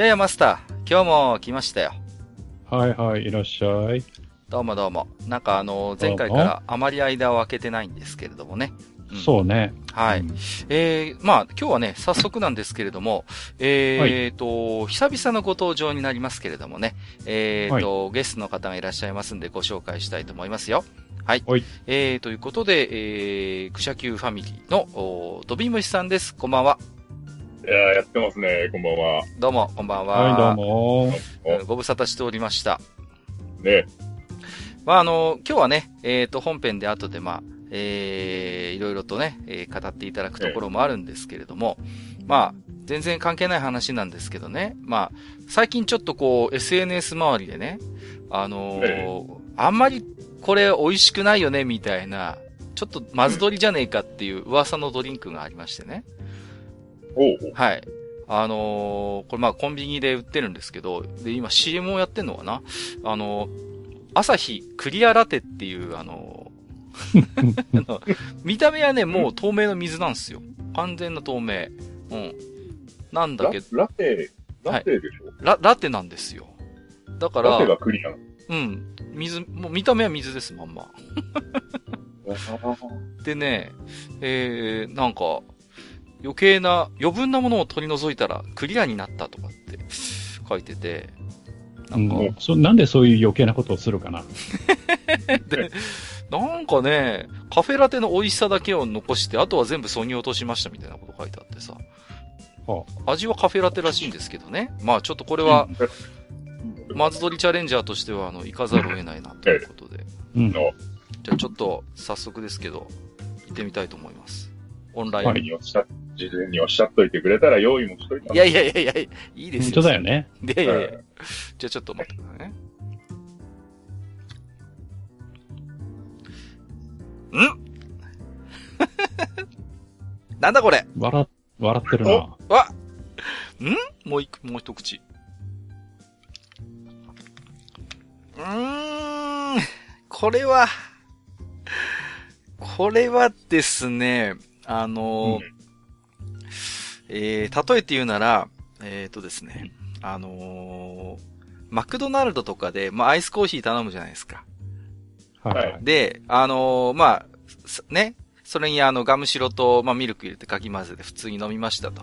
ややマスター、今日も来ましたよ。はいはい、いらっしゃい。どうもどうも。なんかあの、前回からあまり間を空けてないんですけれどもね。うん、そうね。はい。うん、えー、まあ、今日はね、早速なんですけれども、えーと、はい、久々のご登場になりますけれどもね、えーと、はい、ゲストの方がいらっしゃいますんでご紹介したいと思いますよ。はい。はい、えー、ということで、えー、クシャキューファミリーの、おドビムシさんです。こんばんは。いややってますね。こんばんは。どうも、こんばんは。はい、どうも。ご無沙汰しておりました。ねまあ、あの、今日はね、えっ、ー、と、本編で後で、まあ、えー、いろいろとね、えー、語っていただくところもあるんですけれども、まあ、全然関係ない話なんですけどね、まあ、最近ちょっとこう、SNS 周りでね、あのー、あんまりこれ美味しくないよね、みたいな、ちょっとまず取りじゃねえかっていう噂のドリンクがありましてね。はい。あのー、これまあコンビニで売ってるんですけど、で、今 CM をやってんのかな？あのー、朝日クリアラテっていう、あのー、見た目はね、もう透明の水なんですよ。完全な透明。うん。なんだけど。ラテ、ラテでしょ、はい、ラ、ラテなんですよ。だから。ラテがクリアうん。水、もう見た目は水です、まんま。でね、えー、なんか、余計な、余分なものを取り除いたらクリアになったとかって書いてて、なんか、うん、そなんでそういう余計なことをするかな で、なんかね、カフェラテの美味しさだけを残して、あとは全部削ぎ落としましたみたいなこと書いてあってさ。はあ、味はカフェラテらしいんですけどね。まあちょっとこれは、まず取りチャレンジャーとしては、あの、行かざるを得ないなということで。うん。じゃあちょっと、早速ですけど、行ってみたいと思います。オンライン。前におっしゃ、事前におっしゃっといてくれたら用意もしといたいやいやいやいや、いいですよ。本当だよね。いやいやいや。じゃあちょっと待ってくださいね。ん？なんだこれ？笑、笑ってるな。わん？もう一、もう一口。うーん、これは、これはですね、あのーうん、えー、例えて言うなら、えっ、ー、とですね、あのー、マクドナルドとかで、まあ、アイスコーヒー頼むじゃないですか。はい。で、あのー、まあ、ね、それにあの、ガムシロと、まあ、ミルク入れてかき混ぜて普通に飲みましたと。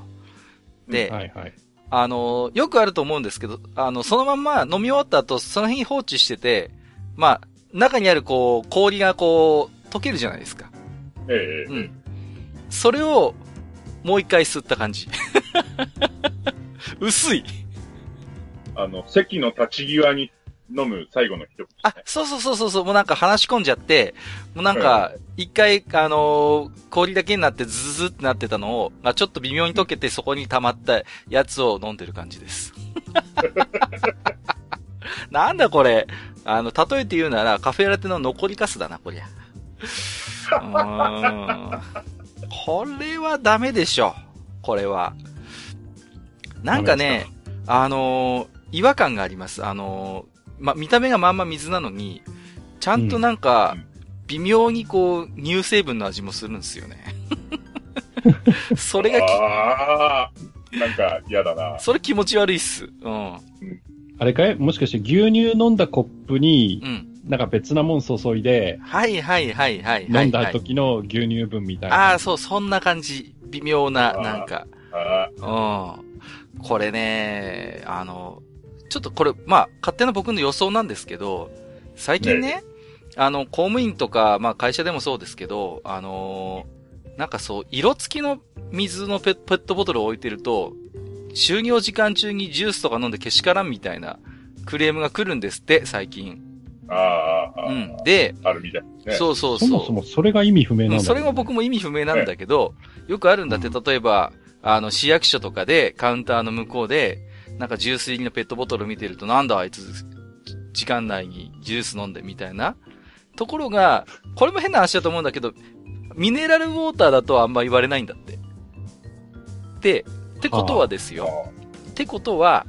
で、はいはい。あのー、よくあると思うんですけど、あの、そのまんま飲み終わった後、その辺に放置してて、まあ、中にあるこう、氷がこう、溶けるじゃないですか。ええうん。それを、もう一回吸った感じ。薄い。あの、席の立ち際に飲む最後の一口、ね、あ、そうそうそうそう、もうなんか話し込んじゃって、もうなんか、一回、あのー、氷だけになってズズズってなってたのを、あ、ちょっと微妙に溶けてそこに溜まったやつを飲んでる感じです。なんだこれ。あの、例えて言うなら、カフェラテの残りカスだな、こりゃ。うーん。これはダメでしょ。これは。なんかね、あのー、違和感があります。あのー、ま、見た目がまんま水なのに、ちゃんとなんか、微妙にこう、乳成分の味もするんですよね。それがなんか嫌だな。それ気持ち悪いっす。うん。あれかい？もしかして牛乳飲んだコップに、うん、なんか別なもん注いで、はいはいはいはい。飲んだ時の牛乳分みたいな。ああ、そう、そんな感じ。微妙な、なんか。うん。これね、あの、ちょっとこれ、まあ、勝手な僕の予想なんですけど、最近ね、ねあの、公務員とか、まあ会社でもそうですけど、あのー、なんかそう、色付きの水のペットボトルを置いてると、就業時間中にジュースとか飲んでけしからんみたいなクレームが来るんですって、最近。ああ、ああ。うん。で、あるみたいね。そうそうそそう。もそもそれが意味不明なんだうんそれが僕も意味不明なんだけど、よくあるんだって、うん例えば、あの、市役所とかで、カウンターの向こうで、なんかジュース入りのペットボトル見てると、なんだあいつ、時間内にジュース飲んでみたいな。ところが、これも変な話だと思うんだけど、ミネラルウォーターだとあんま言われないんだって。で、ってことはですよ。ってことは、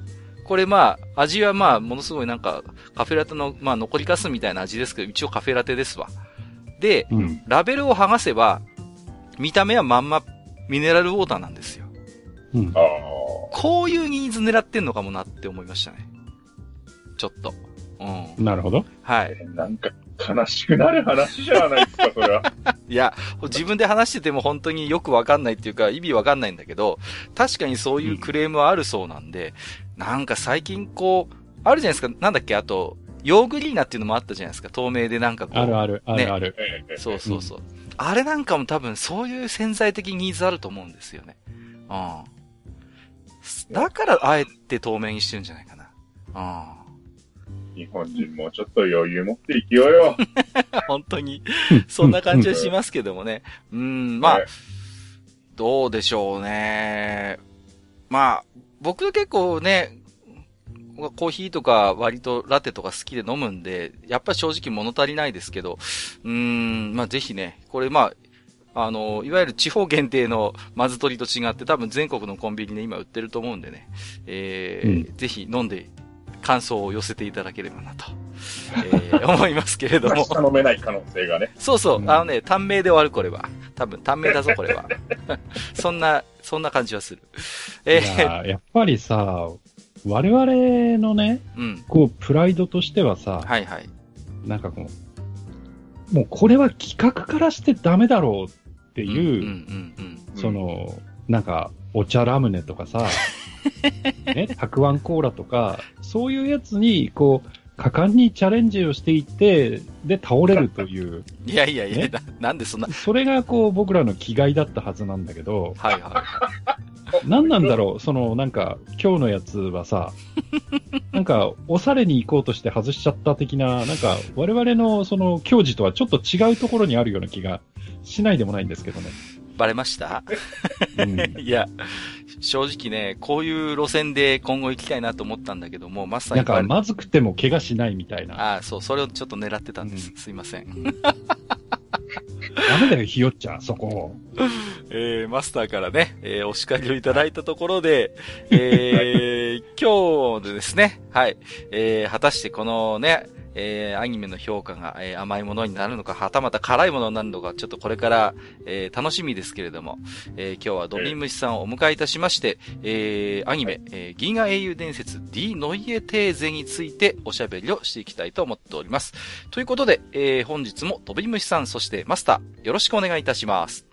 これまあ、味はまあ、ものすごいなんか、カフェラテの、まあ、残りカスみたいな味ですけど、一応カフェラテですわ。で、うん。ラベルを剥がせば、見た目はまんまミネラルウォーターなんですよ。うんあ。あ。こういうニーズ狙ってんのかもなって思いましたね。ちょっと。うん。なるほど。はい。なんか、悲しくなる話じゃないですか、それは。いや、自分で話してても本当によくわかんないっていうか、意味わかんないんだけど、確かにそういうクレームはあるそうなんで、なんか最近こう、あるじゃないですか、なんだっけ、あと、ヨーグリーナっていうのもあったじゃないですか、透明でなんかこう。あるある、あねるある。ええそうそうそう。あれなんかも多分そういう潜在的ニーズあると思うんですよね。うん。だからあえて透明にしてるんじゃないかな。日本人もうちょっと余裕持って生きようよ。うん。本当に、そんな感じはしますけどもね。うん、まあね、どうでしょうね。まあ、僕結構ね、コーヒーとか割とラテとか好きで飲むんで、やっぱり正直物足りないですけど、うーん、まあぜひね、これまあ、あの、いわゆる地方限定のまず取りと違って多分全国のコンビニで今売ってると思うんでね、えーぜひ飲んで感想を寄せていただければなと、えー 思いますけれども。明日飲めない可能性がね。そうそうう、んあのね、短命で終わるこれは。多分短命だぞこれは。そんな、そんな感じはする。えいややっぱりさ、我々のね、ー、うん。こう、プライドとしてはさ、はいはい。なんかこう、もうこれは企画からしてダメだろうっていう、うんうんうんその、なんか、お茶ラムネとかさ、ね、たくあんコーラとか、そういうやつに、こう、果敢にチャレンジをしていって、で、倒れるという、うん。いやいやいや、ねななんでそんな、それがこう、僕らの気概だったはずなんだけど、はいは何なんだろう、その、なんか、今日のやつはさ、なんか、おされに行こうとして外しちゃった的な、なんか、我々のその、教示とはちょっと違うところにあるような気がしないでもないんですけどね。い。バレました？うん、いや、正直ね、こういう路線で今後行きたいなと思ったんだけども、まさなんか、まずくても怪我しないみたいな。ああ、そう、それをちょっと狙ってたんです。うすいません。ダメだよ、ひよっちゃん、そこ。えー、マスターからね、えー、お叱りをいただいたところで、えー、今日でですね、はい、えー、果たしてこのね、えー、アニメの評価が、えー、甘いものになるのか、はたまた辛いものになるのか、ちょっとこれから、えー、楽しみですけれども、えー、今日はドビンムシさんをお迎えいたしまして、えー、アニメ、えー、銀河英雄伝説 D ノイエテーゼについておしゃべりをしていきたいと思っております。ということで、えー、本日もドビンムシさん、そしてマスター、よろしくお願いいたします。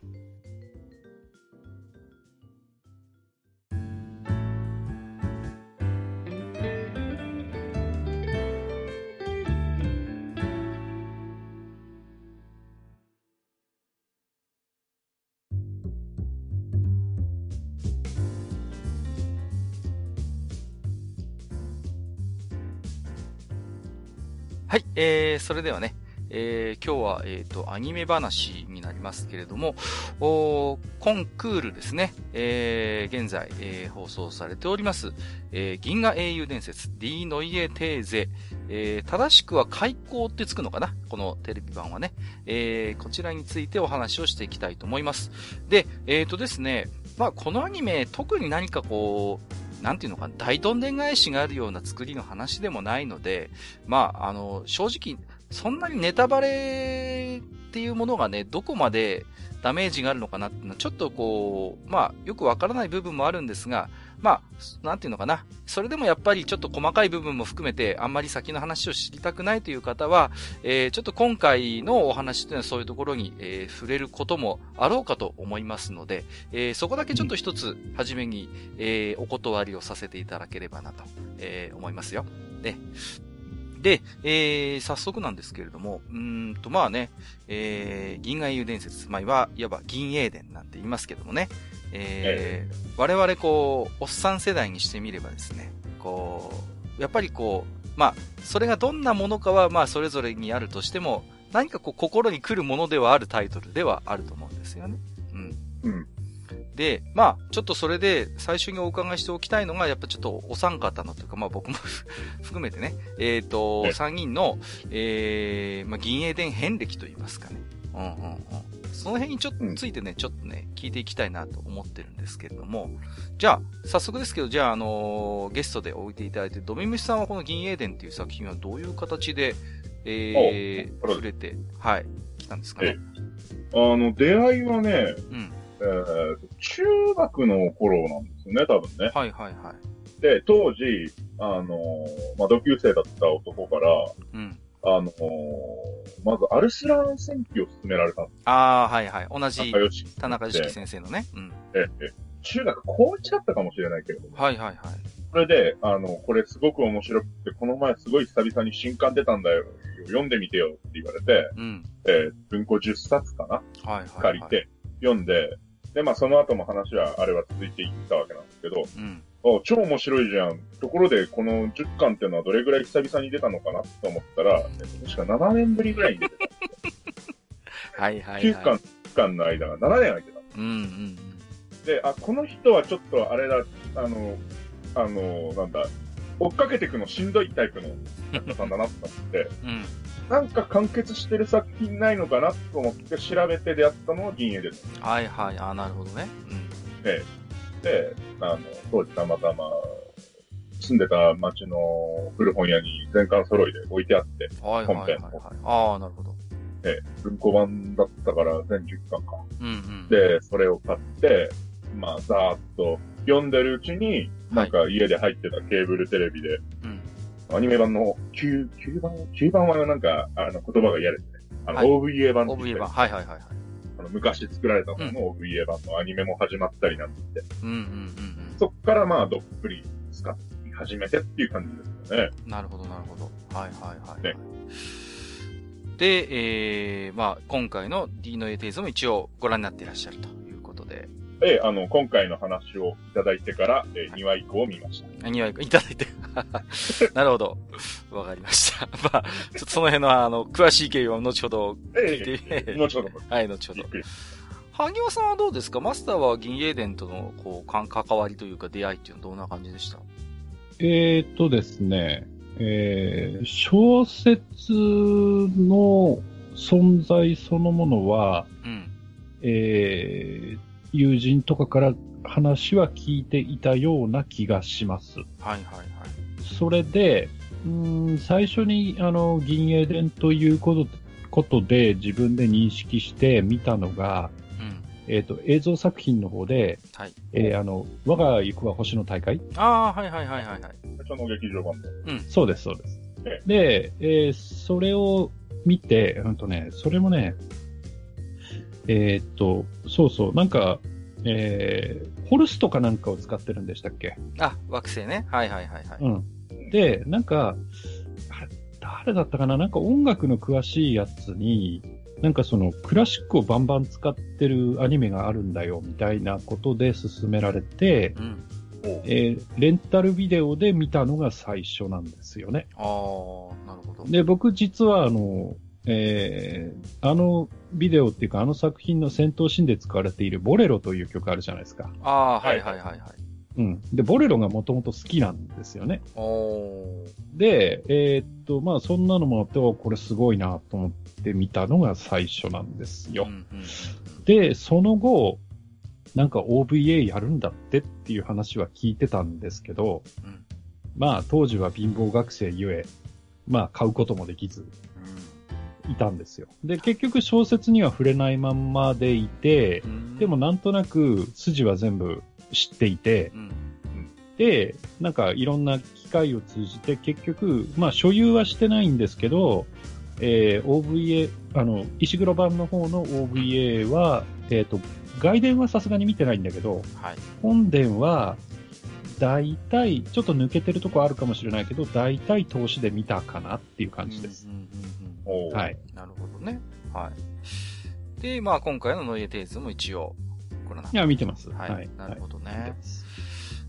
えー、それではね、えー、今日は、えっ、と、アニメ話になりますけれども、おコンクールですね、えー、現在、えー、放送されております、えー、銀河英雄伝説 D ノイエテーゼ、えー、正しくは開口ってつくのかな？このテレビ版はね、えー、こちらについてお話をしていきたいと思います。で、えっ、とですね、まあ、このアニメ、特に何かこう、なんていうのかな、大どんでん返しがあるような作りの話でもないので、まあ、あの、正直、そんなにネタバレっていうものがね、どこまでダメージがあるのかなっていうのは、ちょっとこう、まあ、よくわからない部分もあるんですが、まあ、なんていうのかな。それでもやっぱりちょっと細かい部分も含めて、あんまり先の話を知りたくないという方は、えー、ちょっと今回のお話というのはそういうところに、えー、触れることもあろうかと思いますので、えー、そこだけちょっと一つ、はじめに、えー、お断りをさせていただければなと、えー、思いますよ。ね。で、えー、早速なんですけれども、うんと、まあね、えー、銀河英雄伝説、まあ、いわ、いわば銀英伝なんて言いますけどもね、えー、我々こう、おっさん世代にしてみればですね、こう、やっぱりこう、まあ、それがどんなものかは、まあ、それぞれにあるとしても、何かこう、心に来るものではあるタイトルではあると思うんですよね。うん。うん。で、まあ、ちょっとそれで最初にお伺いしておきたいのが、やっぱちょっとお三方のというか、まあ僕も 含めてね、えっ、とえ、三人の、えー、まあ銀英伝遍歴といいますかね。うんうんうん。その辺にちょっとうんついてね、ちょっとね、聞いていきたいなと思ってるんですけれども、じゃあ、早速ですけど、じゃあ、あのーゲストで置いていただいて、ドミムシさんはこの銀英伝っていう作品はどういう形で、えー、お触れて、はい、来たんですかね？あの、出会いはね、うん。えーと中学の頃なんですよね、多分ね。はいはいはい。で、当時、あのーまあ、同級生だった男から、うん。あのーまずアルスラン戦記を進められたんですああ、はいはい。同じ。田中良樹先生のね。うん。ええ、中学高1だったかもしれないけれども。はいはいはい。それで、あの、これすごく面白くて、この前すごい久々に新刊出たんだよ。読んでみてよって言われて、うん。えー文庫10冊かな？はいはい、はい。借り。て、読んで、で、まあその後も話は、あれは続いていったわけなんですけど、うん。あ超面白いじゃん。ところで、この10巻っていうのはどれぐらい久々に出たのかなと思ったら、えっと確か7年ぶりぐらいに出てはいはい、はい。た。9巻、10巻の間が7年空いてた。うんうんで、あ、この人はちょっとあれだ、あの、あの、なんだ、追っかけていくのしんどいタイプの作家さんだなと思って、うん。うん。なんか完結してる作品ないのかなと思って調べて出会ったのは銀英です。はいはい。あーなるほどね。で、あの、当時たまたま、住んでた町の古本屋に全巻揃いで置いてあって、うん。はいはいはい、はい本編。ああ、なるほど。え文庫版だったから全10巻か。うんうん。、で、それを買って、まあ、ざーっと読んでるうちに、なんか家で入ってたケーブルテレビで、うん。アニメ版の9、9番 ?9 番はなんか、あの、言葉が嫌ですね。あの、はい OVA 版って言 OVA 版。はいはいはいはい。あの昔作られたものの OVA 版のアニメも始まったりなんて、うんうんうんそっからまあ、どっぷり使い始めてっていう感じですよね。うん。なるほどなるほど。はいはいはい、ねで、えー、まあ、今回の D の A テイズも一応ご覧になっていらっしゃるということで、で、あの、今回の話をいただいてから、えー、2話以降を見ました。にはいただいて。なるほど。わかりました。まあ、ちょっとその辺の、あの、詳しい経緯は後ほど聞いて、ええ後ほど。はい、後ほど萩尾さんはどうですか？マスターは銀英伝との、こう、関関わりというか出会いっていうのはどんな感じでした？えーっとですね、えー小説の存在そのものは、うん。えー友人とかから話は聞いていたような気がします。はいはいはい。それで、うーん最初にあの銀英伝ということことで自分で認識して見たのが、うん。えーっと映像作品の方で、はい。えーあの我が行くは星の大会ああ、はいはいはいはいはい。その劇場版で。そうです、そうですえ。で、えーそれを見て、うんとね、それもね、えーっと、そうそう、なんか、えー、ホルスとかなんかを使ってるんでしたっけ？あ、惑星ね。はいはいはいはい。うん。で、なんか、あ誰だったかな？なんか音楽の詳しいやつに、なんかそのクラシックをバンバン使ってるアニメがあるんだよ、みたいなことで勧められて、うん。えーレンタルビデオで見たのが最初なんですよね。ああ、なるほど。で、僕実はあの、えーあのビデオっていうかあの作品の戦闘シーンで使われているボレロという曲あるじゃないですか。ああ、はいはいはいはい。うん。で、ボレロがもともと好きなんですよね。で、えーっと、まあそんなのもあって、おこれすごいなと思って見たのが最初なんですよ。うんうんうんで、その後、なんか OVA やるんだってっていう話は聞いてたんですけど、うんまあ当時は貧乏学生ゆえ、まあ買うこともできず、いたんですよ。で、結局小説には触れないまんまでいてう、ん。でもなんとなく筋は全部知っていて、うん。で、なんかいろんな機会を通じて結局、まあ所有はしてないんですけど、えー OVA、あの、石黒版の方の OVA は、えっ、と、外伝はさすがに見てないんだけど、はい。本伝は、大体、ちょっと抜けてるとこあるかもしれないけど、大体投資で見たかなっていう感じです。はい。うんなるほどね。はい。で、まあ今回のノイエテイズも一応、ご覧になっていや、見てます。はい。なるほどね。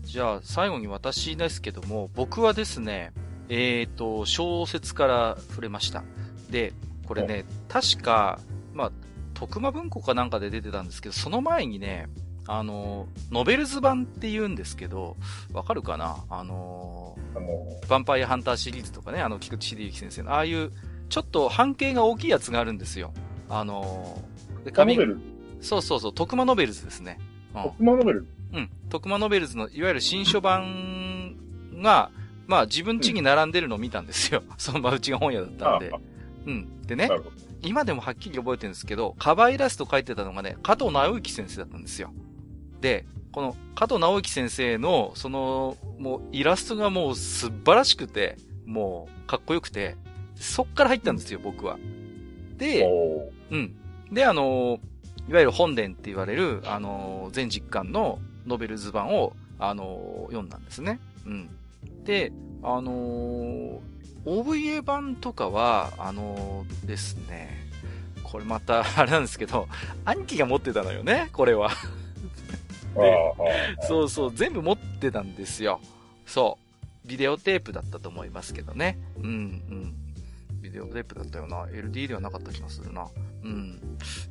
じゃあ、最後に私ですけども、僕はですね、えっ、と、小説から触れました。で、これね、確か、まあ、徳間文庫かなんかで出てたんですけど、その前にね、あの、ノベルズ版って言うんですけど、わかるかな？あの、ヴァンパイアハンターシリーズとかね、あの、菊地秀行先生の、ああいう、ちょっと判型が大きいやつがあるんですよ。あの、でノベル、そうそうそう、徳間ノベルズですね。うん徳間ノベル、うん。徳間ノベルズの、いわゆる新書版が、まあ自分家に並んでるのを見たんですよ。そのまあうちが本屋だったんであ。うん。でね。今でもはっきり覚えてるんですけど、カバーイラスト描いてたのがね、加藤直之先生だったんですよ。で、この加藤直之先生の、その、もうイラストがもう素晴らしくて、もうかっこよくて、そっから入ったんですよ、僕は。で、うん。で、あの、いわゆる本殿って言われる、あの、全実巻のノベルズ版を、あの、読んだんですね。うん。で、あの、OVA 版とかは、あのですね、これまた、あれなんですけど、兄貴が持ってたのよね、これは。そうそう、全部持ってたんですよ。そう。ビデオテープだったと思いますけどね。うん、うん。ビデオテープだったよな。LD ではなかった気がするな。うん。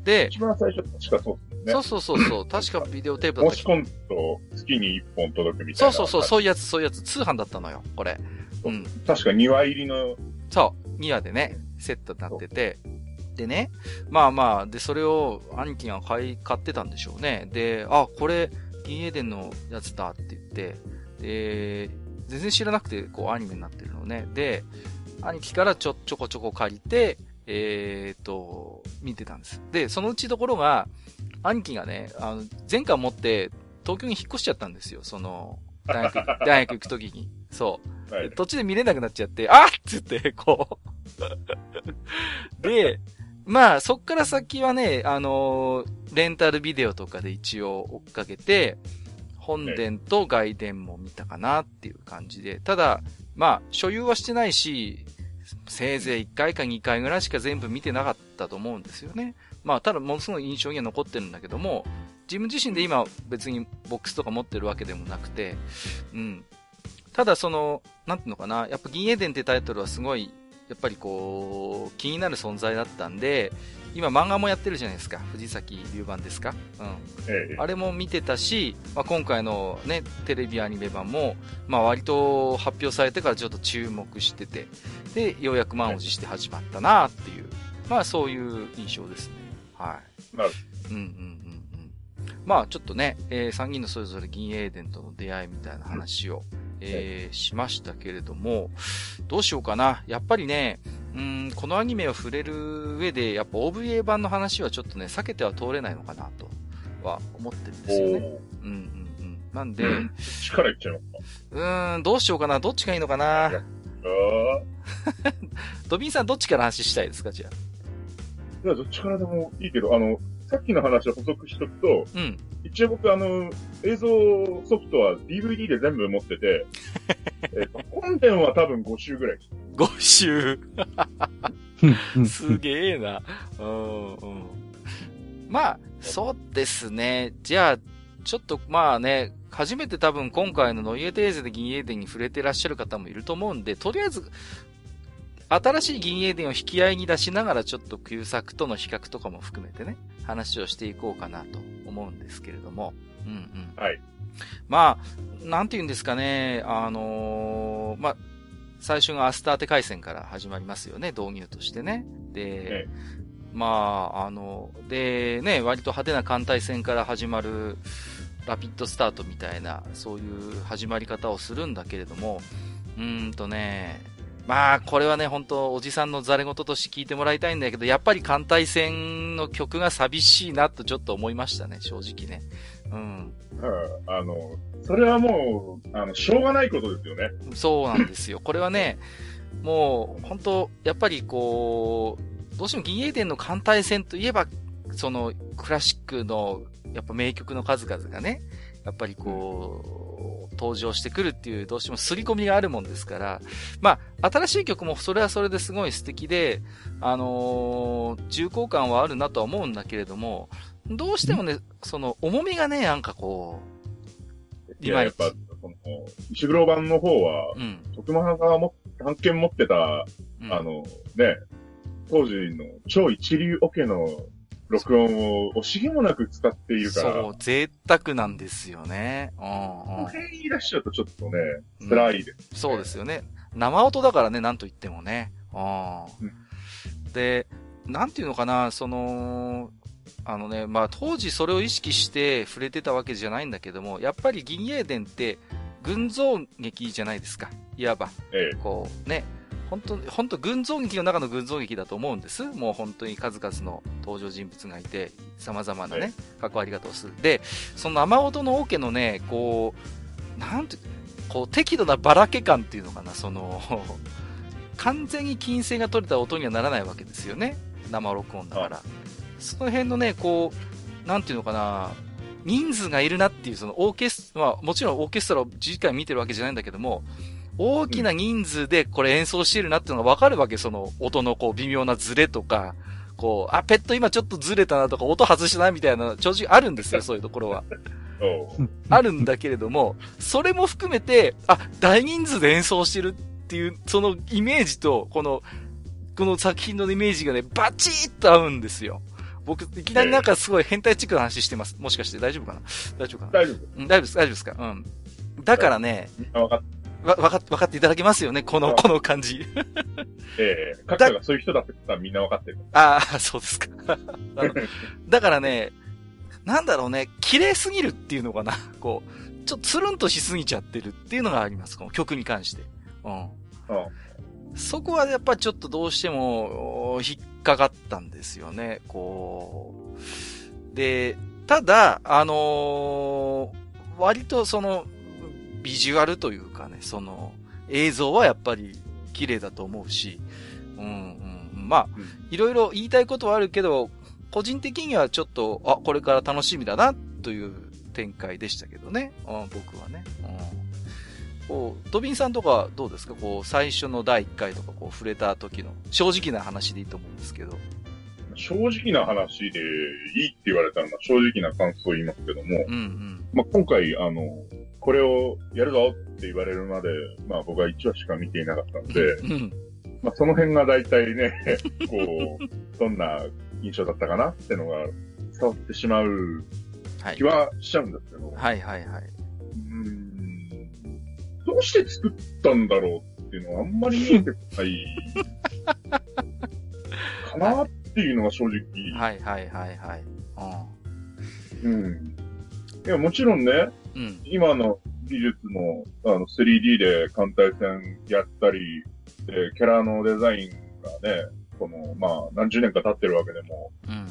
で、一番最初、確かそうですね。そうそうそうそう。確かビデオテープだった気申し込むと月に1本届くみたいうな。そそうそう、そういうやつ、そういうやつ。通販だったのよ、これ。うん。確か2話入りの、そう。2話でね、セットになってて。でね、まあまあ、で、それを兄貴が買い、買ってたんでしょうね。で、あ、これ、銀エデンのやつだって言って、で、全然知らなくて、こう、アニメになってるのね。で、兄貴からちょ、ちょこちょこ借りて、えーっと、見てたんです。で、そのうちところが、兄貴がね、あの、前回持って、東京に引っ越しちゃったんですよ。その、大学、大学行くときに。そう。はい。途中で見れなくなっちゃって、あっつって、こう。で、まあ、そっから先はね、あのーレンタルビデオとかで一応追っかけて、本殿と外殿も見たかなっていう感じで、ただ、まあ、所有はしてないし、せいぜい1回か2回ぐらいしか全部見てなかったと思うんですよね。まあ、ただものすごい印象には残ってるんだけども、自分自身で今別にボックスとか持ってるわけでもなくて、うん。ただその、なんていうのかな、やっぱ銀英伝ってタイトルはすごい、やっぱりこう、気になる存在だったんで、今漫画もやってるじゃないですか。藤崎龍版ですかうん。ええあれも見てたし、まあ、今回のね、テレビアニメ版も、まあ割と発表されてからちょっと注目してて、で、ようやく満を持して始まったなっていう、まあそういう印象ですね。はい。なるうんうんうんうん。まあちょっとね、えー、3人のそれぞれ銀英伝との出会いみたいな話を、えーしましたけれども、どうしようかな。やっぱりね、うん、このアニメを触れる上で、やっぱ OVA 版の話はちょっとね、避けては通れないのかなとは思ってるんですよね。うんうんうん。なんで、うん力いっちゃいますかうーん、どうしようかな。どっちがいいのかな？あ ドビンさんどっちから話したいですかじゃあ。あ？いや、どっちからでもいいけど、あの、さっきの話を補足しとくと、うん。一応僕あの、映像ソフトは DVD で全部持ってて、えっと、本殿は多分5週ぐらい。5週。うんすげえな。うん、うん。まあ、そうですね。じゃあ、ちょっとまあね、初めて多分今回のノイエテーゼで銀英伝に触れてらっしゃる方もいると思うんで、とりあえず、新しい銀英伝を引き合いに出しながらちょっと旧作との比較とかも含めてね、話をしていこうかなと思うんですけれども。うんうん。はい。まあ、なんて言うんですかね、あのーまあ、最初がアスターテ回線から始まりますよね、導入としてね。で、えまあ、あの、で、ね、割と派手な艦隊戦から始まるラピッドスタートみたいな、そういう始まり方をするんだけれども、うーんとね、まあ、これはね、本当おじさんのザレ言として聞いてもらいたいんだけど、やっぱり艦隊戦の曲が寂しいなとちょっと思いましたね、正直ね。うん。はいあの、それはもう、あの、しょうがないことですよね。そうなんですよ。これはね、もう、本当やっぱりこう、どうしても銀英伝の艦隊戦といえば、その、クラシックの、やっぱ名曲の数々がね、やっぱりこう、登場してくるっていう、どうしても刷り込みがあるもんですから、まあ、新しい曲もそれはそれですごい素敵で、あのー重厚感はあるなとは思うんだけれども、どうしてもね、その、重みがね、なんかこう、いや、やっぱ、そその、石黒版の方は、うん。徳間さんがも、版権持ってた、うんあの、ね、当時の超一流オケの録音を惜しげもなく使っているから、そう、贅沢なんですよね。うんこのうん。辺言い出しちゃうとちょっとね、うん辛いです。そうですよね。生音だからね、なんと言ってもね。あうんで、なんていうのかな、その、あのね、まあ当時それを意識して触れてたわけじゃないんだけども、やっぱり銀英伝って群像劇じゃないですか。いわば。ええ。こうね、本当本当群像劇の中の群像劇だと思うんです。もう本当に数々の登場人物がいて、様々なね、関わり方をする。で、その雨音のオケのね、こう、なんて、こう適度なばらけ感っていうのかな、その、完全に金星が取れた音にはならないわけですよね。生録音だから。その辺のね、こう、なんていうのかな、人数がいるなっていう、そのオーケストラ、まあもちろんオーケストラを次回見てるわけじゃないんだけども、大きな人数でこれ演奏してるなっていうのがわかるわけ、その音のこう微妙なズレとか、こう、あ、ペット今ちょっとずれたなとか、音外したなみたいな、正直あるんですよ、そういうところは。あるんだけれども、それも含めて、あ、大人数で演奏してるっていう、そのイメージと、この、この作品のイメージがね、バチッと合うんですよ。僕、いきなりなんかすごい変態チックな話してます。もしかして大丈夫かな？大丈夫かな？大丈夫。うん大丈夫です、大丈夫ですか？うん。だからね、分かっわ、わかっ、わかっていただけますよね？この、この感じ。て、ええ。各社がそういう人だってことはみんな分かってる。ああ、そうですか。だからね、なんだろうね、綺麗すぎるっていうのかな？こう、ちょっとつるんとしすぎちゃってるっていうのがあります。この曲に関して。うん。うん。そこはやっぱちょっとどうしても、お引っかかったんですよね。こう。で、ただ、あのー割とその、ビジュアルというかね、その、映像はやっぱり綺麗だと思うし、うんうん。まあ、うんいろいろ言いたいことはあるけど、個人的にはちょっと、あ、これから楽しみだな、という展開でしたけどね。うん、僕はね。うん。こう、ドビンさんとかどうですか？こう、最初の第1回とかこう、触れた時の、正直な話でいいと思うんですけど。正直な話でいいって言われたら、まあ正直な感想を言いますけども、うんうん。まあ、今回、あの、これをやるぞって言われるまで、まあ僕は1話しか見ていなかったので、うん。まあその辺が大体ね、こう、どんな印象だったかなってのが伝わってしまうはい気。はしちゃうんですけど、はいはいはい。うーんどうして作ったんだろうっていうのはあんまり見えてこないかなっていうのが正直。はいはいはいはい。うん。いや、もちろんね、うん。うん。今の技術も、あの、3D で艦隊戦やったり、で、キャラのデザインがね、この、まあ、何十年か経ってるわけでも、うん。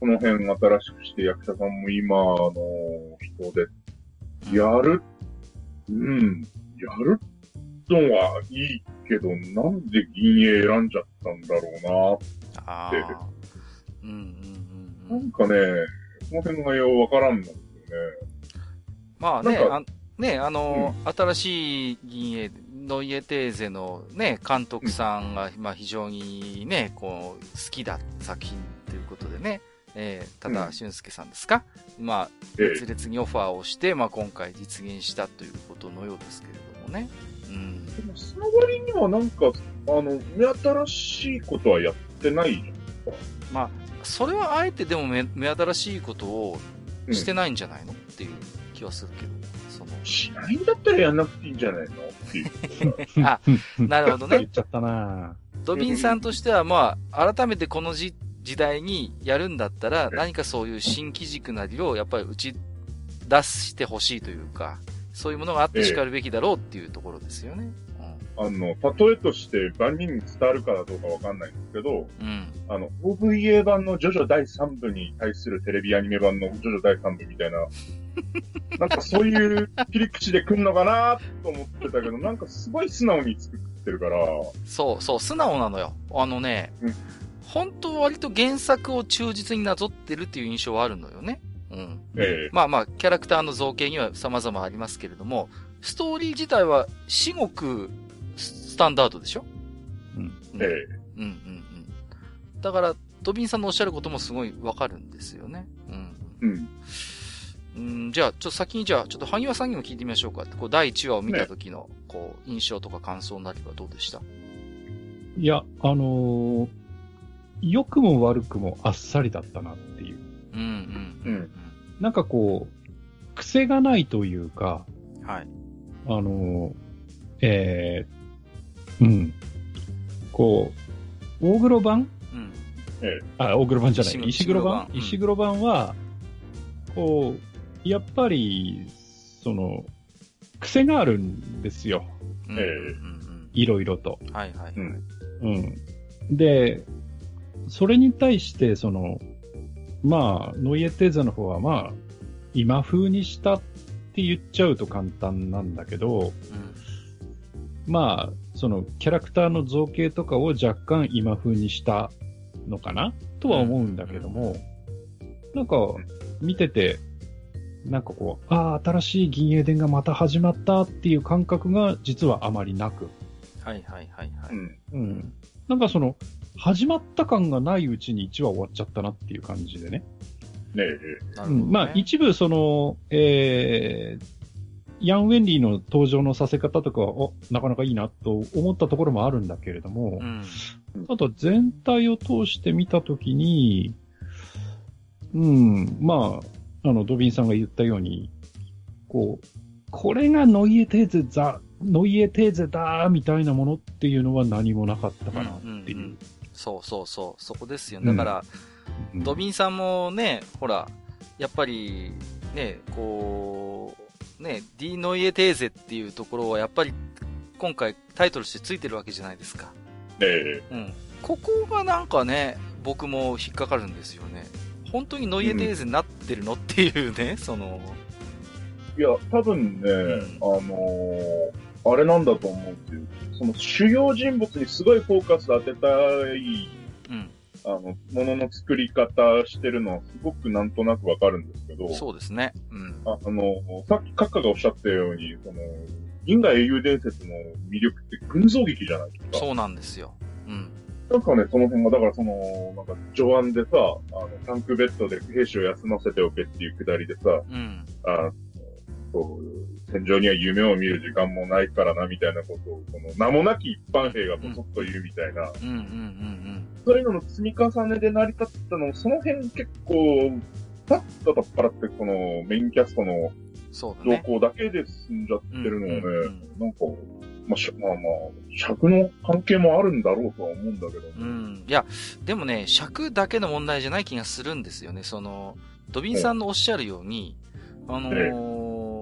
この辺新しくして役者さんも今の人でやる、うん、やるのはいいけど、なんで銀影選んじゃったんだろあであ。うんうんうんうな。うん。なんかね、この辺がようわからんのですよね。まあね、あね、あの、新しい銀英、ノイエテーゼのね、監督さんが、まあ非常にね、こう、好きだ作品ということでね、えー、ただうん俊介さんですか、まあ、え熱烈にオファーをして、まあ今回実現したということのようですけれどもね。うん。え。でも、その割にはなんか、あの、目新しいことはやってない。まあ、それはあえてでも目目新しいことをうんしてないんじゃないの、っていう気はするけど、その、しないんだったらやんなくていいんじゃないの？っていう。あ、なるほどね。言っちゃったなドビンさんとしては、まあ、改めてこの時時代にやるんだったら、うん何かそういう新機軸なりをやっぱり打ち出してほしいというか、そういうものがあって叱るべきだろうっていうところですよね。あの、例えとして万人に伝わるかどうかわかんないんですけど、うん。うん。あの、OVA 版のジョジョ第3部に対するテレビアニメ版のジョジョ第3部みたいな、なんかそういう切り口で来んのかなと思ってたけど、なんかすごい素直に作ってるから、そう、そう、素直なのよ。あのね、うん本当割と原作を忠実になぞってるっていう印象はあるのよね。うん。ええまあまあ、キャラクターの造形には様々ありますけれども、ストーリー自体は至極スタンダードでしょ？うん。うんええうんうんうん。だから、ドビンさんのおっしゃることもすごいわかるんですよね。うん。うん。うんじゃあ、ちょっと先にじゃあ、ちょっと萩和さんにも聞いてみましょうか。こう、第1話を見た時の、こう、印象とか感想なりはどうでした？いや、あのー良くも悪くもあっさりだったなっていう。うんうん。うんなんかこう、癖がないというか、うん。はい。あのーえー、うん。こう、大黒版？うん。あ、大黒版じゃない。石石黒版？石黒版は、こう、やっぱり、その、癖があるんですよ。うん。ええうんいろいろと。うん。はいはい。うん。うん。で、それに対して、その、まあ、ノイエテーゼの方は、まあ、今風にしたって言っちゃうと簡単なんだけど、まあ、その、キャラクターの造形とかを若干今風にしたのかなとは思うんだけども、なんか、見てて、なんかこう、ああ、新しい銀英伝がまた始まったっていう感覚が実はあまりなく、はいはいはいはい。うん。うん。なんかその、始まった感がないうちに1話終わっちゃったなっていう感じでね。ねえ。なるほどねうん。まあ、一部その、えー、ヤン・ウェンリーの登場のさせ方とかは、お、なかなかいいなと思ったところもあるんだけれどもう、ん。ただ全体を通して見たときに、うん、まあ、あの、ドビンさんが言ったように、こう、これがノイエテーゼザ、ノイエテーゼだみたいなものっていうのは何もなかったかなっていう。うんうんうんそうそうそう。そこですよ。うんだから、うんドビンさんもね、ほら、やっぱり、ね、こう、ね、ディ・ノイエテーゼっていうところは、やっぱり、今回タイトルしてついてるわけじゃないですか。ねえ。うん。ここがなんかね、僕も引っかかるんですよね。本当にノイエテーゼになってるのっていうね、その、いや、多分ね、んあのーあれなんだと思うんですよ。その主要人物にすごいフォーカス当てたい、うん。あの、ものの作り方してるのはすごくなんとなくわかるんですけど、そうですね。うん。ああの、さっきカッカがおっしゃったように、その、銀河英雄伝説の魅力って群像劇じゃないですか。そうなんですよ。うん。なんかね、その辺が、だからその、なんか、序案でさ、あの、タンクベッドで兵士を休ませておけっていうくだりでさ、うん。あそう、戦場には夢を見る時間もないからな、みたいなことを、この名もなき一般兵がぼそっと言うみたいな、うんうんうんそういうのの積み重ねで成り立ったの、その辺結構、パッと取っ払って、このメインキャストのうん。そうだ動ね。向だけで進んじゃってるのはね、うんうんうんなんか、まあ、しまあまあ、尺の関係もあるんだろうとは思うんだけど、うん。いや、でもね、尺だけの問題じゃない気がするんですよね。その、ドビンさんのおっしゃるように、あのー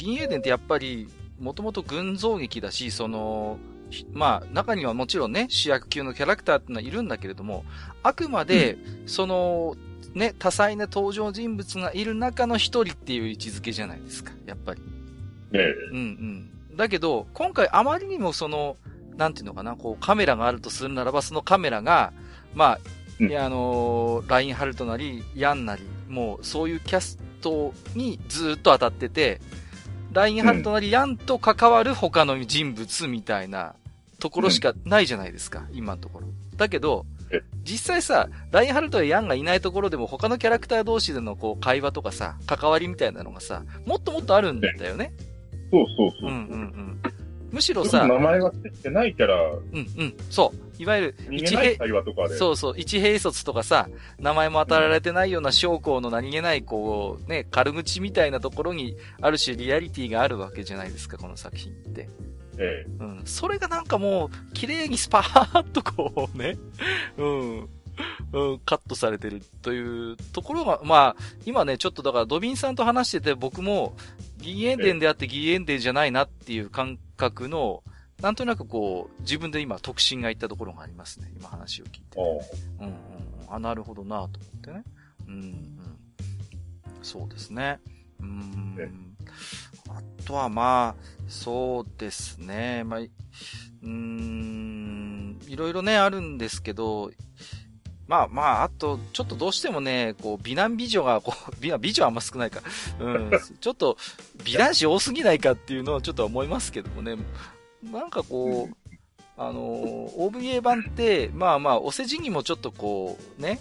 銀英伝ってやっぱり、もともと群像劇だし、その、ひまあ、中にはもちろんね、主役級のキャラクターってのはいるんだけれども、あくまで、その、ね、多彩な登場人物がいる中の一人っていう位置づけじゃないですか、やっぱり。ねえ。うんうん。だけど、今回あまりにもその、なんていうのかな、こうカメラがあるとするならば、そのカメラが、まあ、うんいやあのーラインハルトなり、ヤンなり、もうそういうキャストにずっと当たってて、ラインハルトなり、ヤンと関わる他の人物みたいなところしかないじゃないですか、今のところ。だけどえ、実際さ、ラインハルトやヤンがいないところでも他のキャラクター同士でのこう会話とかさ、関わりみたいなのがさ、もっともっとあるんだよね。そうそうそうう。んうんうん。むしろさ、名前がついてないキャラ、うんうん、そう。いわゆる、逃一兵、げない会話とかで。そうそう、一兵卒とかさ、名前も当たられてないような将校の何気ない、こう、ね、軽口みたいなところに、ある種リアリティがあるわけじゃないですか、この作品って。えうん。それがなんかもう、綺麗にスパーッとこうね、うん。うん、カットされてるというところが、まあ、今ね、ちょっとだからドビンさんと話してて僕も、ギエンデンであってギエンデンじゃないなっていう感覚の、なんとなくこう、自分で今特進がいったところがありますね。今話を聞いて。え。あうんうんうん。あ、なるほどなと思ってね。うんうん。そうですね。うーんね。あとはまあ、そうですね。まあ、いうーん、いろいろね、あるんですけど、まあまあ、あと、ちょっとどうしてもね、こう、美男美女が、こう、美男美女はあんま少ないか。うん。ちょっと、美男子多すぎないかっていうのはちょっと思いますけどもね。なんかこう、あの、OVA 版って、まあまあ、お世辞にもちょっとこう、ね、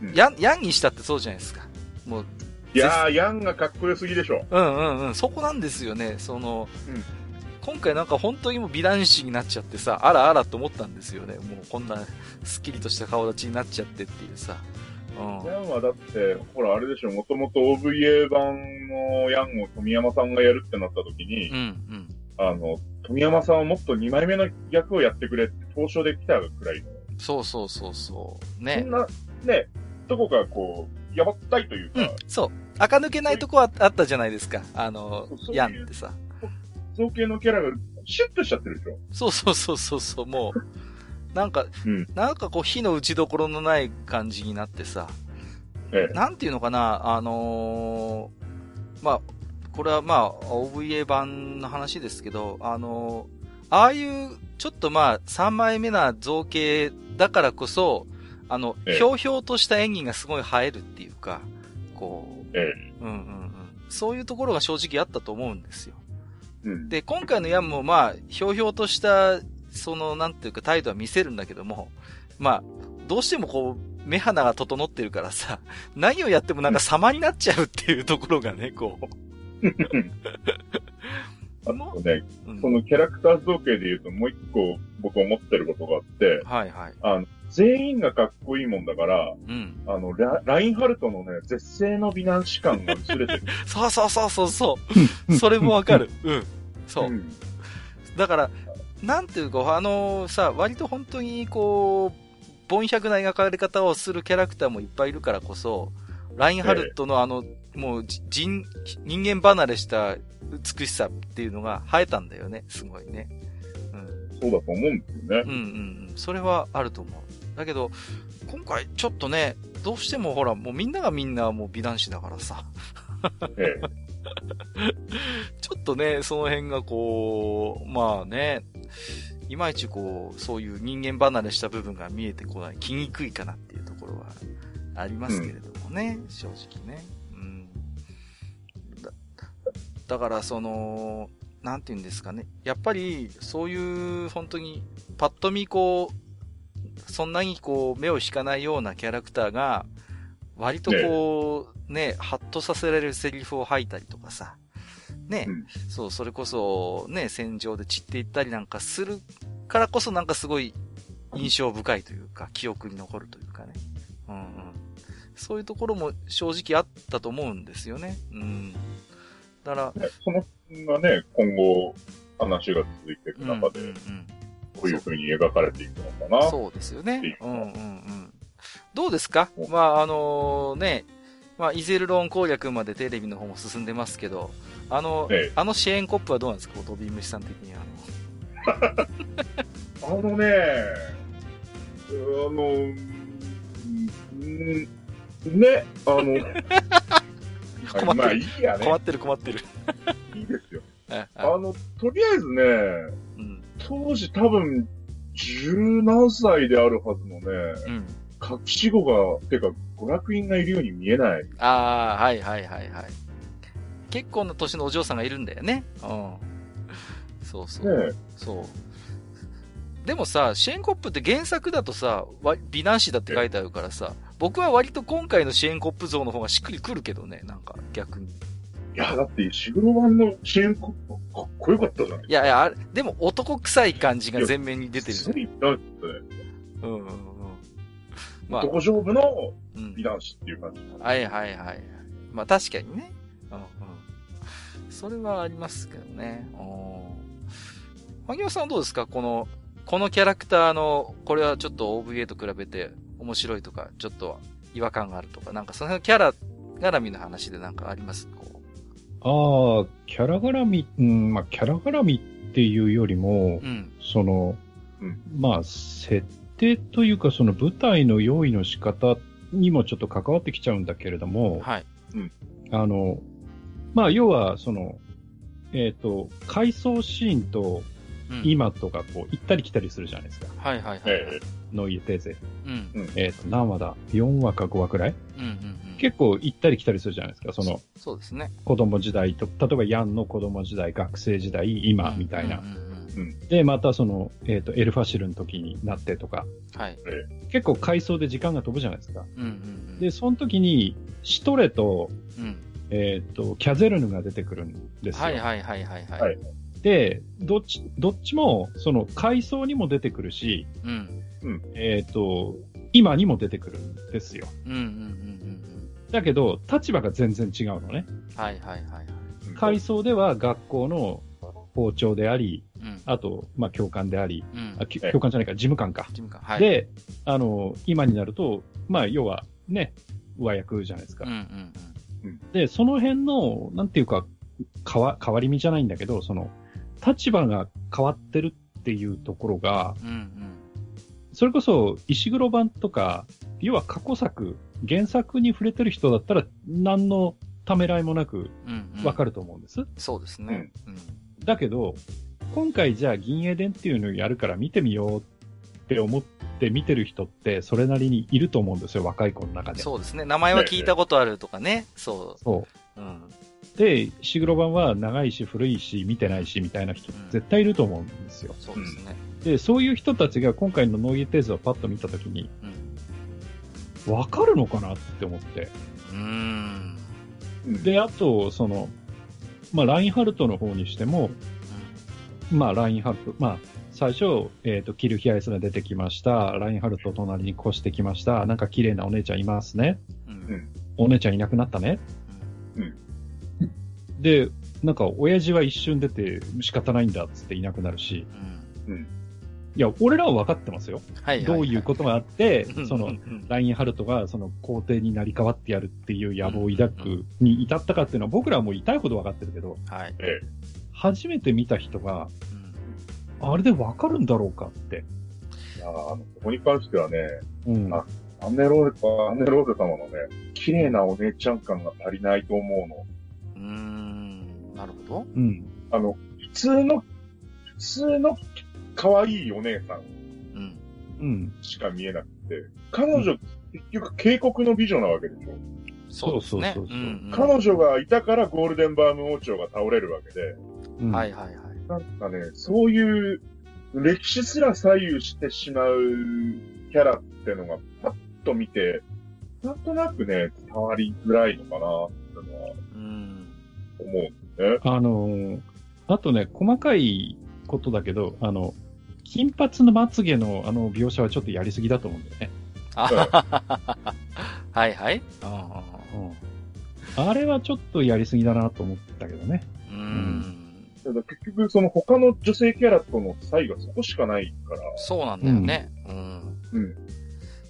うんやん、やんにしたってそうじゃないですか。もう、いやー、ヤンがかっこよすぎでしょ。うんうんうん。そこなんですよね。その、うん今回なんか本当にもう美男子になっちゃってさ、あらあらと思ったんですよね。もうこんなスッキリとした顔立ちになっちゃってっていうさ。うん。ヤンはだって、ほら、あれでしょ、もともと OVA 版のヤンを富山さんがやるってなった時に、うんうん。あの、富山さんはもっと2枚目の役をやってくれって交渉で来たくらいの、そうそうそうそう。そねん。な、ね、どこかこう、やばったいというか、うん、そう。垢抜けないとこはあったじゃないですか。あのそう、そういうヤンってさ。造形のキャラがシュッとしちゃってるでしょ？そうそうそうそうそう、もう、なんか、うんなんかこう火の打ちどころのない感じになってさ、ええ。なんていうのかな、あのーまあ、これはまあ、OVA 版の話ですけど、あのーああいう、ちょっとまあ、3枚目な造形だからこそ、あの、ええひょうひょうとした演技がすごい映えるっていうか、こう、えうんうんうん。そういうところが正直あったと思うんですよ。うん。で、今回のヤンもまあ、ひょうひょうとした、その、なんていうか態度は見せるんだけども、まあ、どうしてもこう、目鼻が整ってるからさ、何をやってもなんか様になっちゃうっていうところがね、こう。あとね、うんそのキャラクター造形で言うともう一個僕思ってることがあって、はいはい。あの、全員がかっこいいもんだから、うん。あの、ララインハルトのね、絶世の美男子感が薄れてる。そうそうそうそうそう。それもわかる。うん。そう。んだから、なんていうか、あのさ、割と本当にこう、凡百な描かれ方をするキャラクターもいっぱいいるからこそ、ラインハルトのあの、もうじ人、人間離れした美しさっていうのが生えたんだよね、すごいね。うん。そうだと思うんですよねうん。うんうん。それはあると思う。だけど、今回ちょっとね、どうしてもほら、もうみんながみんなもう美男子だからさ、ええ。ちょっとね、その辺がこう、まあね、いまいちこう、そういう人間離れした部分が見えてこない、来にくいかなっていうところはありますけれどもね、正直ね。うん。だ、だからその、なんて言うんですかね。やっぱり、そういう、本当に、パッと見こう、そんなにこう、目を引かないようなキャラクターが、割とこう、ね、ハッとさせられるセリフを吐いたりとかさ、ね、うんそう、それこそ、ね、戦場で散っていったりなんかするからこそなんかすごい印象深いというか、記憶に残るというかね。うんうん。そういうところも正直あったと思うんですよね。うん。だから、ねそのがね、今後、話が続いていくうんうん中で、うん。どういう風に描かれていくのかな。そうですよねう。うんうんうん。どうですか？おまあ、あのね、まあ、イゼルロン攻略までテレビの方も進んでますけど、あの、ええあの支援コップはどうなんですか？ドビームシさん的には。あのね、あの、うんね、あの、困ってるまあいいやね。困ってる困ってる。いいですよ。あ あの、とりあえずね、うん。当時多分、十何歳であるはずのね、うん。隠し子が、てか、娯楽院がいるように見えない。ああ、はいはいはいはい。結構な年のお嬢さんがいるんだよね。うん。そうそう。ねそう。でもさ、シェーンコップって原作だとさ、わ美男子だって書いてあるからさ、僕は割と今回のシェーンコップ像の方がしっくりくるけどね、なんか逆に。いや、だって、石黒版の支援コップかっこよかったじゃないいやいや、あれ、でも男臭い感じが前面に出てるじゃん。いだね。うんうんうん。まあ、男勝負のうん美。男子っていう感じ。はいはいはい。まあ確かにね。うんうん。それはありますけどね。うん。萩尾さんはどうですか？この、このキャラクターの、これはちょっと OVA と比べて面白いとか、ちょっと違和感があるとか、なんかその辺のキャラ絡みの話でなんかあります？こああ、キャラ絡み、うん、まあ、キャラ絡みっていうよりもう。う、ん。その、うんまあ、設定というか、その舞台の用意の仕方にもちょっと関わってきちゃうんだけれども、はい。あの、まあ、要は、その、えっ、と、回想シーンとうん、今とかこう、行ったり来たりするじゃないですか。はいはいはい。えノイエテーゼ。うん。えっ、と、何話だ ?4 話か5話くらい？うんうんうん。結構行ったり来たりするじゃないですか。その、そうですね。子供時代と、例えばヤンの子供時代、学生時代、今、みたいなうん。うんうんで、またその、えっ、と、エルファシルの時になってとか、はい。結構回想で時間が飛ぶじゃないですか。うんうんうん。で、その時に、シトレと、うん。えっ、と、キャゼルヌが出てくるんですよ。はいはいはいはいはい。はいで、どっち、どっちも、その、階層にも出てくるし、うん。えっ、と、今にも出てくるんですよ。うんうんうんうんだけど、立場が全然違うのね。うん。はいはいはいはい。階層では学校の校長であり、うん。あと、まあ、教官であり、うん。あ教官じゃないか、事務官か。事務官。はい。、で、あの、今になると、まあ、要は、ね、上役じゃないですか。うんうんで、その辺の、なんていうか、かわ、変わり身じゃないんだけど、その、立場が変わってるっていうところが、うん。うんそれこそ、石黒版とか、要は過去作、原作に触れてる人だったら、何のためらいもなくうん。うん。わかると思うんです。そうですね。うん。だけど、今回じゃあ銀英伝っていうのをやるから見てみようって思って見てる人って、それなりにいると思うんですよ、若い子の中で。そうですね。名前は聞いたことあるとかね。そ。そううん。う。で、石黒版は長いし古いし見てないしみたいな人絶対いると思うんですよ。そうですね。で、そういう人たちが今回の Neue These をパッと見たときに、うん。わかるのかなって思って。うーん。うん、で、あと、その、まあ、ラインハルトの方にしても、まあ、ラインハルト、まあ、最初、えっ、と、キルヒアイスが出てきました。ラインハルト隣に越してきました。なんか綺麗なお姉ちゃんいますね。うん。う。うんん。お姉ちゃんいなくなったね。で、なんか、親父は一瞬出て仕方ないんだっつっていなくなるし。うん。いや、俺らは分かってますよ。はいはい。どういうことがあってうん、そのう、んラインハルトがその皇帝になり変わってやるっていう野望を抱くに至ったかっていうのは僕らはもう痛いほど分かってるけど、はい。え初めて見た人が、うん。あれで分かるんだろうかって。え。いやーあの、そこに関してはね、うん。あアンネローゼ、アンネローゼ様のね、綺麗なお姉ちゃん感が足りないと思うの。なるほど。うん。あの、普通の、普通の可愛いお姉さんうん。うん。しか見えなくて、彼女、結局警告の美女なわけでしょ。そう。そうそうそうそうんん彼女がいたからゴールデンバーム王朝が倒れるわけで、うんはいはいはい。なんかね、そういう歴史すら左右してしまうキャラってのがパッと見て、なんとなくね、伝わりづらいのかなってのはうん。思うんね。あのーあとね、細かいことだけど、あの、金髪のまつげのあの描写はちょっとやりすぎだと思うんだよね。あはははははいはい。ああれはちょっとやりすぎだなと思ったけどね。ーうん。ただ結局、その他の女性キャラとの差異がそこしかないから、そうなんだよね。うん。うん。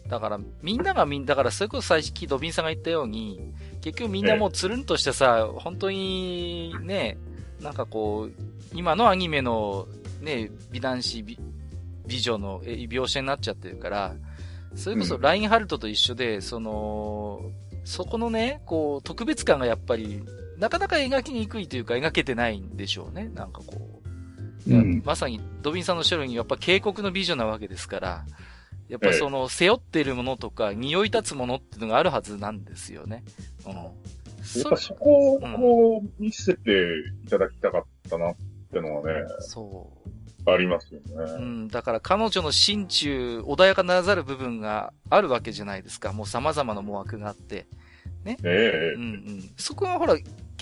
だから、みんながみんな、だから、それこそ最初、ドビンさんが言ったように、結局みんなもうつるんとしてさ、本当に、ね、なんかこう、今のアニメの、ね、美男子美、美女のえ描写になっちゃってるから、それこそうんラインハルトと一緒で、その、そこのね、こう、特別感がやっぱり、なかなか描きにくいというか、描けてないんでしょうね。なんかこう。うんまさに、ドビンさんのおっしゃるように、やっぱ警告の美女なわけですから、やっぱりその、背負っているものとか、匂い立つものっていうのがあるはずなんですよね。うん。やっそぱそこをこう見せていただきたかったなってのはね、そありますよう。うね。ん。だから彼女の心中、穏やかならざる部分があるわけじゃないですか。もう様々な思惑があって。ねえうんうん。そこはほら、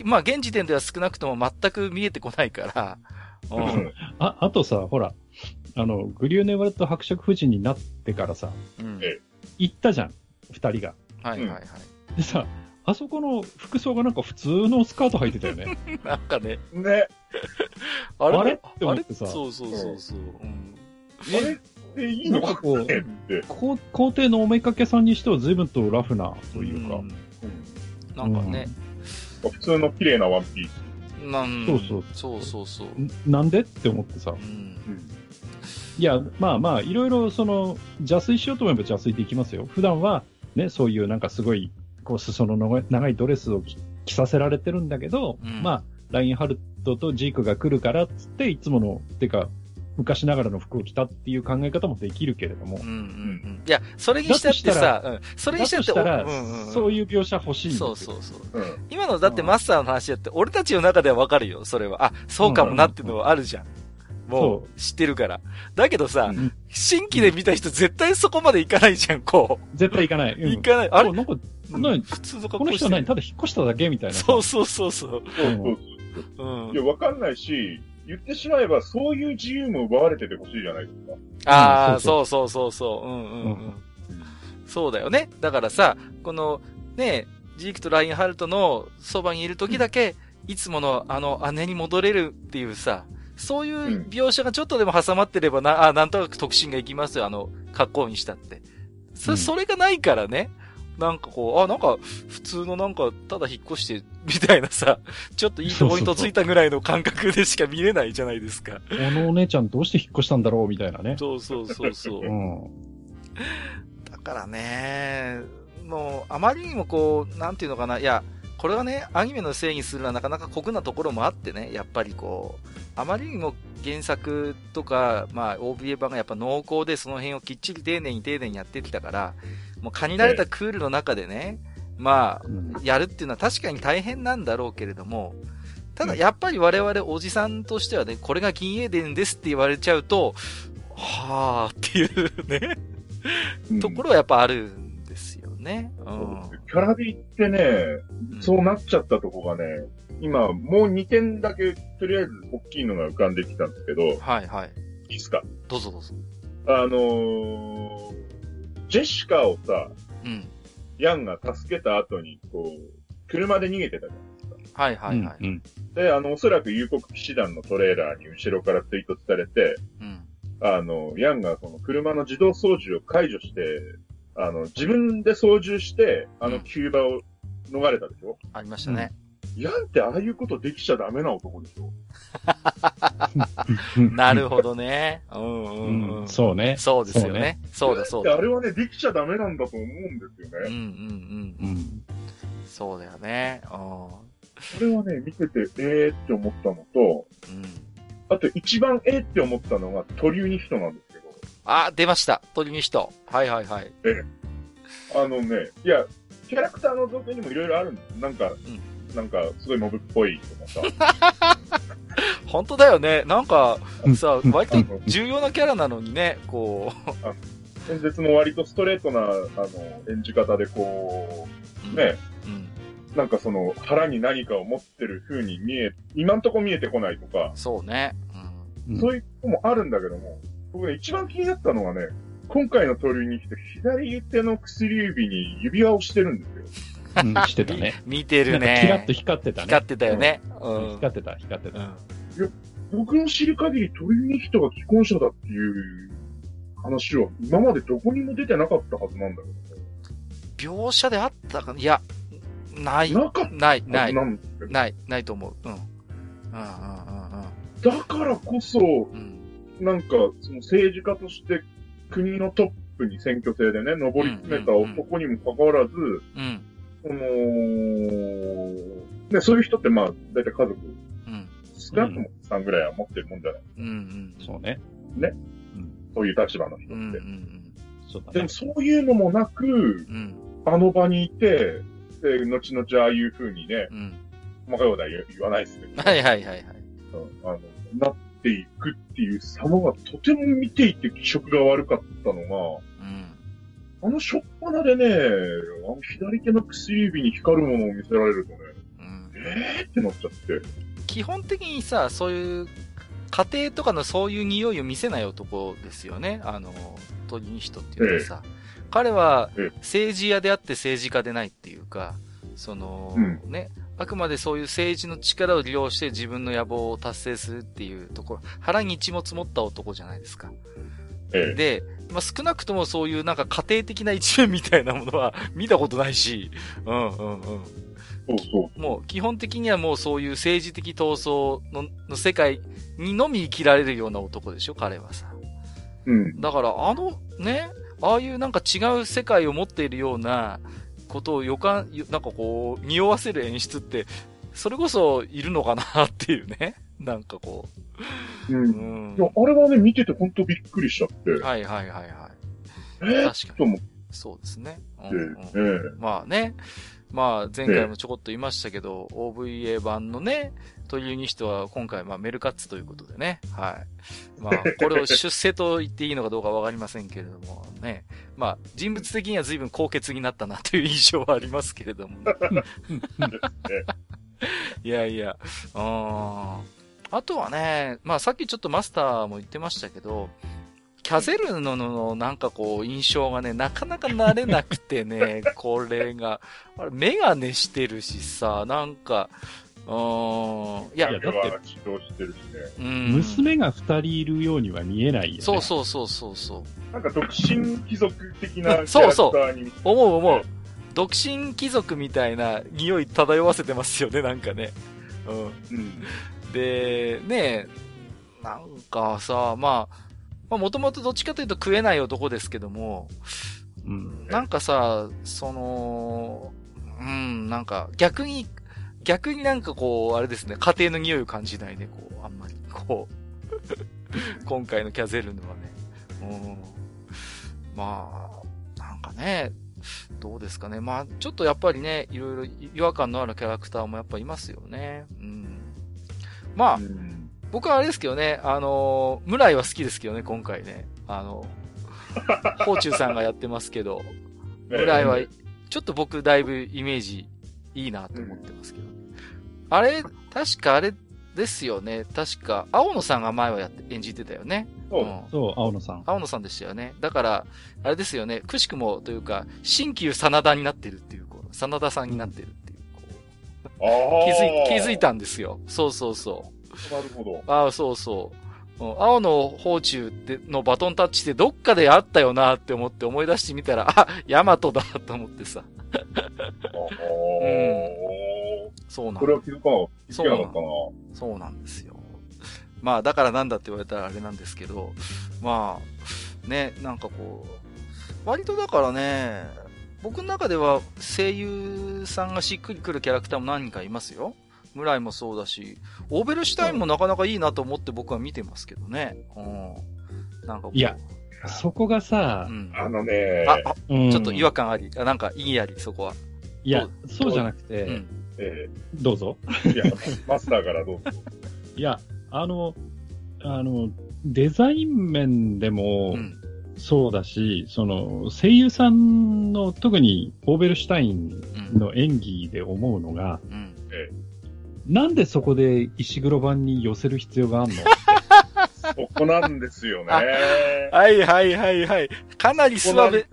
まあ現時点では少なくとも全く見えてこないから。う。うんん。あ、あとさ、ほら、あの、グリューネワルト伯爵夫人になってからさ、うん。え行ったじゃん、二人が。はいはいはい。でさ、あそこの服装がなんか普通のスカート履いてたよね。なんかね、ね。あれ？あれ？って思ってさあれそうそうそうそう。うん。あれっていいのかこうねって。皇皇帝のおめかけさんにしては随分とラフなというか。んなんかね、普通の綺麗なワンピース。なんそうそうそうそうそう。んなんで？って思ってさう。ん。いや、まあまあ、いろいろその、邪推しようと思えば邪推できますよ。普段は、ね、そういうなんかすごい、こう、裾の長い長いドレスを着着させられてるんだけど、うんまあ、ラインハルトとジークが来るからっつって、いつもの、てか、昔ながらの服を着たっていう考え方もできるけれどもうん、うんうん。いや、それにしたってさ、うん。それにだしたって、としたら、うんうん。そういう描写欲しいんですよ。そうそうそう。うん。今のだってマスターの話だって、俺たちの中ではわかるよ、それは。あ、そうかもなっていうのはあるじゃん。もう知ってるから。だけどさ、うん新規で見た人絶対そこまで行かないじゃん、こ絶対行かない。う。うん行かない。あれ？なんか、何普通の格この。人は何ただ引っ越しただけみたいな。そうそうそうそう。そうそううんい。や、わかんないし、言ってしまえば、そういう自由も奪われててほしいじゃないですか。ああ、うんそうそうそうそう。うんうんうん。うんそうだよね。だからさ、この、ね、ジークとラインハルトのそばにいる時だけ、いつものあの姉に戻れるっていうさ、そういう描写がちょっとでも挟まってればな、あなんとなく特進がいきますよ、あの、格好にしたって。そ、うんそれがないからね。なんかこう、あ、なんか、普通のなんか、ただ引っ越して、みたいなさ、ちょっといいとポイントついたぐらいの感覚でしか見れないじゃないですか。このお姉ちゃんどうして引っ越したんだろうみたいなね。そうそうそうそうう。ん。だからね、もう、あまりにもこう、なんていうのかな、いや、これはね、アニメのせいにするのはなかなか酷なところもあってね、やっぱりこう、あまりにも原作とか、まあ、OVA 版がやっぱ濃厚でその辺をきっちり丁寧に丁寧にやってきたから、もう限られたクールの中でね、まあ、うん。やるっていうのは確かに大変なんだろうけれども、ただやっぱり我々おじさんとしてはね、これが銀英伝ですって言われちゃうと、はぁっていうね、うん。ところはやっぱあるね。うん。キャラビってね、そうなっちゃったとこがね、今、もう2点だけ、とりあえず大きいのが浮かんできたんですけど、はいはい。いいっすか？どうぞどうぞ。あのー、ジェシカをさ、うん。ヤンが助けた後に、こう、車で逃げてたじはいはいはい。うんゃん。で、あの、おそらく夕刻騎士団のトレーラーに後ろから追突されて、うん。あの、ヤンがその車の自動操縦を解除して、あの、自分で操縦して、あの、うんキューバを逃れたでしょ、ありましたね。ヤンってああいうことできちゃダメな男でしょ？う んなるほどね。うんううんうんん。。そうね。そうですよね。そうだそうだ。あれはね、できちゃダメなんだと思うんですよね。うんうんうん。うん。そうだよね。うそれはね、見てて、えーって思ったのと、ん。うん。あと一番えーって思ったのがトリューニヒトなんですあ、出ました。鳥に人。はいはいはい。あのね、いや、キャラクターの造形にもいろいろあるん。なんか、なんか、すごいモブっぽいとかさ。本当だよね。なんか、さ、うん割と重要なキャラなのにね、こ演説も割とストレートな、あの、演じ方でこう。う、ね、うん。なんかその、腹に何かを持ってる風に見え、今んとこ見えてこないとか、そうね。うん。うんそういうのもあるんだけども、僕ね、一番気になったのはね、今回のトリューにして左手の薬指に指輪をしてるんですよ。うんしてたね。見てるね。キラッと光ってたね。光ってたよね。うん。光ってた、光ってた。うん。僕の知る限りトリューニヒトが既婚者だっていう話は今までどこにも出てなかったはずなんだ描写であったかな？いや、ないけ。ど。なかっない、たない、なんですけど。ない、ないと思う。うん。うん、うん、だからこそ、うん、うん。なんか、その政治家として国のトップに選挙制でね、上り詰めた男にもかかわらず、うん、その、ね、そういう人ってまあ、だいたい家族、うん、少なくとも3ぐらいは持ってるもんじゃない？うん、うん。そうね。ね？うん。そういう立場の人って。うん、うん、そうだねでも。そういうのもなく、うん、あの場にいて、で、後々ああいう風にね、うん。細かいことは言言わないですけど、はいはいはいはい。うんあの、なっていくっていう様がとても見ていて気色が悪かったのが、うん。あの初っ端でね、あの左手の薬指に光るものを見せられるとね、うんえーってなっちゃって。基本的にさ、そういう、家庭とかのそういう匂いを見せない男ですよね。あの、鳥に人っていうのはさ。彼はええ政治家であって政治家でないっていうか、その、うんね、あくまでそういう政治の力を利用して自分の野望を達成するっていうところ、腹に血も積もった男じゃないですか。ええで、まあ、少なくともそういうなんか家庭的な一面みたいなものは 見たことないし、うんうんうん。そうそもう基本的にはもうそういう政治的闘争のの世界にのみ生きられるような男でしょ、彼はさ。う。うん。だからあのね、ああいうなんか違う世界を持っているようなことを予感、なんかこう、匂わせる演出って、それこそいるのかなっていうね。なんかこう。う。うんん。いや、あれはね、見ててほんとびっくりしちゃって。はいはいはいはい。え？ー、確かにそうですね。うんて、うんええまあね。まあ、前回もちょこっと言いましたけど、OVA 版のね、というにしては、今回、まあ、メルカッツということでね。はい。まあ、これを出世と言っていいのかどうかわかりませんけれども、ね。まあ、人物的には随分高潔になったなという印象はありますけれども、ね。いやいや、うん。あとはね、まあさっきちょっとマスターも言ってましたけど、キャゼルノのなんかこう印象がね、なかなか慣れなくてね、これが、あれメガネしてるしさ、なんか、うーん、いや、だって、指導してるしね。うん。娘が二人いるようには見えないよね。そうそうそうそうそう。なんか独身貴族的なキャラクタそうそうーに。思う思う。独身貴族みたいな匂い漂わせてますよね、なんかね。うん。うん。で、ねなんかさ、まあ、まあもともとどっちかというと食えない男ですけども、うん。なんかさ、その、うん、なんか逆に、逆になんかこう、あれですね、家庭の匂いを感じないね、こう、あんまり、こう、今回のキャゼルヌはね。うん。まあ、なんかね、どうですかね。まあ、ちょっとやっぱりね、いろいろ違和感のあるキャラクターもやっぱいますよね。うん。まあう、ん僕はあれですけどね、あのー、村井は好きですけどね、今回ね。あの、宝中さんがやってますけど、村井は、ちょっと僕だいぶイメージいいなと思ってますけど。あれ、確かあれですよね。確か、青野さんが前はやって、演じてたよね。そううんそう、青野さん。青野さんでしたよね。だから、あれですよね。くしくもというか、新旧真田になってるっていう、こう、真田さんになってるっていう、こう、あ気づい、気づいた。たんですよ。そうそうそう。なるほど。ああ、そうそう。うん青の宝てのバトンタッチってどっかであったよなって思って思い出してみたら、あ、ヤマトだと思ってさ。あーそうなんこれは気づかなかった。なな。そうなんですよ。まあ、だからなんだって言われたらあれなんですけど、まあ、ね、なんかこう、割とだからね、僕の中では声優さんがしっくりくるキャラクターも何人かいますよ。村井もそうだし、オーベルシュタインもなかなかいいなと思って僕は見てますけどね。うん。なんかこういや、そこがさう、ん。あのね、あ、あうんちょっと違和感あり。あなんか、意義あり、そこは。いや、そうじゃなくて、うん。えどうぞ。えいや、マスターからどうぞ。いや、あの、あの、デザイン面でもうん。そうだし、その、声優さんの、特にオーベルシュタインうん。の演技で思うのが、うん。なんでそこで石黒版に寄せる必要があんの？そこなんですよね。はいはいはいはい。かなり諏訪部。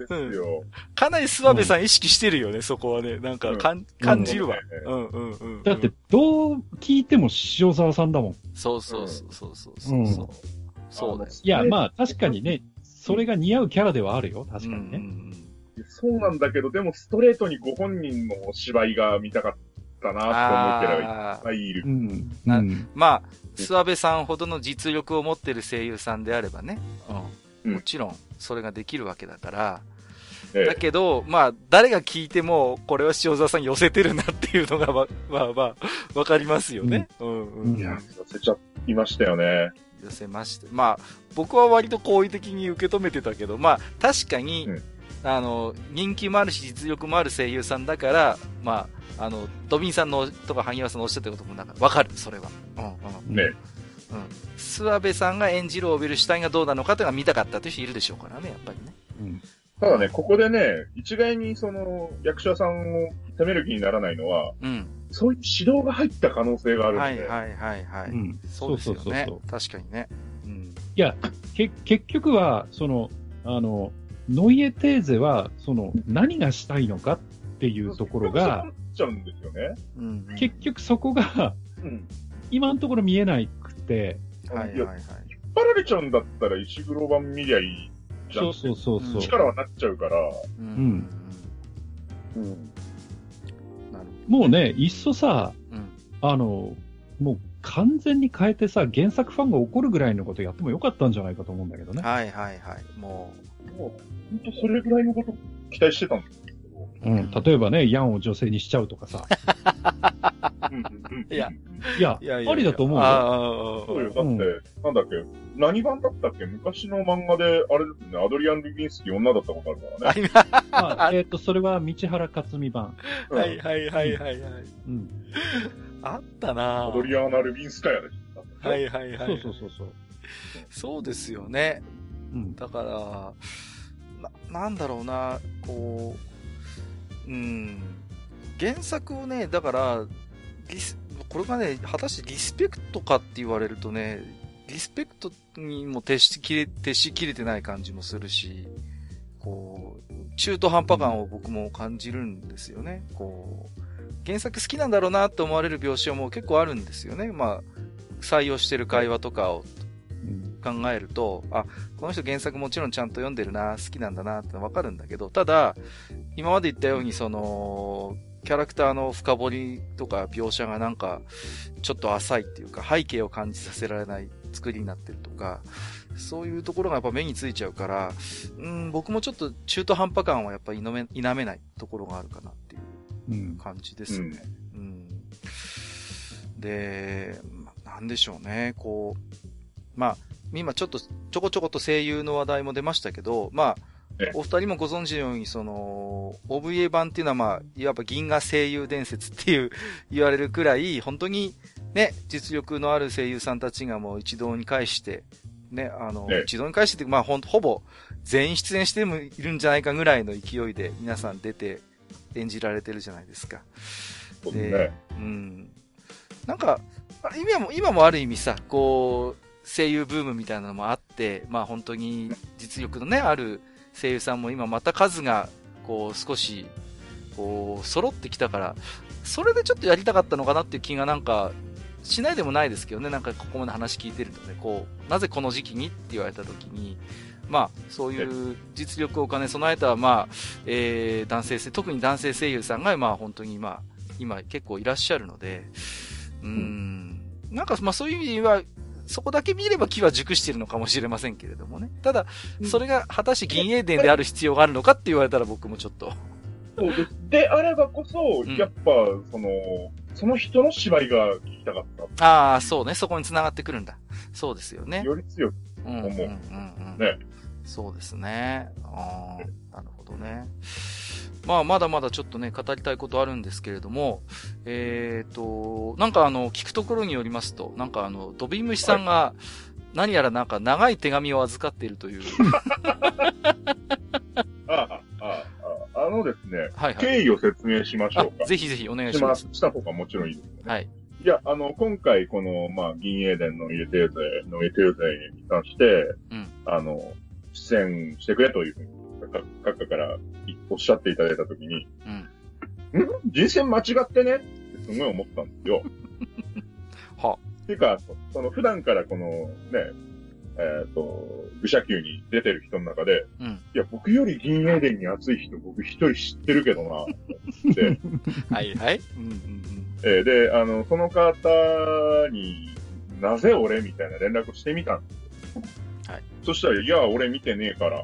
かなり諏訪部さん意識してるよね、そこはね。なんか、かん、感じるわ。ううんうんうんうん。だって、どう聞いても塩沢さんだもん。そうそうそうそうそうそうそう。そうだよ。いや、まあ、確かにね、それが似合うキャラではあるよ。確かにね。うんそうなんだけど、でもストレートにご本人の芝居が見たかったなって思うキャラがいっぱいいるう。ん。なうん。まあ、諏訪部さんほどの実力を持ってる声優さんであればね。う。うんんもちろん、それができるわけだから。ええだけど、まあ、誰が聞いても、これは塩沢さん寄せてるなっていうのが、まあまあまあ、わかりますよね。うんうん。うんいや、寄せちゃいましたよね。寄せまして。まあ、僕は割と好意的に受け止めてたけど、まあ、確かに、うんあの、人気もあるし、実力もある声優さんだから、まあ、あの、ドビンさんの、とか萩原さんのおっしゃってることもなんか、わかる、それは。うんうん。ねうん。諏訪部さんが演じるオベルシュタインがどうなのかというのが見たかったという人いるでしょうからね、やっぱりね。うんただね、ここでね、一概にその、役者さんを責める気にならないのは、うん。そういう指導が入った可能性があるんで。はいはいはいはい。うん。そうですよねそうそうそう。確かにね。うん。いや、け、結局は、その、あの、ノイエテーゼは、その、何がしたいのかっていうところがちゃうんですよね。うんうん結局そこが、うん。今のところ見えなくて、はいはいはい。引っ張られちゃうんだったら石黒版見りゃいいじゃん。そうそうそうそう。力はなっちゃうから。うんうんうん。もうね、いっそさ。うん。あの、もう完全に変えてさ、原作ファンが怒るぐらいのことやってもよかったんじゃないかと思うんだけどね。はいはいはい。ももう、本当それぐらいのこと期待してたんです。うん。例えばね、ヤンを女性にしちゃうとかさ。うんうんうんいやいや、ありだと思うよ。ああそうよ。だって、うんなんだっけ、何版だったっけ？昔の漫画で、あれですね、アドリアン・リビンスキー女だったことあるからね。まあ、えっ、と、それは道原克美版。う んはいはいはいはいはい。うん。あったなアドリアーナ・ルビンスカヤでした。はいはいはい。そうそうそうそう。そうですよね。うん。だから、な、なんだろうな、こう、うん、原作をね、だから、リス、これがね、果たしてリスペクトかって言われるとね、リスペクトにも徹しきれ、徹しきれてない感じもするし、こう、中途半端感を僕も感じるんですよね。こう、原作好きなんだろうなって思われる描写も結構あるんですよね。まあ、採用してる会話とかをうん考えると、あ、この人原作もちろんちゃんと読んでるな、好きなんだなってわかるんだけど、ただ、今まで言ったようにその、キャラクターの深掘りとか描写がなんか、ちょっと浅いっていうか、背景を感じさせられない作りになってるとか、そういうところがやっぱ目についちゃうから、うん、僕もちょっと中途半端感はやっぱ否め、否めないところがあるかなっていううん。感じですね。うん。で、まなんでしょうね、こう、まあ、今ちょっとちょこちょこと声優の話題も出ましたけど、まええあ、お二人もご存知のように、その、OVA 版っていうのはまあ、いわば銀河声優伝説っていう 言われるくらい、本当にね、実力のある声優さんたちがもう一堂に会して、ね、あの、ええ一堂に会してって、まあほん、ほぼ全員出演してもいるんじゃないかぐらいの勢いで皆さん出て演じられてるじゃないですか。ですね。うん。なんか、あ今も、今もある意味さ、こう、声優ブームみたいなのもあって、まあ本当に実力のね、ある声優さんも今また数が、こう、少し、こう、揃ってきたから、それでちょっとやりたかったのかなっていう気がなんか、しないでもないですけどね、なんかここまで話聞いてるとね、こう、なぜこの時期にって言われた時に、まあ、そういう実力を兼ね備えた、まあ、えー、男性性、特に男性声優さんが、まあ本当にまあ、今結構いらっしゃるので、うーん、なんかまあそういう意味では、そこだけ見れば気は熟しているのかもしれませんけれどもね。ただ、それが果たして銀英伝である必要があるのかって言われたら僕もちょっと。そうです。であればこそ、んやっぱ、その、その人の芝居が聞きたかった。ああ、そうね。そこに繋がってくるんだ。そうですよね。より強く。うん、うん、うん、うん。ねそうですね。ああ、なるほどね。まあ、まだまだちょっとね、語りたいことあるんですけれども、えっ、と、なんかあの、聞くところによりますと、なんかあの、ドビムシさんが、何やらなんか長い手紙を預かっているという。あ あ、ああ、ああのですね、はいはい。経緯を説明しましょあうか。ぜひぜひお願いしまします。した方がもちろんいいですよね。はい。いや、あの、今回、この、まあ、銀英伝のエテーゼのエテーゼに関して、うんあの、出演してくれというふうに、か閣下からおっしゃっていただいたときに、うん。ん？人選間違ってね？ってすごい思ったんですよ。は。っていうか、そその普段からこのね、えっ、と、愚者級に出てる人の中で、うん。いや、僕より銀英伝に熱い人僕一人知ってるけどな、って、はいはい。うんうんえーで、あの、その方に、なぜ俺みたいな連絡をしてみたんですよ。はい。そしたら、いや、俺見てねえから、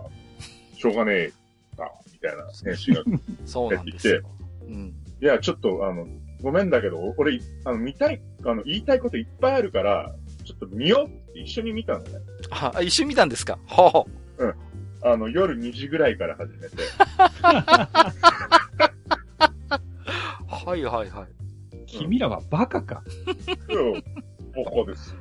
しょうがねえな、みたいな返信が、いうん。そうなんですよ。うん。や、ちょっと、あの、ごめんだけど、俺、あの、見たい、あの、言いたいこといっぱいあるから、ちょっと見ようって一緒に見たのね。あ、あ一緒に見たんですか？はあ。あの、夜2時ぐらいから始めて。はいはいはい。君らはバカか。うんバカですか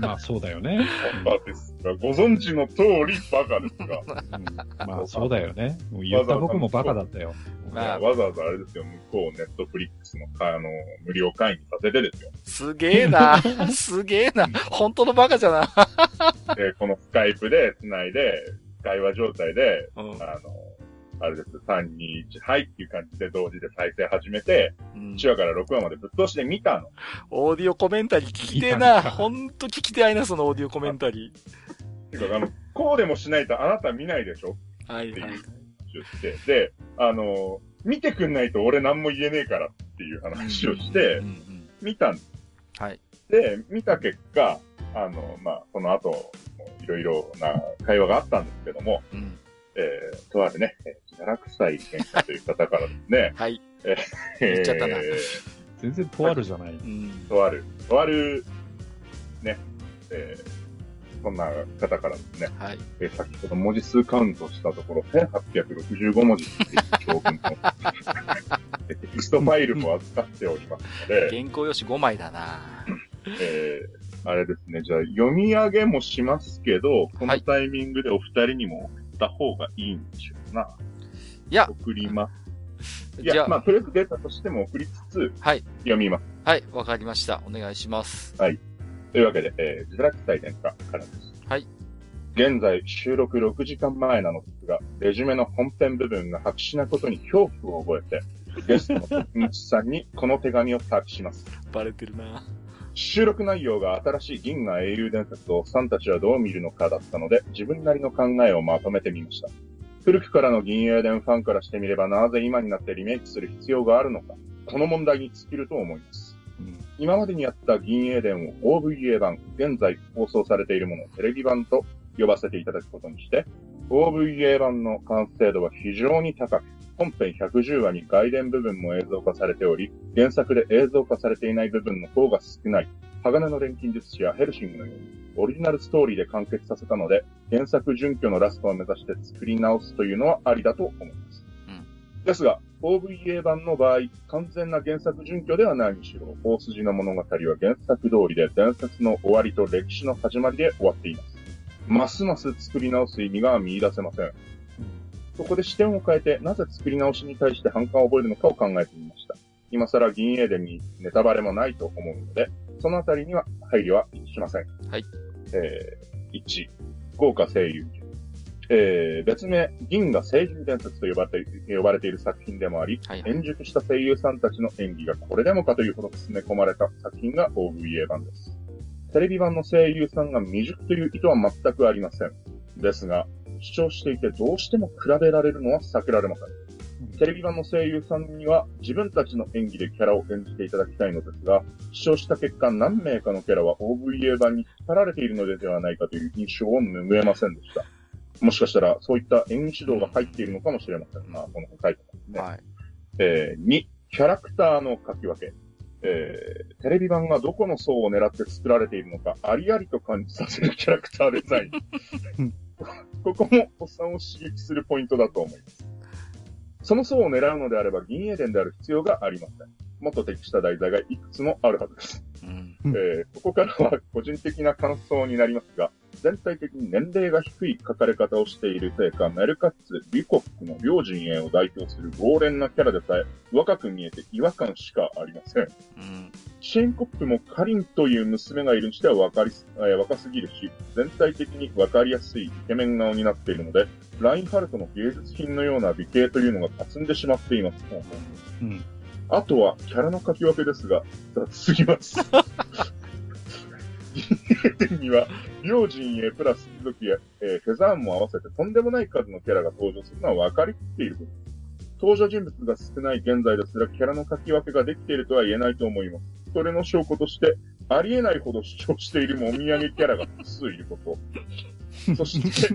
まあそうだよね。バカですかご存知の通りバカですかうんまあそうだよね。もう言った僕もバカだったよ。まあわざわざあれですよ、向こうネットフリックスのか、あの、無料会員にさせてですよ。すげえな。すげえな。本当のバカじゃな。で、このスカイプで繋いで、会話状態で、うんあの、あれです、3、2、1、はいっていう感じで同時で再生始めて、うん1話から6話までぶっ通しで見たの。オーディオコメンタリー聞きてえいいな。かほんと聞きてえな、そのオーディオコメンタリていうか、あの、こうでもしないとあなた見ないでしょ？ー。はいはい。話をして、で、あの、見てくんないと俺何も言えねえからっていう話をしてうん、うん見たんはい。で、見た結果、あの、まあ、その後、いろいろな会話があったんですけども、うん。えー、とあるね、えーザラクサイ喧嘩という方からですね。はい。え言っちゃったな全然とあるじゃない。うん。とある、とある、ね、えーそんな方からですね、はい。えー先ほど文字数カウントしたところ、1865文字っていう長文の えテキストファイルも預かっておりますので、原稿用紙5枚だなえーあれですね、じゃあ読み上げもしますけど、このタイミングでお二人にも送った方がいいんでしょうな。いや、送ります。いや、まあ、とりあえずデータとしても送りつつ、はい。読みます。はい、わかりました。お願いします。というわけで、えー、自落祭典家からです。はい。現在、収録6時間前なのですが、レジュメの本編部分が白紙なことに恐怖を覚えて、ゲストの徳光さんにこの手紙を託します。バレてるな収録内容が新しい銀河英雄伝説をさんたちはどう見るのかだったので、自分なりの考えをまとめてみました。古くからの銀英伝ファンからしてみれば、なぜ今になってリメイクする必要があるのか、この問題に尽きると思います。うん今までにやった銀英伝を OVA 版、現在放送されているものをテレビ版と呼ばせていただくことにして、OVA 版の完成度は非常に高く、本編110話に外伝部分も映像化されており、原作で映像化されていない部分の方が少ない。鋼の錬金術師やヘルシングのように、オリジナルストーリーで完結させたので、原作準拠のラストを目指して作り直すというのはありだと思います。うんですが、OVA 版の場合、完全な原作準拠ではないにしろ、大筋の物語は原作通りで伝説の終わりと歴史の始まりで終わっています。ますます作り直す意味が見出せません。そこで視点を変えて、なぜ作り直しに対して反感を覚えるのかを考えてみました。今更銀英伝にネタバレもないと思うので、そのあたりには配慮はしません。はい。えー、1、豪華声優陣。えー、別名、銀河声優伝説と呼ばれて呼ばれている作品でもあり、はいはい。円熟した声優さんたちの演技がこれでもかというほど詰め込まれた作品が OVA 版です。テレビ版の声優さんが未熟という意図は全くありません。ですが、主張していてどうしても比べられるのは避けられません。テレビ版の声優さんには自分たちの演技でキャラを演じていただきたいのですが、主張した結果何名かのキャラは OVA 版に引っ張られているのではないかという印象を拭えませんでした。もしかしたらそういった演技指導が入っているのかもしれませんな、この書いてますね。はい。えー、2、キャラクターの書き分け。えー、テレビ版がどこの層を狙って作られているのか、ありありと感じさせるキャラクターデザイン。ここもおっさんを刺激するポイントだと思います。その層を狙うのであれば銀英伝である必要がありません。もっと適した題材がいくつもあるはずです。うん。うんえーここからは個人的な感想になりますが、全体的に年齢が低い書かれ方をしているせいか、メルカッツ、リコックの両陣営を代表する強錬なキャラでさえ、若く見えて違和感しかありません。うん。シェーンコップもカリンという娘がいるにしては若りす、えー若すぎるし、全体的にわかりやすいイケメン顔になっているので、ラインハルトの芸術品のような美形というのが霞んでしまっています。うん。あとは、キャラの書き分けですが、雑すぎます。銀には、両陣営プラス貴族や、えーフェザーンも合わせてとんでもない数のキャラが登場するのは分かりきっていること。登場人物が少ない現在ですら、キャラの書き分けができているとは言えないと思います。それの証拠として、ありえないほど主張しているもみあげキャラが複数いること。そして、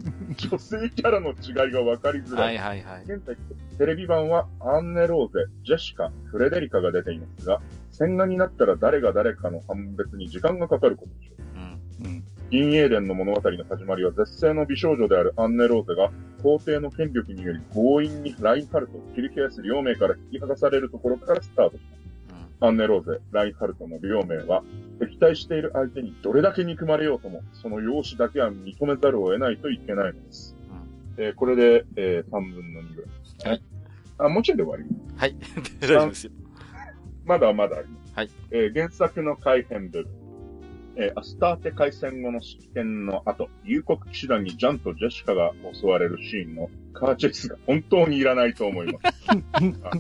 女性キャラの違いが分かりづら。はいいはいはい。現在、テレビ版はアンネ・ローゼ、ジェシカ、フレデリカが出ていますが、戦画になったら誰が誰かの判別に時間がかかることでしょう。うん。うん。銀英伝の物語の始まりは絶世の美少女であるアンネ・ローゼが皇帝の権力により強引にラインハルトを切り返す両名から引き剥がされるところからスタートします。アンネ・ローゼ、ラインハルトの両名は敵対している相手にどれだけ憎まれようとも、その容姿だけは認めざるを得ないといけないのです。えーこれで、えー3分の2ぐらいですね。はいあ、もうちょいで終わりはい。大丈夫ですよ。まだまだあります。はい。えー原作の改編部分。えーアスターテ海戦後の式典の後、夕刻騎士団にジャンとジェシカが襲われるシーンのカーチェイスが本当にいらないと思います。あ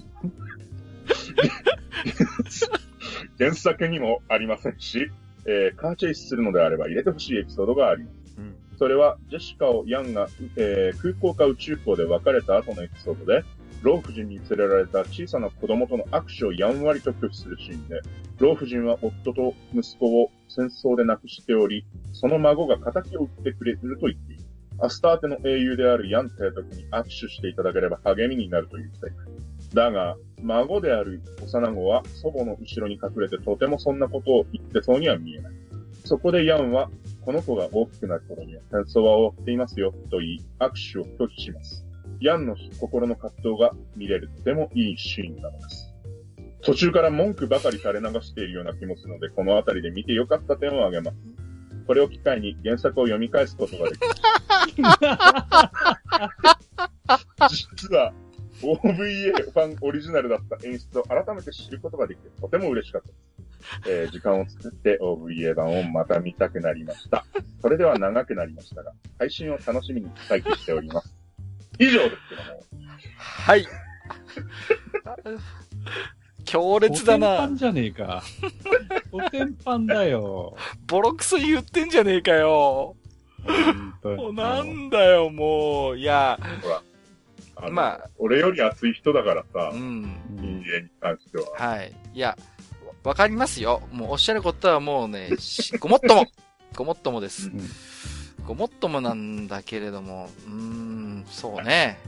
原作にもありませんし、えーカーチェイスするのであれば入れてほしいエピソードがあります。うん。それは、ジェシカをヤンが、えー空港か宇宙港で別れた後のエピソードで、老婦人に連れられた小さな子供との握手をやんわりと拒否するシーンで、老婦人は夫と息子を戦争で亡くしており、その孫が仇を撃ってくれると言っている。アスターテの英雄であるヤン提督に握手していただければ励みになるというセリフ。だが、孫である幼子は祖母の後ろに隠れてとてもそんなことを言ってそうには見えない。そこでヤンは、この子が大きくなる頃には戦争は終わっていますよ、と言い、握手を拒否します。ヤンの心の葛藤が見れるとてもいいシーンなのです。途中から文句ばかり垂れ流しているような気もするので、このあたりで見てよかった点を挙げます。これを機会に原作を読み返すことができます。実は、OVA ファンオリジナルだった演出を改めて知ることができて、とても嬉しかったです。えー時間を作って OVA 版をまた見たくなりました。それでは長くなりましたが、配信を楽しみに待機しております。以上ですけども。はい。強烈だなコテンパン。じゃねえか。コテンパンだよ。ボロクソ言ってんじゃねえかよ。もうなんだよ、もう。いや、あのまあ俺より熱い人だからさう、ん。人間に関しては。はい。いや、わかりますよ。もうおっしゃることはもうね、しごもっとも。ごもっともです。ごもっともなんだけれども、うーん、そうね。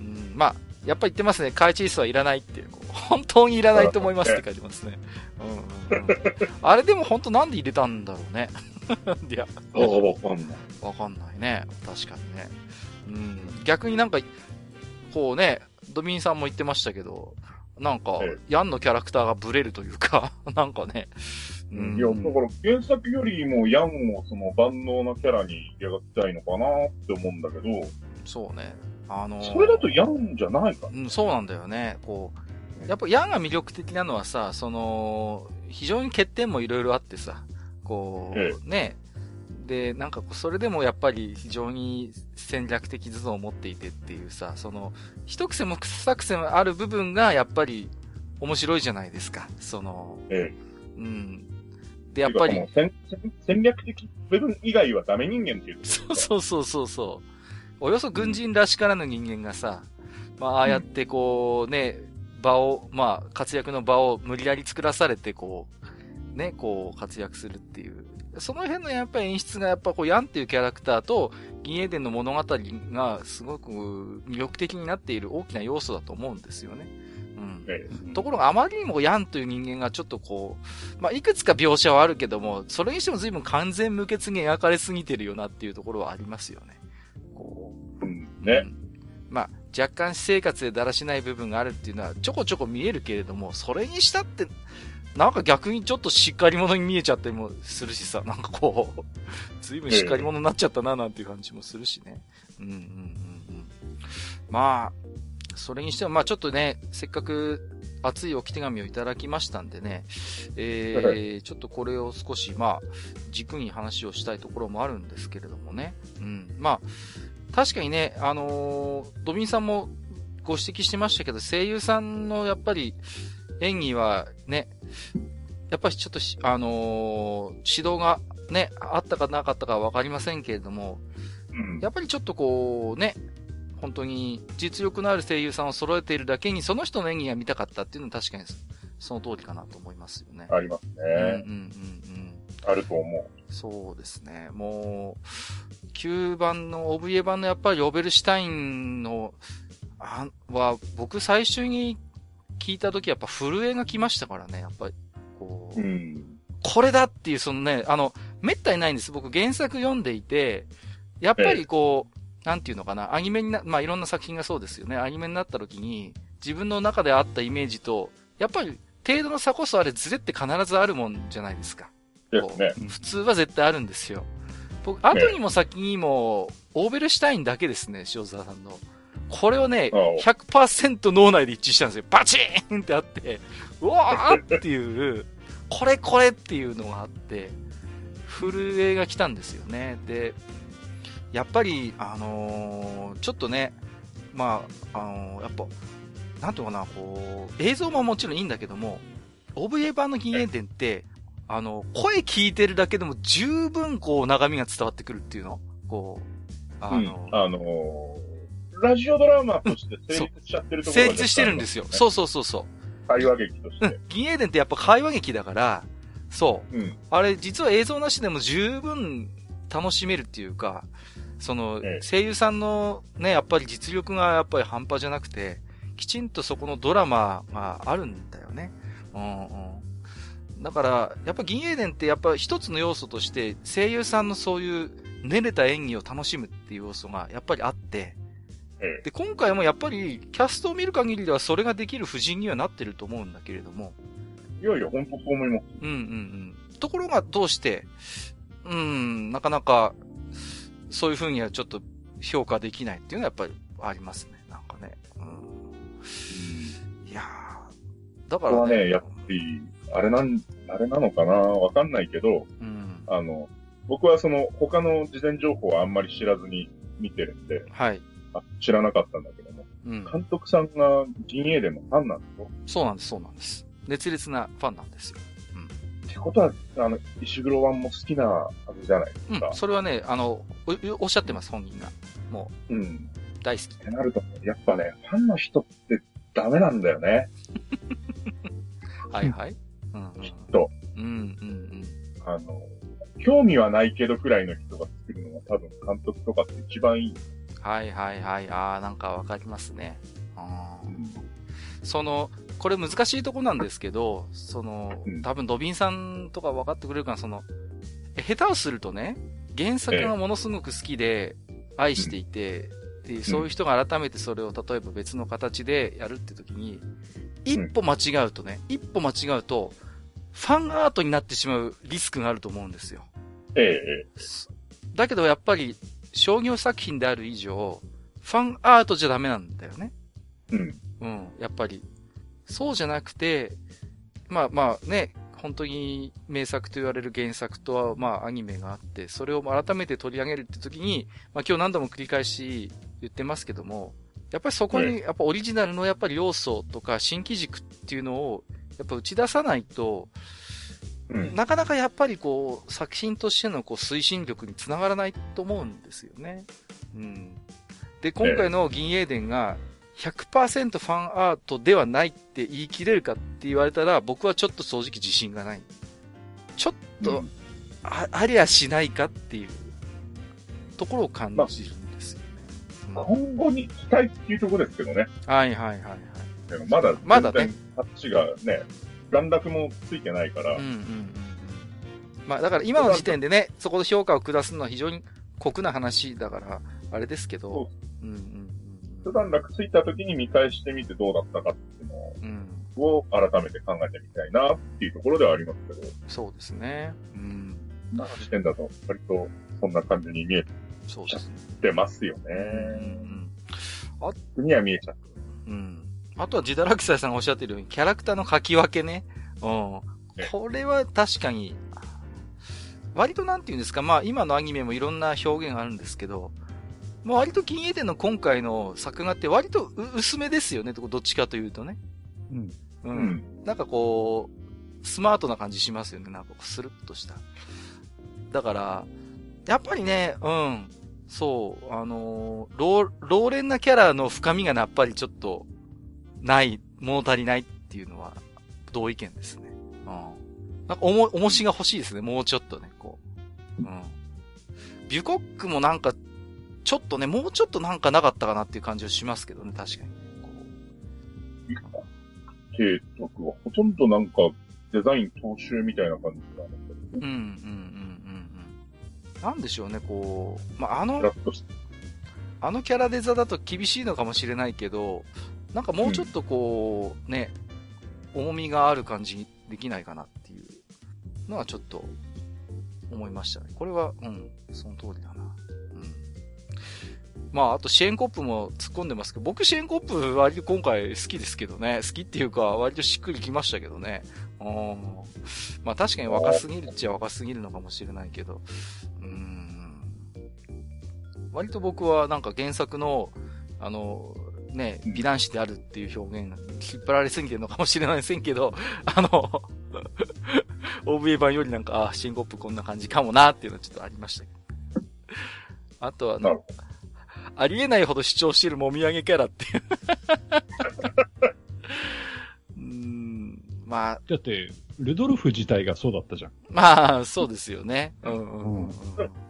うん、まあ、やっぱり言ってますね。カイチースはいらないっていう。本当にいらないと思いますって書いてますね。うんうんうん、あれでも本当なんで入れたんだろうね。いや、わかんない。わかんないね。確かにね。うん。逆になんか、こうね、ドミンさんも言ってましたけど、なんかええ、ヤンのキャラクターがブレるというか、なんかね。うんいや、だから原作よりもヤンをその万能なキャラに描きたいのかなって思うんだけど、そうね。あのーそれだとヤンじゃないか。うん、そうなんだよね。こう、やっぱヤンが魅力的なのはさ、その、非常に欠点もいろいろあってさ、こえう、ね。で、なんかそれでもやっぱり非常に戦略的頭脳を持っていてっていうさ、その、一癖も二癖もある部分がやっぱり面白いじゃないですか。その、えうん。で、やっぱり戦戦戦略的部分以外はダメ人間っていう。そうそうそうそうそう。およそ軍人らしからぬ人間がさ、まあ、ああやってこう、ね、場を、まあ、活躍の場を無理やり作らされて、こう、ね、こう、活躍するっていう。その辺のやっぱり演出がやっぱこう、ヤンっていうキャラクターと、銀英伝の物語がすごく魅力的になっている大きな要素だと思うんですよね。ところがあまりにもヤンという人間がちょっとこう、まあ、いくつか描写はあるけども、それにしても随分完全無欠に描かれすぎてるよなっていうところはありますよね。こうん、う。んまあ、若干私生活でだらしない部分があるっていうのはちょこちょこ見えるけれども、それにしたって、なんか逆にちょっとしっかり者に見えちゃったりもするしさ、なんかこう、随分しっかり者になっちゃったななんていう感じもするしね。うんうんうんうん。まあ、それにしても、まあちょっとね、せっかく熱い置き手紙をいただきましたんでね、えー、ちょっとこれを少し、まあ、軸に話をしたいところもあるんですけれどもね。うん。まあ、確かにね、あのードビンさんもご指摘してましたけど、声優さんのやっぱり演技はね、やっぱりちょっとし、あのー指導がね、あったかなかったかはわかりませんけれども、うん。やっぱりちょっとこうね、本当に実力のある声優さんを揃えているだけに、その人の演技が見たかったっていうのは確かにその通りかなと思いますよね。ありますうんうんね。うんうん。あると思う。そうですね。もう、9番の、OVA 版のやっぱりオベルシュタインの、あは、僕最初に聞いた時やっぱ震えが来ましたからね、やっぱり。こう、うん。これだっていう、そのね、あの、めったにないんです。僕原作読んでいて、やっぱりこう、なんていうのかな、アニメにな、まあ、いろんな作品がそうですよね。アニメになった時に、自分の中であったイメージと、やっぱり、程度の差こそあれ、ズレって必ずあるもんじゃないですか。ですね。普通は絶対あるんですよ。僕、後にも先にも、オーベルシュタインだけですね、塩沢さんの。これをね、ああ100%脳内で一致したんですよ。バチーンってあって、うわーっていう、これこれっていうのがあって、震えが来たんですよね。で、やっぱり、あのーちょっとね、まあ、あのーやっぱ、なんていうのかな、こう、映像ももちろんいいんだけども、OVA 版の銀英伝って、あの、声聞いてるだけでも十分こう、長みが伝わってくるっていうの。こう、あうんの、あのーラジオドラマとして 成立しちゃってるところが成立してるんですよ。う。そうそうそうそう。会話劇としうんて。。銀英伝ってやっぱ会話劇だから、そう。うん。あれ、実は映像なしでも十分楽しめるっていうか、そのええ、声優さんのね、やっぱり実力がやっぱり半端じゃなくて、きちんとそこのドラマがあるんだよね。うんうん。だから、やっぱ銀英伝ってやっぱ一つの要素として、声優さんのそういう練れた演技を楽しむっていう要素がやっぱりあって、ええ。で、今回もやっぱりキャストを見る限りではそれができる布陣にはなってると思うんだけれども、いやいや、本当そう思います。うんうんうん。ところがどうして、うん、なかなか、そういうふうにはちょっと評価できないっていうのはやっぱりありますね。なんかね。うん、いやーだからここはね、やっぱり、あれなん、あれなのかな？わかんないけど、うん。あの、僕はその、他の事前情報はあんまり知らずに見てるんで、はい。あ知らなかったんだけども、うん。監督さんが銀英伝のファンなんですよ。そうなんです、そうなんです。熱烈なファンなんですよ。ってことは、あの、石黒湾も好きなはずじゃないですうんか。。それはね、あの、おおっしゃってます、本人が。もうん。っう、大好き。てなると、やっぱね、ファンの人ってダメなんだよね。はいはい。うん、うん。きっと。うん、うん、あの、興味はないけどくらいの人が作るのが多分監督とかって一番いい。うん。はいはいはい。ああ、なんかわかりますね。あーその、これ難しいとこなんですけど、そのうん、多分ドビンさんとか分かってくれるかな、その、え下手をするとね、原作がものすごく好きで、愛していて、で、そういう人が改めてそれを例えば別の形でやるって時に、一歩間違うとね、一歩間違うと、ファンアートになってしまうリスクがあると思うんですよ。ええ、えだけどやっぱり商業作品である以上、ファンアートじゃダメなんだよね。え。うん。うん、やっぱり。そうじゃなくて、まあまあね、本当に名作と言われる原作とは、まあアニメがあって、それを改めて取り上げるって時に、まあ今日何度も繰り返し言ってますけども、やっぱりそこに、やっぱオリジナルのやっぱり要素とか新機軸っていうのを、やっぱ打ち出さないと、うん。なかなかやっぱりこう、作品としてのこう推進力につながらないと思うんですよね。うん。で、今回の銀英伝が100%ファンアートではないって言い切れるかって言われたら、僕はちょっと正直自信がない。ちょっと、うんあありゃしないかっていうところを感じるんですよね。今後に期待っていうところですけどね。はいはいはいはい。でもまだ、まだね全然、タッチがね、段落もついてないから、うんうんうんうん。まあだから今の時点でね、そこで評価を下すのは非常に酷な話だから、あれですけどそ、うんうん一段落ついた時に見返してみてどうだったかっていうのうん。を改めて考えてみたいなっていうところではありますけど、そうですね。うん。今の時点だと割とそんな感じに見えそうですね。てますようんね。僕には見えちゃうん。うん。あとはジダラキサイさんがおっしゃってるように、キャラクターの書き分けね。うんえ。これは確かに、割となんていうんですか、まあ今のアニメもいろんな表現があるんですけど、まあ割と金英伝の今回の作画って割とう薄めですよね、どっちかというとね。うん。うん。なんかこう、スマートな感じしますよね。なんかこうスルッとした。だから、やっぱりね、うん。そう、あのー老、老練なキャラの深みがやっぱりちょっと、ない、物足りないっていうのは、同意見ですね。うん。なんか、おも、重しが欲しいですね。もうちょっとね、こう。うん。ビュコックもなんか、ちょっとね、もうちょっとなんかなかったかなっていう感じはしますけどね、確かに。こ計画はほとんどなんかデザイン踏襲みたいな感じなんですけど、ううん、うん、うん、うん、うん。なんでしょうね、こう、まあ、あのあのキャラデザだと厳しいのかもしれないけど、なんかもうちょっとこう、ね、重みがある感じにできないかなっていうのはちょっと思いましたね。これは、うん、その通りだな。まあ、あとシェーンコップも突っ込んでますけど、僕シェーンコップ割と今回好きですけどね。好きっていうか、割としっくりきましたけどね。うん。まあ確かに若すぎるっちゃ若すぎるのかもしれないけど、うん。割と僕はなんか原作の、あの、ね、美男子であるっていう表現引っ張られすぎてるのかもしれませんけど、あの、OVA 版よりなんか、あ、シンコップこんな感じかもなっていうのはちょっとありましたけど。あとはあの、ありえないほど主張しているもみあげキャラっていう。うーん、まあ、だって、ルドルフ自体がそうだったじゃん。まあ、そうですよね。うんうんうんうん。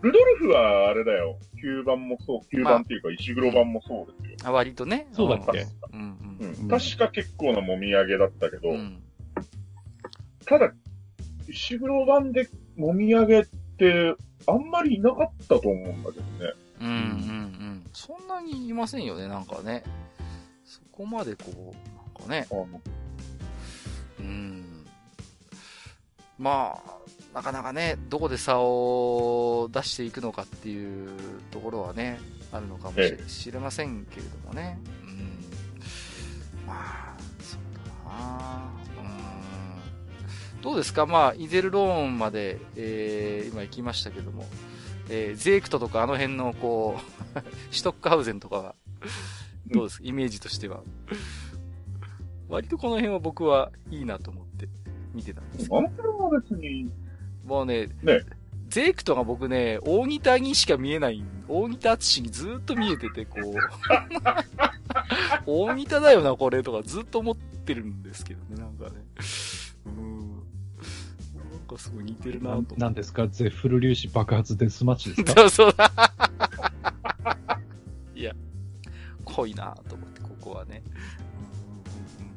ルドルフはあれだよ。9番もそう、9番っていうか石黒版もそうですよ。あ割とね。そうだっけ？うんううんん。確か結構なもみあげだったけど、うん。うん。ただ、石黒版でもみあげって、あんまりいなかったと思うんだけどね。うんうんうん。そんなにいませんよね、なんかね。そこまでこう、なんかね。うん。まあ、なかなかね、どこで差を出していくのかっていうところはね、あるのかもしれませんけれどもね。うん。まあ、そうだなうん。どうですか？まあ、イゼルローンまで、えー、今行きましたけども、えー、ゼークトとかあの辺のこう、シュトックハウゼンとかは、どうです？かイメージとしては。割とこの辺は僕はいいなと思って見てたんですけどあの辺は別に、もうね、ねゼークトが僕ね、大ギターにしか見えない、大ギター淳にずーっと見えてて、こう、大ギターだよな、これ、とかずっと思ってるんですけどね、なんかね。うん。かすごい似てるなとな思って。なんですか？ゼフル粒子爆発デスマッチですか？そうそうだ。いや、濃いなと思って、ここはね。うんうんうん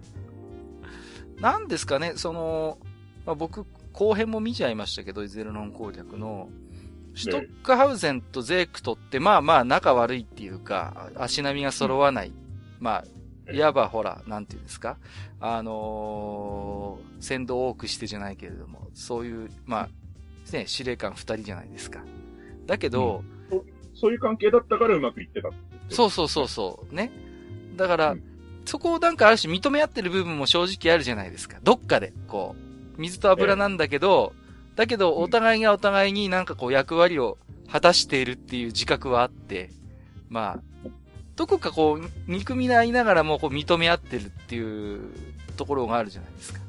うんなんですかね、その、まあ、僕、後編も見ちゃいましたけど、ゼロノン攻略の、シュトックハウゼンとゼークトって、まあまあ仲悪いっていうか、足並みが揃わない。まあ、いわばほら、なんていうんですか？あのー、先導を多くしてじゃないけれども、そういう、まあ、ね、司令官二人じゃないですか。だけど、そういう関係だったからうまくいってた。そうそうそうそう、ね。だから、うんそこをなんかある種認め合ってる部分も正直あるじゃないですか。どっかで、こう、水と油なんだけど、だけどお互いがお互いになんかこう役割を果たしているっていう自覚はあって、まあ、どこかこう、憎み合いながらもこう認め合ってるっていうところがあるじゃないですか。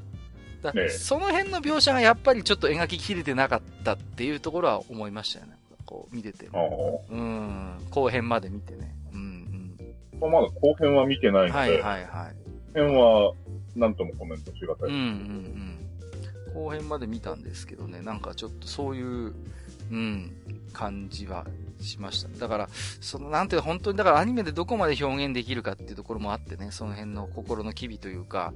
だええその辺の描写がやっぱりちょっと描ききれてなかったっていうところは思いましたよね。こう見てて。うん、後編まで見てね。うん、まあまだ後編は見てなうん。いので、はいはいはい。後編は何ともコメントしがたい。うんうんうん。後編まで見たんですけどね、なんかちょっとそういう、うん、感じはしました。だから、その、なんていうの本当に、だからアニメでどこまで表現できるかっていうところもあってね、その辺の心の機微というか、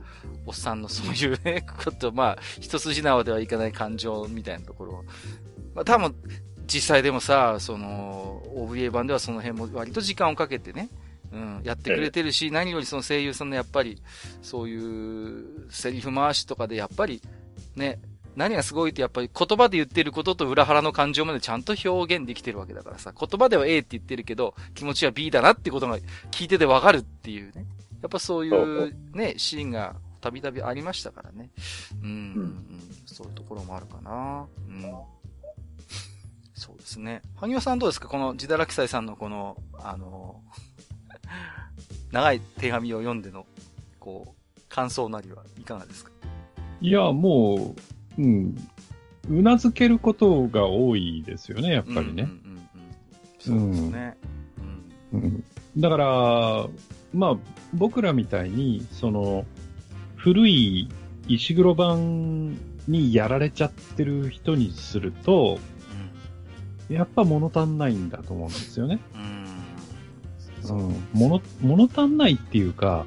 おっさんのそういうね、こと、まあ、一筋縄ではいかない感情みたいなところ。まあ多分、実際でもさ、その、OVA 版ではその辺も割と時間をかけてね、うん、やってくれてるし、何よりその声優さんのやっぱり、そういうセリフ回しとかでやっぱり、ね、何がすごいってやっぱり言葉で言ってることと裏腹の感情までちゃんと表現できてるわけだからさ、言葉では A って言ってるけど、気持ちは B だなってことが聞いててわかるっていうね。やっぱそういうね、シーンがたびたびありましたからね。うん、うん、うん。そういうところもあるかな。うん。そうですね。萩尾さんどうですか？このジダラキサイさんのこの、あの、長い手紙を読んでの、こう、感想なりはいかがですか？いや、もう、うん。うなずけることが多いですよね、やっぱりね。うんうんうんうん。そうですね。うん。うんだから、まあ、僕らみたいに、その、古い石黒版にやられちゃってる人にすると、やっぱ物足んないんだと思うんですよね。うん。うん。物、物足んないっていうか、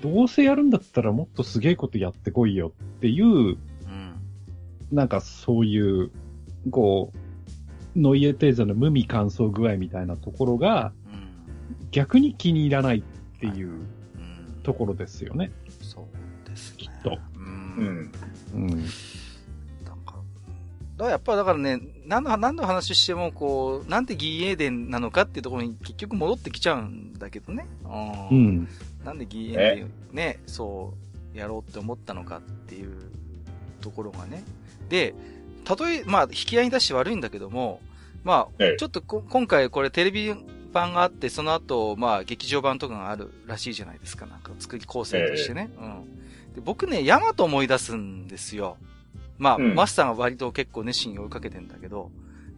どうせやるんだったらもっとすげえことやってこいよっていう、うん。なんかそういう、こう、ノイエテーザの無味乾燥具合みたいなところがうん。逆に気に入らないっていううん。ところですよね。そうですね。きっとう。うんん。うん。なんか、だからやっぱだからね、何の、何の話しても、こう、なんでギーエーデンなのかっていうところに結局戻ってきちゃうんだけどね。う。ん。なんでギーエーデンね、そう、やろうって思ったのかっていうところがね。で、たとえ、まあ、引き合いに出して悪いんだけども、まあ、ええちょっとこ今回これテレビ版があって、その後、まあ、劇場版とかがあるらしいじゃないですか。なんか作り構成としてね。うん。で僕ね、ヤマト思い出すんですよ。まあ、うんマスターが割と結構熱心に追いかけてんだけど。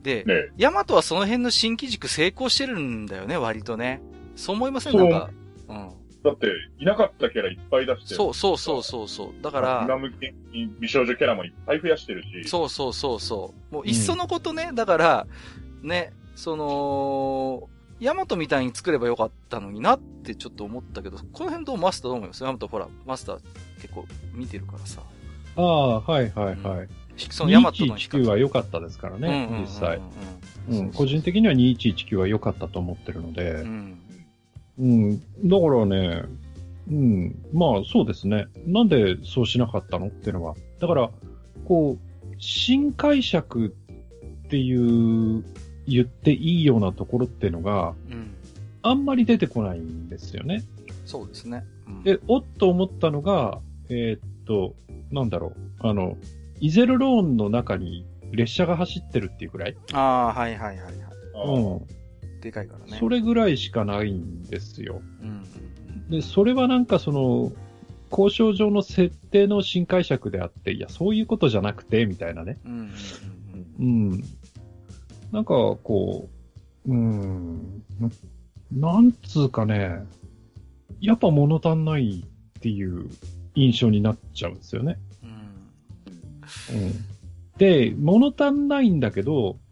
で、ねヤマトはその辺の新機軸成功してるんだよね、割とね。そう思いません？なんか。うん。だって、いなかったキャラいっぱい出してる。そうそうそうそうそう。だから、今向けに美少女キャラもいっぱい増やしてるし。そうそうそうそう。もういっそのことね、だから、ね、その、ヤマトみたいに作ればよかったのになってちょっと思ったけど、この辺どうマスターどう思います？ヤマトほら、マスター結構見てるからさ。ああ、はいはいはい。そのヤマトの比較。2119は良かったですからうんうんうんうん、ね実際。ううんん、個人的には2119は良かったと思ってるのでう、ん。うん、だからね、うん、まあそうですね。なんでそうしなかったのっていうのは。だから、こう、新解釈っていう、言っていいようなところっていうのがうん。あんまり出てこないんですよね。そうですね。うんで、おっと思ったのが、えーっと、なんだろう、あの、イゼルローンの中に列車が走ってるっていうくらい、ああ、はいはいはいはい。あうーん。でかいからね。それぐらいしかないんですよ。うんで、それはなんかその、交渉上の設定の新解釈であって、いや、そういうことじゃなくて、みたいなね。うん。うん。なんか、こう、うん、ななんつうかね、やっぱ物足んないっていう印象になっちゃうんですよね。うん。うん。で、物足んないんだけど、うん。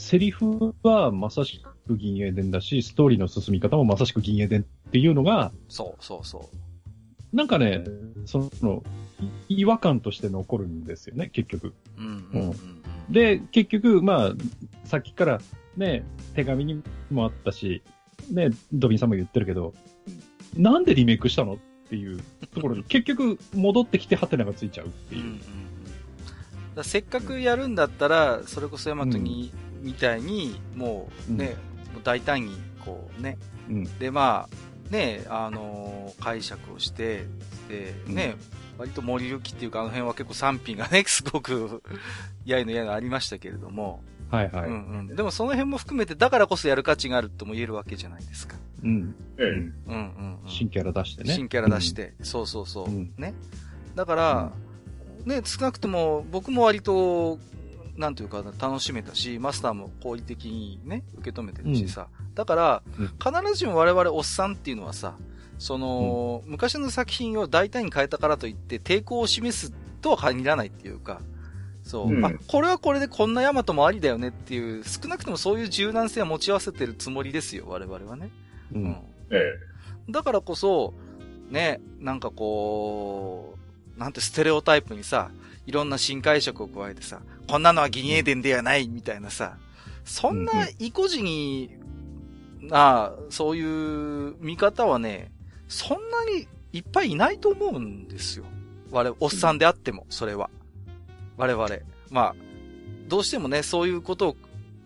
セリフはまさしく銀英伝だし、ストーリーの進み方もまさしく銀英伝っていうのが、そうそうそなんかね、その、い違和感として残るんですよね、結局。う。うんうんうん。で、結局、まあ、さっきからね、手紙にもあったし、ね、ドビンさんも言ってるけど、なんでリメイクしたのっていうところに、結局戻ってきてハテナがついちゃうっていう。うんうんせっかくやるんだったら、それこそヤマトに、みたいに、もうね、もう大胆に、こうね、うん。で、まあ、ね、あのー解釈をして、で、ね、割と森行きっていうか、あの辺は結構賛否がね、すごく、やいのやいのありましたけれども、はいはい。うんうん。でもその辺も含めて、だからこそやる価値があるとも言えるわけじゃないですか。うん。ええうんうんうん。新キャラ出してね。新キャラ出して、そうそうそう、うんね。だから、ね、少なくとも僕も割と、なんていうかな、楽しめたし、マスターも好意的にね、受け止めてるしさ。だから、うん必ずしも我々おっさんっていうのはさ、その、昔の作品を大胆に変えたからといって抵抗を示すとは限らないっていうか、そう、うんあ、これはこれでこんなヤマトもありだよねっていう、少なくともそういう柔軟性は持ち合わせてるつもりですよ、我々はね。う。うんん。えだからこそ、ね、なんかこう、なんてステレオタイプにさ、いろんな新解釈を加えてさ、こんなのは銀英伝ではないみたいなさ、そんな意固地に、な、そういう見方はね、そんなにいっぱいいないと思うんですよ。我々、おっさんであっても、それは。我々。まあ、どうしてもね、そういうことを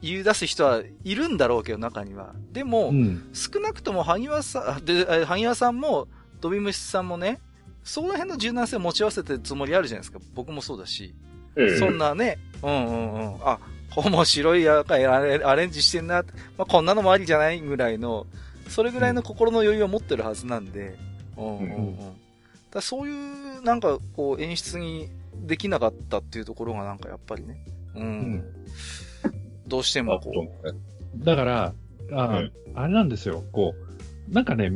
言い出す人はいるんだろうけど、中には。でも、うん。少なくとも萩和さん、で、え萩和さんも、ドビムシさんもね、その辺の柔軟性を持ち合わせてるつもりあるじゃないですか。僕もそうだし。そんなね、うんうんうん。あ、面白いやかいアレアレンジしてんな。まあ、こんなのもありじゃないぐらいの、それぐらいの心の余裕を持ってるはずなんで、うんうんうん。だそういう、なんか、こう、演出にできなかったっていうところがなんかやっぱりね、うん。ん。どうしてあもことね。だから、あ,、はいあれなんですよ、こう、なんかね、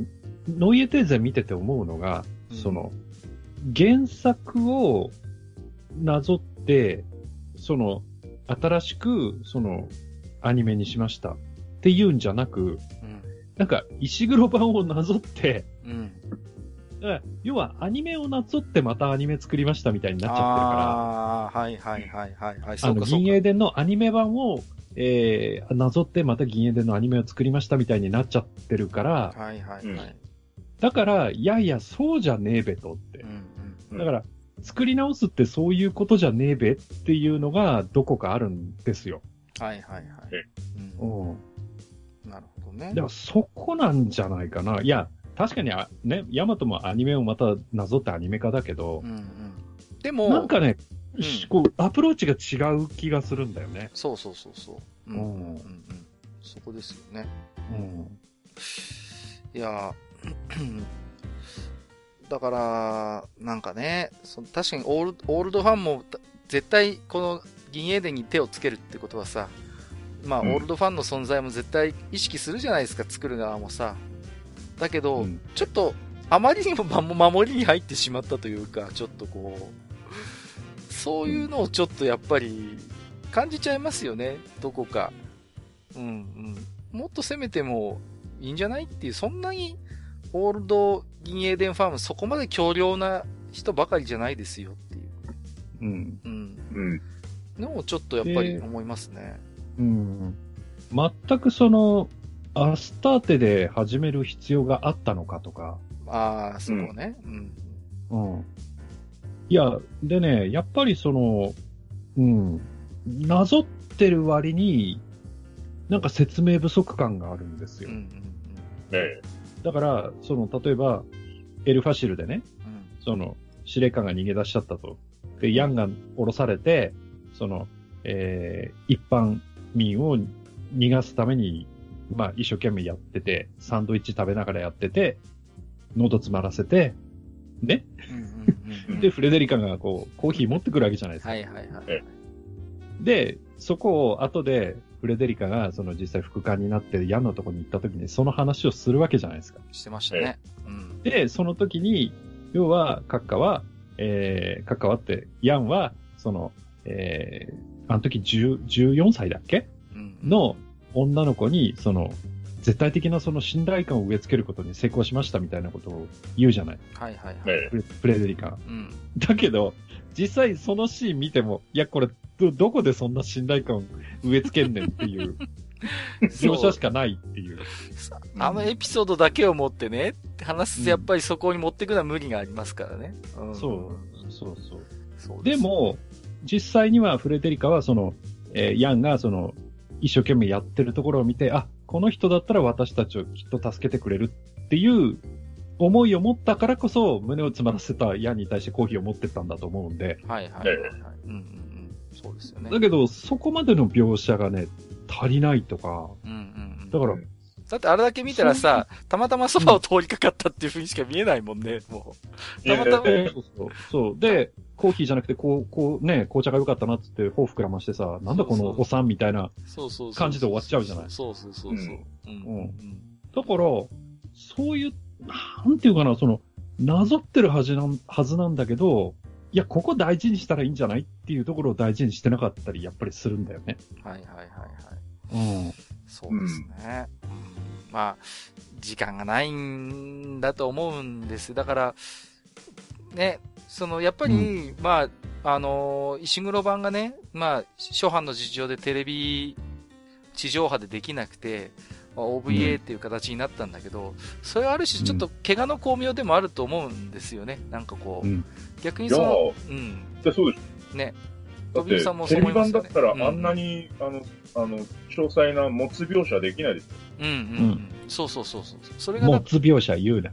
ノイエテーゼ見てて思うのが、うん。その、原作をなぞって、その、新しく、その、アニメにしましたっていうんじゃなく、う、なんか、石黒版をなぞって、うん。うん。だから要はアニメをなぞってまたアニメ作りましたみたいになっちゃってるから、ああー、はいはいはいはいはい。そあの。銀英伝のアニメ版を、えー、なぞってまた銀英伝のアニメを作りましたみたいになっちゃってるから、はいはいはい。だから、いやいや、そうじゃねえべとってう。んうんだから、作り直すってそういうことじゃねえべっていうのがどこかあるんですよ。うん。はいはいはい。ううん。ん。なるほどねだか。らそこなんじゃないかな。いや、確かにあ、ね、ヤマトもアニメをまたなぞってアニメ化だけどう、んうん。でも、なんかね、うんしこう、アプローチが違う気がするんだよね。そうそうそうそう。うんううんんうんうん。そこですよね。うん。いやーだから、なんかね、その確かにオールオールドファンもた絶対この銀英伝に手をつけるってことはさ、まあ、うんオールドファンの存在も絶対意識するじゃないですか、作る側もさ。だけど、うんちょっと、あまりにもま守りに入ってしまったというか、ちょっとこう、そういうのをちょっとやっぱり感じちゃいますよね、どこか。うんうん。もっと攻めてもいいんじゃないっていう、そんなにオールド銀英伝ファームそこまで強量な人ばかりじゃないですよっていう。うん。うん。うん。のをちょっとやっぱり思いますね。うん。全くその、アスターテで始める必要があったのかとか、ああ、そこね。うん。うん。いや、でね、やっぱりその、うん、なぞってる割に、なんか説明不足感があるんですよ。うんうんねだから、その、例えば、エルファシルでね、うん。うんその、司令官が逃げ出しちゃったと。で、ヤンが降ろされて、その、えー、一般民を逃がすために、まあ、一生懸命やってて、サンドイッチ食べながらやってて、喉詰まらせて、ね。で、フレデリカがこう、コーヒー持ってくるわけじゃないですか。はいはいはい。えで、そこを後で、フレデリカがその実際副官になってヤンのとこに行った時にその話をするわけじゃないですか。してましたね。うん。で、その時に、要は、カッカは、えー、カッカはって、ヤンは、その、えー、あの時10 14歳だっけ？うんの女の子に、その、絶対的なその信頼感を植え付けることに成功しましたみたいなことを言うじゃない。はいはいはい。ねフレデリカが。うん。だけど、実際そのシーン見ても、いや、これ、ど、どこでそんな信頼感を植え付けんねんっていう、描写しかないっていう。さあのエピソードだけを持ってね、話すとやっぱりそこに持っていくのは無理がありますからね。うんそう、そうそう。そうで、も、実際にはフレデリカはその、えーヤンがその、一生懸命やってるところを見て、あ、この人だったら私たちをきっと助けてくれるっていう思いを持ったからこそ、胸を詰まらせたヤンに対してコーヒーを持ってったんだと思うんで、はいはいはいはい。うんうんうん。そうですよね。だけど、そこまでの描写がね、足りないとか、うんうんうん。だから、うんだってあれだけ見たらさ、たまたまそばを通りかかったっていう風にしか見えないもんね、もたまたまそうそうそう。で、コーヒーじゃなくて、こう、こうね、紅茶が良かったなっつって、頬膨らましてさ、なんだこのお産みたいな。う。そうそうそう。感じで終わっちゃうじゃないそうそうそうそう。うんうんうん。だから、そういう、なんていうかな、その、なぞってるはずなんはずなんだけど、いや、ここ大事にしたらいいんじゃないっていうところを大事にしてなかったり、やっぱりするんだよね。はいはいはいはい。うん。そうですね。うんまあ、時間がないんだと思うんです。だから、ね、その、やっぱり、まあ、あのー石黒版がね、まあ、初版の事情でテレビ、地上波でできなくて、まあ、OVA っていう形になったんだけど、それはある種ちょっと怪我の巧妙でもあると思うんですよね。なんかこう、うん。逆にその、うん、じゃそうです。ね。だってさんも、そうテレビ思いますよね版だったらあんなに、あの、あの、詳細な持つ描写できないですよ。うんうん、うんうんそうそうそうそう。それがだもつ描写言うな。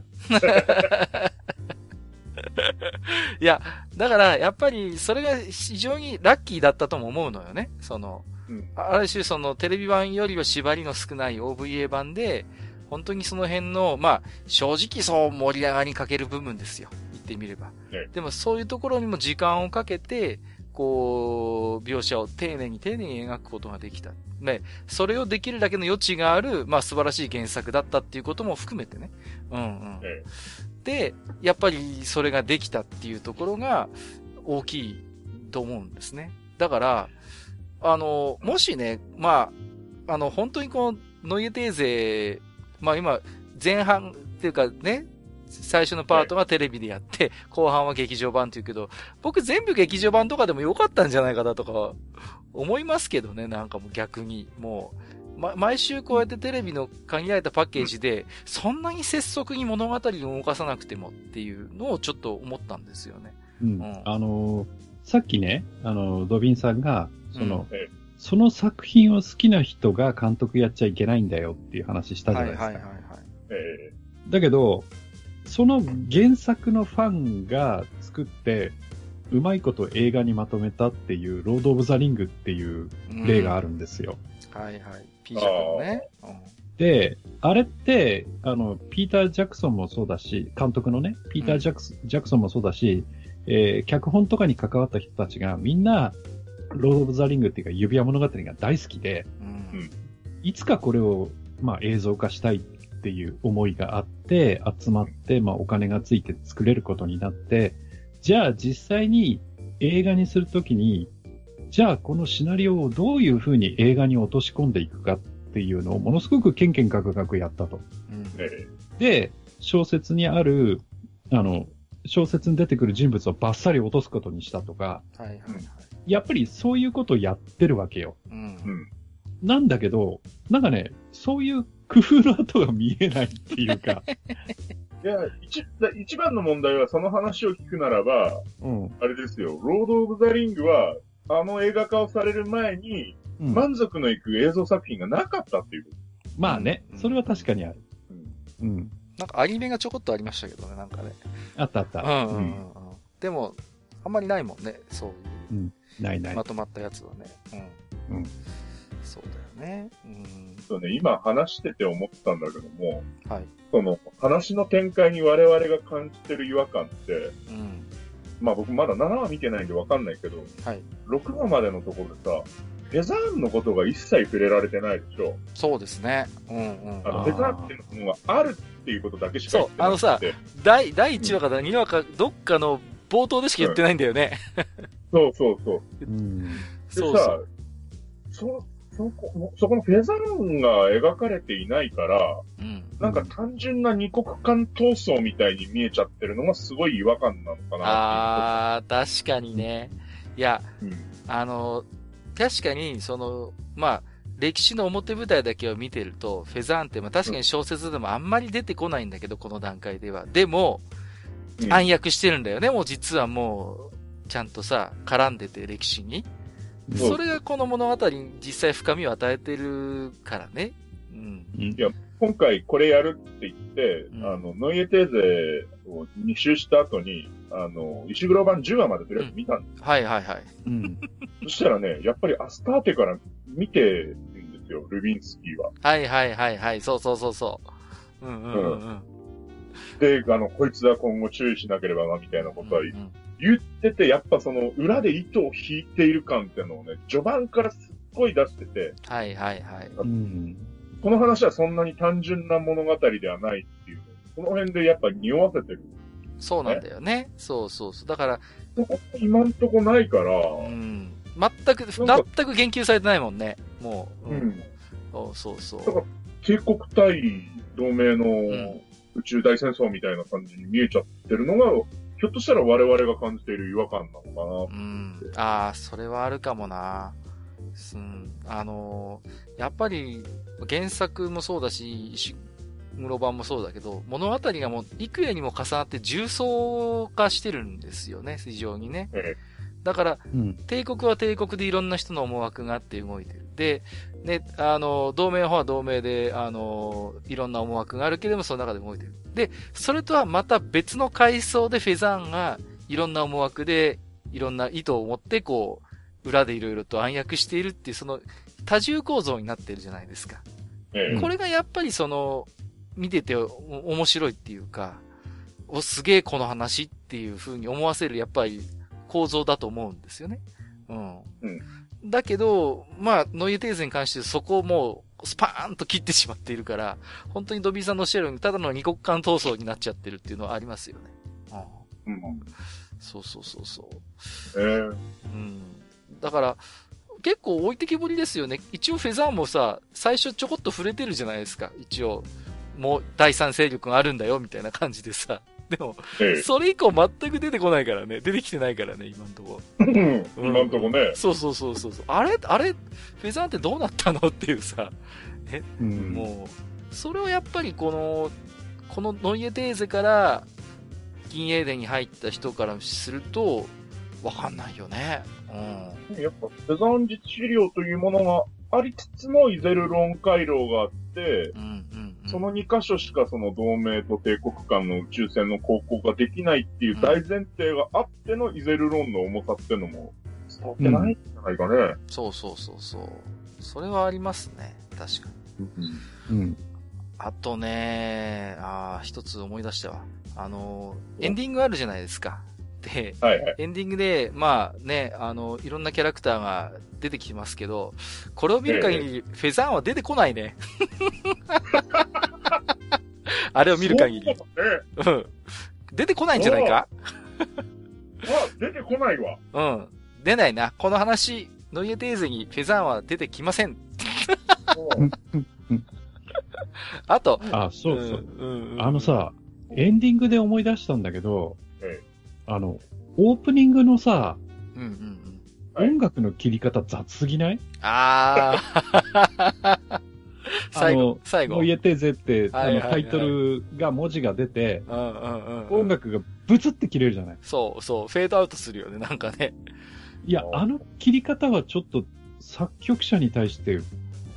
いや、だから、やっぱり、それが非常にラッキーだったとも思うのよね。その、うんある種、その、テレビ版よりは縛りの少ない OVA 版で、本当にその辺の、まあ、正直そう盛り上がりにかける部分ですよ。言ってみれば。ねでも、そういうところにも時間をかけて、こう、描写を丁寧に丁寧に描くことができた。ね、それをできるだけの余地がある、まあ、素晴らしい原作だったっていうことも含めてね。うんうん。えで、やっぱりそれができたっていうところが大きいと思うんですね。だから、あの、もしね、まあ、あの、本当にこの、ノイエテーゼ、まあ今、前半っていうかね、最初のパートがテレビでやって、後半は劇場版っていうけど、僕全部劇場版とかでもよかったんじゃないかなとか、思いますけどね、なんかもう逆に。もう、ま、毎週こうやってテレビの限られたパッケージで、そんなに拙速に物語を動かさなくてもっていうのをちょっと思ったんですよね。うん。うんあのーさっきね、あの、ドビンさんが、その、うんええその作品を好きな人が監督やっちゃいけないんだよっていう話したじゃないですか。はいはいはいはい。えだけど、その原作のファンが作って、うまいこと映画にまとめたっていう、ロード・オブ・ザ・リングっていう例がある。るんですよ。はいはい。ピージャーのね。うん。で、あれって、あの、ピーター・ジャクソンもそうだし、監督のね、ピーター・ジャクソ,、ジャクソンもそうだし、えー脚本とかに関わった人たちがみんな、ロード・オブ・ザ・リングっていうか指輪物語が大好きで、うん。うんいつかこれを、まあ、映像化したいってっていう思いがあって、集まって、まあお金がついて作れることになって、じゃあ実際に映画にするときに、じゃあこのシナリオをどういうふうに映画に落とし込んでいくかっていうのをものすごくケンケンガクガクやったと。うん。えで、小説にある、あの、小説に出てくる人物をバッサリ落とすことにしたとか、はいはいはい。ややっぱりそういうことをやってるわけよ。うんえ。うん。なんだけど、なんかね、そういう工夫の跡が見えないっていうか、いや、一、一番の問題はその話を聞くならば、うん。あれですよ、ロード・オブ・ザ・リングは、あの映画化をされる前に、うん満足のいく映像作品がなかったっていうこまあねう、んそれは確かにある。と。うんうん。なんかアニメがちょこっとありましたけどね、なんかね。あったあった。うんうんうんうん。でも、あんまりないもんね、そういう。ないない。まとまったやつはね。うん。うんそうだよね。うん。そうね、今話してて思ったんだけども、はい。その話の展開に我々が感じてる違和感って、うん。まあ僕まだ7話見てないんでわかんないけど、はい。6話までのところでさ、フェザーンのことが一切触れられてないでしょ。そうですね。うんうん。あの、フェザーンっていうのがあるっていうことだけしか言ってなくて。そうあのさ第、第1話か第2話か、どっかの冒頭でしか言ってないんだよね。そうそうそう。うん。でそうさそう。、そ、そこ、そこのフェザーンが描かれていないから、うん。なんか単純な二国間闘争みたいに見えちゃってるのがすごい違和感なのかなあー、確かにね。いや、う。あの、確かに、その、まあ、歴史の表舞台だけを見てると、フェザーンって、まあ確かに小説でもあんまり出てこないんだけど、この段階では。でも、うん。暗躍してるんだよね、もう実はもう、ちゃんとさ、絡んでて歴史に。それがこの物語に実際深みを与えてるからね。うん。うんや今回これやるって言って、うんあの、ノイエテーゼを2周した後に、あの、石黒版10話までとりあえず見たんです。はいはいはい。うん。そしたらね、やっぱりアスターテから見てるんですよ、ルビンスキーは。はいはいはいはい。そうそうそうそう。うんうんうんうん。で、あの、こいつは今後注意しなければな、みたいなことはうんうん言ってて、やっぱその裏で糸を引いている感っていうのをね、序盤からすっごい出してて、はいはいはい。うん。この話はそんなに単純な物語ではないっていうのこの辺でやっぱ匂わせてる。そうなんだよね。そうそうそう。だから、そこ今んとこないから、うん。全く、全く言及されてないもんね。もう。う。ん。そうそうそだからう。帝国対同盟んの宇宙大戦争みたいな感じに見えちゃってるのが、ひょっとしたら我々が感じている違和感なのかうん。ああ、それはあるかもな。うん。あのーやっぱり、原作もそうだし、石室版もそうだけど、物語がもう、幾重にも重なって重層化してるんですよね、非常にね。だから、うん。帝国は帝国でいろんな人の思惑があって動いてる。で、ね、あの、同盟の方は同盟で、あの、いろんな思惑があるけれども、その中で動いてる。で、それとはまた別の階層でフェザーンが、いろんな思惑で、いろんな意図を持って、こう、裏でいろいろと暗躍しているっていう、その、多重構造になってるじゃないですか。えええこれがやっぱりその、見ててお面白いっていうか、お、すげえこの話っていう風に思わせる、やっぱり構造だと思うんですよね。うん。うんだけど、まあ、ノイエテーゼに関してそこをもう、スパーンと切ってしまっているから、本当にドビーさんのおっしゃるように、ただの二国間闘争になっちゃってるっていうのはありますよね。うん。うん。そうそうそうそう。ええうん。だから、結構置いてきぼりですよね。一応フェザーもさ、最初ちょこっと触れてるじゃないですか。一応、もう第三勢力があるんだよ、みたいな感じでさ。でも、ええそれ以降全く出てこないからね。出てきてないからね、今んとこ。うん今んとこね。そうそうそうそうそう。あれあれフェザーってどうなったのっていうさ。うん。もう、それをやっぱりこの、このノイエテーゼから、銀英伝に入った人からすると、わかんないよね。うん。やっぱ、セザン実資料というものがありつつのイゼルロン回廊があって、うんうんうん、その2箇所しかその同盟と帝国間の宇宙船の航行ができないっていう大前提があってのイゼルロンの重さっていうのも伝わってないんじゃないかね。そうそうそうそう。それはありますね。確かに。うん。あとね、ああ、一つ思い出したわ。あの、エンディングあるじゃないですか。で、はいはい。エンディングで、まあね、あの、いろんなキャラクターが出てきますけど、これを見る限り、フェザーンは出てこないね。あれを見る限り。ね。うん。出てこないんじゃないか？あ、出てこないわ。うん。出ないな。この話、ノイエテーゼにフェザーンは出てきません。あと、あ、そうそう。うんうんあの、さ、エンディングで思い出したんだけど、えあの、オープニングのさ、うんうんうん。はい音楽の切り方雑すぎない？あー。最後最後。もう言えてぜって、あの、タイトルが文字が出て。音楽がブツって切れるじゃない？そうそう、フェードアウトするよね、なんかね。いや、あの切り方はちょっと作曲者に対して、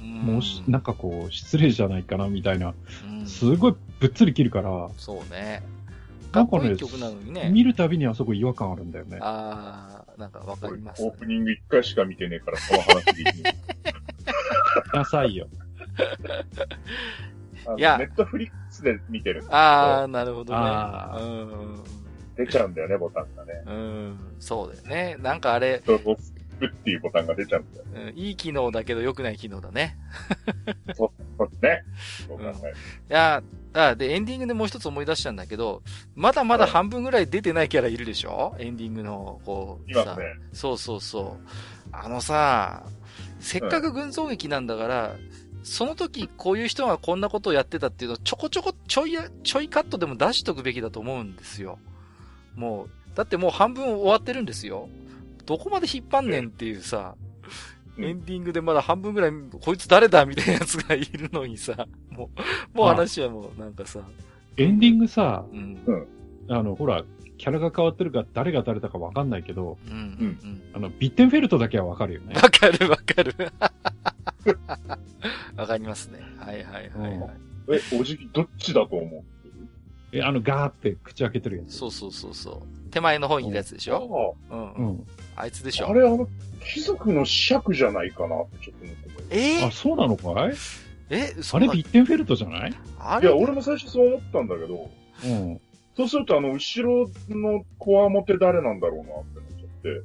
もうし、なんかこう、失礼じゃないかな、みたいな。うんすごいぶっつり切るから、そうね。かなんかねっこいい曲なのにね。見るたびにあそこ違和感あるんだよね。あー、なんかわかります、ねオー。プニング一回しか見てねえから、その話できない。ダサいよ。いやネットフリックスで見てるあー、なるほどね。うん出ちゃうんだよね、ボタンがね。うん。うん。そうだよね。なんかあれ、ドロスプっていうボタンが出ちゃうんだよ。うんいい機能だけど良くない機能だね。そうね。そう考える。いやあ、で、エンディングでもう一つ思い出したんだけど、まだまだ半分ぐらい出てないキャラいるでしょ？エンディングの、こう、さいますね。そうそうそう。あのさ、せっかく群像劇なんだから、その時こういう人がこんなことをやってたっていうのをちょこちょこちょいや、ちょいカットでも出しとくべきだと思うんですよ。もう、だってもう半分終わってるんですよ。どこまで引っ張んねんっていうさ、うんエンディングでまだ半分ぐらい、こいつ誰だみたいなやつがいるのにさ、もう、もう話はもうなんかさ、エンディングさ、うん。うんあの、ほら、キャラが変わってるから誰が誰だかわかんないけど、うん。うん。あの、ビッテンフェルトだけはわかるよね。わかるわかる。わかりますね。はいはいはい、はい。え、おじきどっちだと思う？え、あの、ガーって口開けてるやつ。そうそうそうそう。手前の方にいるやつでしょ？うん。うん。あいつでしょ？あれ、あの、貴族の尺じゃないかなってちょっと思ってえ？あ、そうなのかい？え？そあれビッテンフェルトじゃない？いや、あれ俺も最初そう思ったんだけど、うん。そうするとあの、後ろのコアモテ誰なんだろうなって思っちゃって。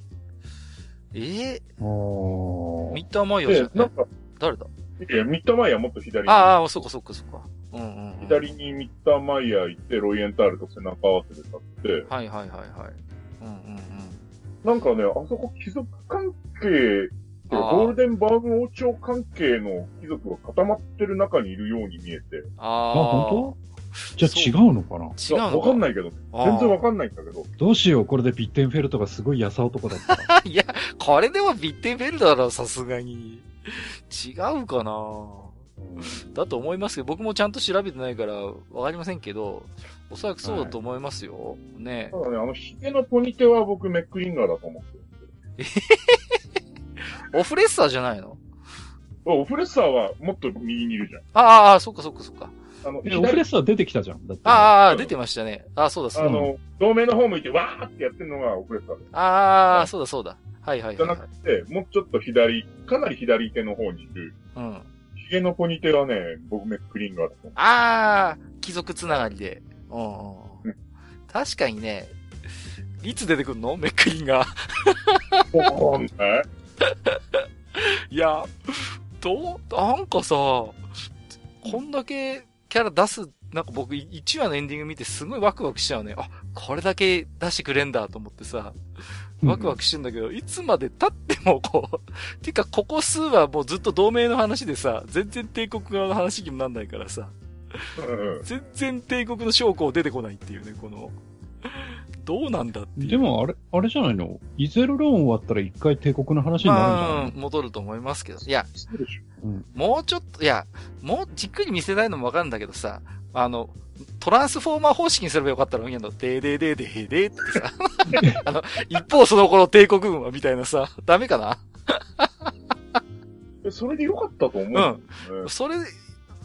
え？おミッターマイヤーじゃなんか、誰だ？いや、ミッターマイヤーもっと左に。ああ、そっかそっかそっか。うんうん、うん。左にミッターマイヤー行って、ロイエンタールと背中合わせで立って、はいはいはいはい。うんうんうん。なんかね、あそこ貴族関係、ゴールデンバーグ王朝関係の貴族が固まってる中にいるように見えて。あ、ああ。本当？じゃあ違うのかな？違うわかんないけど、全然わかんないんだけど。どうしよう、これでビッテンフェルトがすごい優男だったら。いや、これでもビッテンフェルドだろ、さすがに。違うかな？だと思いますけど、僕もちゃんと調べてないからわかりませんけど、おそらくそうだと思いますよ。ねただね、あの、ヒゲのポニテは僕メックリンガーだと思ってる。オフレッサーじゃないの？オフレッサーはもっと右にいるじゃん。ああああ、そっかそっかそっか。あの、えオフレッサー出てきたじゃん。ああ出てましたね。ああ、そうだそうだ。あの、同盟の方向いてわーってやってるのがオフレッサーでああ、そうだそうだ。はいはいじゃはい、はなくて、もうちょっと左、かなり左手の方にいる、い。うん。ヒゲのポニテはね、僕メックリンガーだと思ああ、貴族つながりで。うん。確かにね、いつ出てくんの？メックリンが。う。わかんない いや、どう、なんかさ、こんだけキャラ出す、なんか僕1話のエンディング見てすごいワクワクしちゃうね。あ、これだけ出してくれんだと思ってさ、ワクワクしてんだけど、いつまで経ってもこう、てかここ数はもうずっと同盟の話でさ、全然帝国側の話にもなんないからさ、全然帝国の将校出てこないっていうね、この、どうなんだって。でもあれ、あれじゃないの？イゼロローン終わったら一回帝国の話になるんじゃないまあ、戻ると思いますけど。いや、そうでしょ。もうちょっと、いや、もうじっくり見せたいのもわかるんだけどさ、あの、トランスフォーマー方式にすればよかったのに、あの、でーでーでーでーでーってさ、あの、一方その頃帝国軍はみたいなさ、ダメかな？え、それでよかったと思う。うん。それで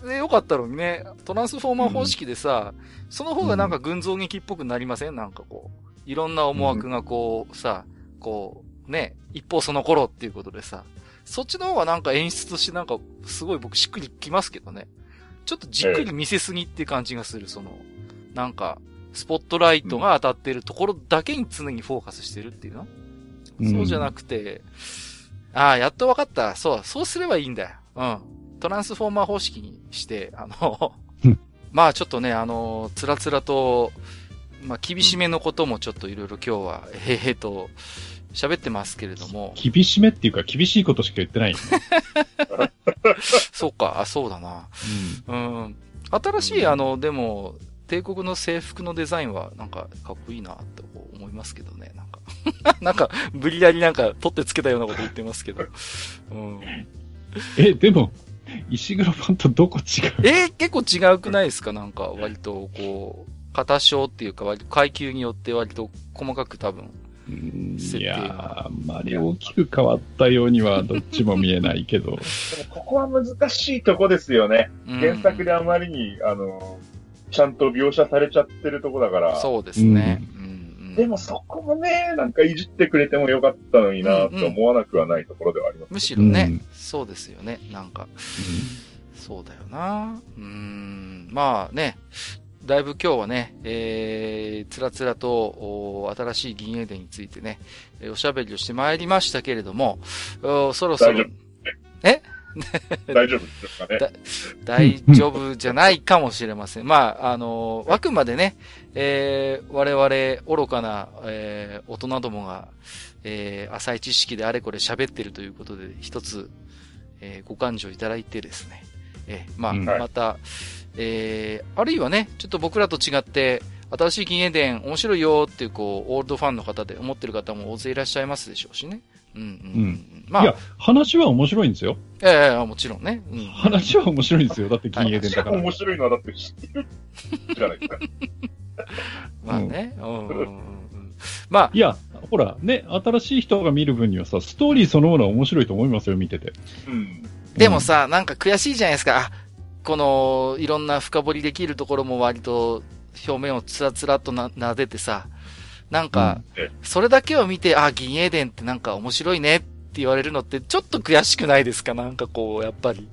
よかったのにね、トランスフォーマー方式でさ、その方がなんか群像劇っぽくなりません？なんかこう、いろんな思惑がこう、さ、こう、ね、一方その頃っていうことでさ、そっちの方がなんか演出としてなんか、すごい僕しっくりきますけどね。ちょっとじっくり見せすぎって感じがする、その、なんか、スポットライトが当たってるところだけに常にフォーカスしてるっていうの、そうじゃなくて、ああ、やっと分かった。そう、そうすればいいんだよ。うん。トランスフォーマー方式にして、あのうん、まあちょっとね、あの、つらつらと、まあ厳しめのこともちょっといろいろ今日は、へへへと、喋ってますけれども。厳しめっていうか厳しいことしか言ってない、ね。そうか、あ、そうだな。うん。うん。新しい、あの、でも、帝国の制服のデザインは、なんか、かっこいいなって思いますけどね、なんか。なんか、無理やりなんか、取ってつけたようなこと言ってますけど。うん。え、でも、石黒版とどこ違う？えー、結構違うくないですか？なんか、割と、こう、型章っていうか、割と階級によって割と細かく多分、いやあんまり大きく変わったようには どっちも見えないけど。でもここは難しいとこですよね。原作であまりに、あの、ちゃんと描写されちゃってるとこだから。そうですね。うん、でもそこもね、なんかいじってくれてもよかったのになと思わなくはないところではあります、ねむしろね、そうですよね。なんか、そうだよな。うん、まあね、だいぶ今日はね、えー、つらつらと、新しい銀英伝についてね、おしゃべりをしてまいりましたけれども、そろそろ、え？大丈夫ですかね？大丈夫じゃないかもしれません。まあ、あの、あくまでね、えー、我々、愚かな、えー、大人どもが、えー、浅い知識であれこれ喋ってるということで、一つ、えー、ご感情いただいてですね、えー、まあ、うん、また、えー、あるいはね、ちょっと僕らと違って、新しい禁煙伝面白いよっていう、こう、オールドファンの方で思ってる方も大勢いらっしゃいますでしょうしね。うんうん、うん。まあ。いや、話は面白いんですよ。いやいや、もちろんね。うん、話は面白いんですよ。だって禁煙伝だから。面白いのはだって知ってるじゃないですか。まあね。うん、うん。まあ。いや、ほら、ね、新しい人が見る分にはさ、ストーリーそのものは面白いと思いますよ、見てて。うん。でもさ、なんか悔しいじゃないですか。あ、この、いろんな深掘りできるところも割と表面をつらつらとな、撫でてさ、なんか、それだけを見て、あ、銀英伝ってなんか面白いねって言われるのってちょっと悔しくないですか？なんかこう、やっぱり。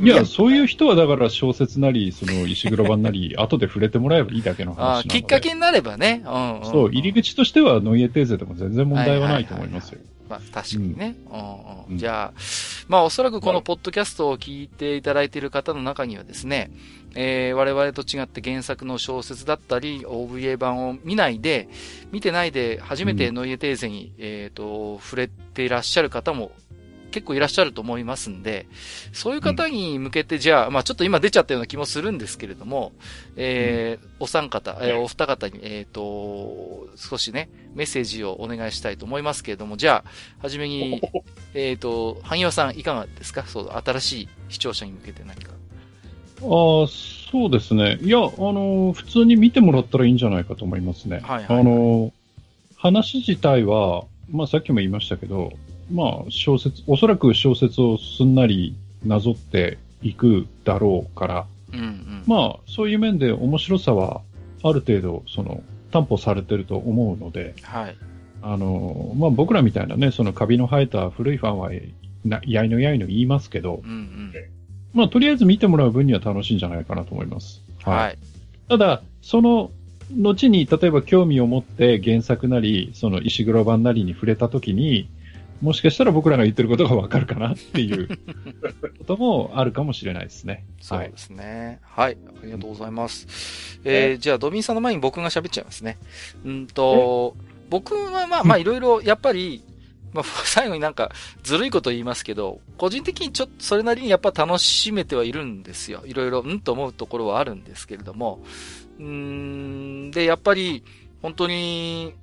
いや、そういう人はだから小説なり、その石黒版なり、後で触れてもらえばいいだけの話あきっかけになればね。うん、うん、そう、入り口としてはノイエテーゼでも全然問題はないと思いますよ。まあ、確かにね。うん、うん、じゃあ、まあ、おそらくこのポッドキャストを聞いていただいている方の中にはですね、えー、我々と違って原作の小説だったり、OVA 版を見ないで、見てないで、初めてノイエテーゼに、うん、えっ、と、触れていらっしゃる方も結構いらっしゃると思いますんで、そういう方に向けて、じゃあ、まあちょっと今出ちゃったような気もするんですけれども、えー、お三方、えー、お二方に、えっ、ー、と、少しね、メッセージをお願いしたいと思いますけれども、じゃあ、はじめに、えっ、と、萩岩さんいかがですか？そう、新しい視聴者に向けて何か。ああ、そうですね。いや、あの、普通に見てもらったらいいんじゃないかと思いますね。はい、はい、あの、話自体は、まあさっきも言いましたけど、まあ、小説、おそらく小説をすんなりなぞっていくだろうから、うんうん、まあ、そういう面で面白さは、ある程度、その、担保されてると思うので、はい。あの、まあ僕らみたいなね、そのカビの生えた古いファンは、なやいのやいの言いますけど、うんうん、まあとりあえず見てもらう分には楽しいんじゃないかなと思います。はい。はい、ただ、その後に、例えば興味を持って原作なり、その石黒版なりに触れたときに、もしかしたら僕らが言ってることがわかるかなっていう こともあるかもしれないですね。そうですね。はい。ありがとうございます。えー、じゃあ、ドミンさんの前に僕が喋っちゃいますね。うんと、僕はまあまあいろいろ、やっぱり、まあ、最後になんか、ずるいこと言いますけど、個人的にちょっとそれなりにやっぱ楽しめてはいるんですよ。いろいろ、うんと思うところはあるんですけれども。うん、で、やっぱり、本当に、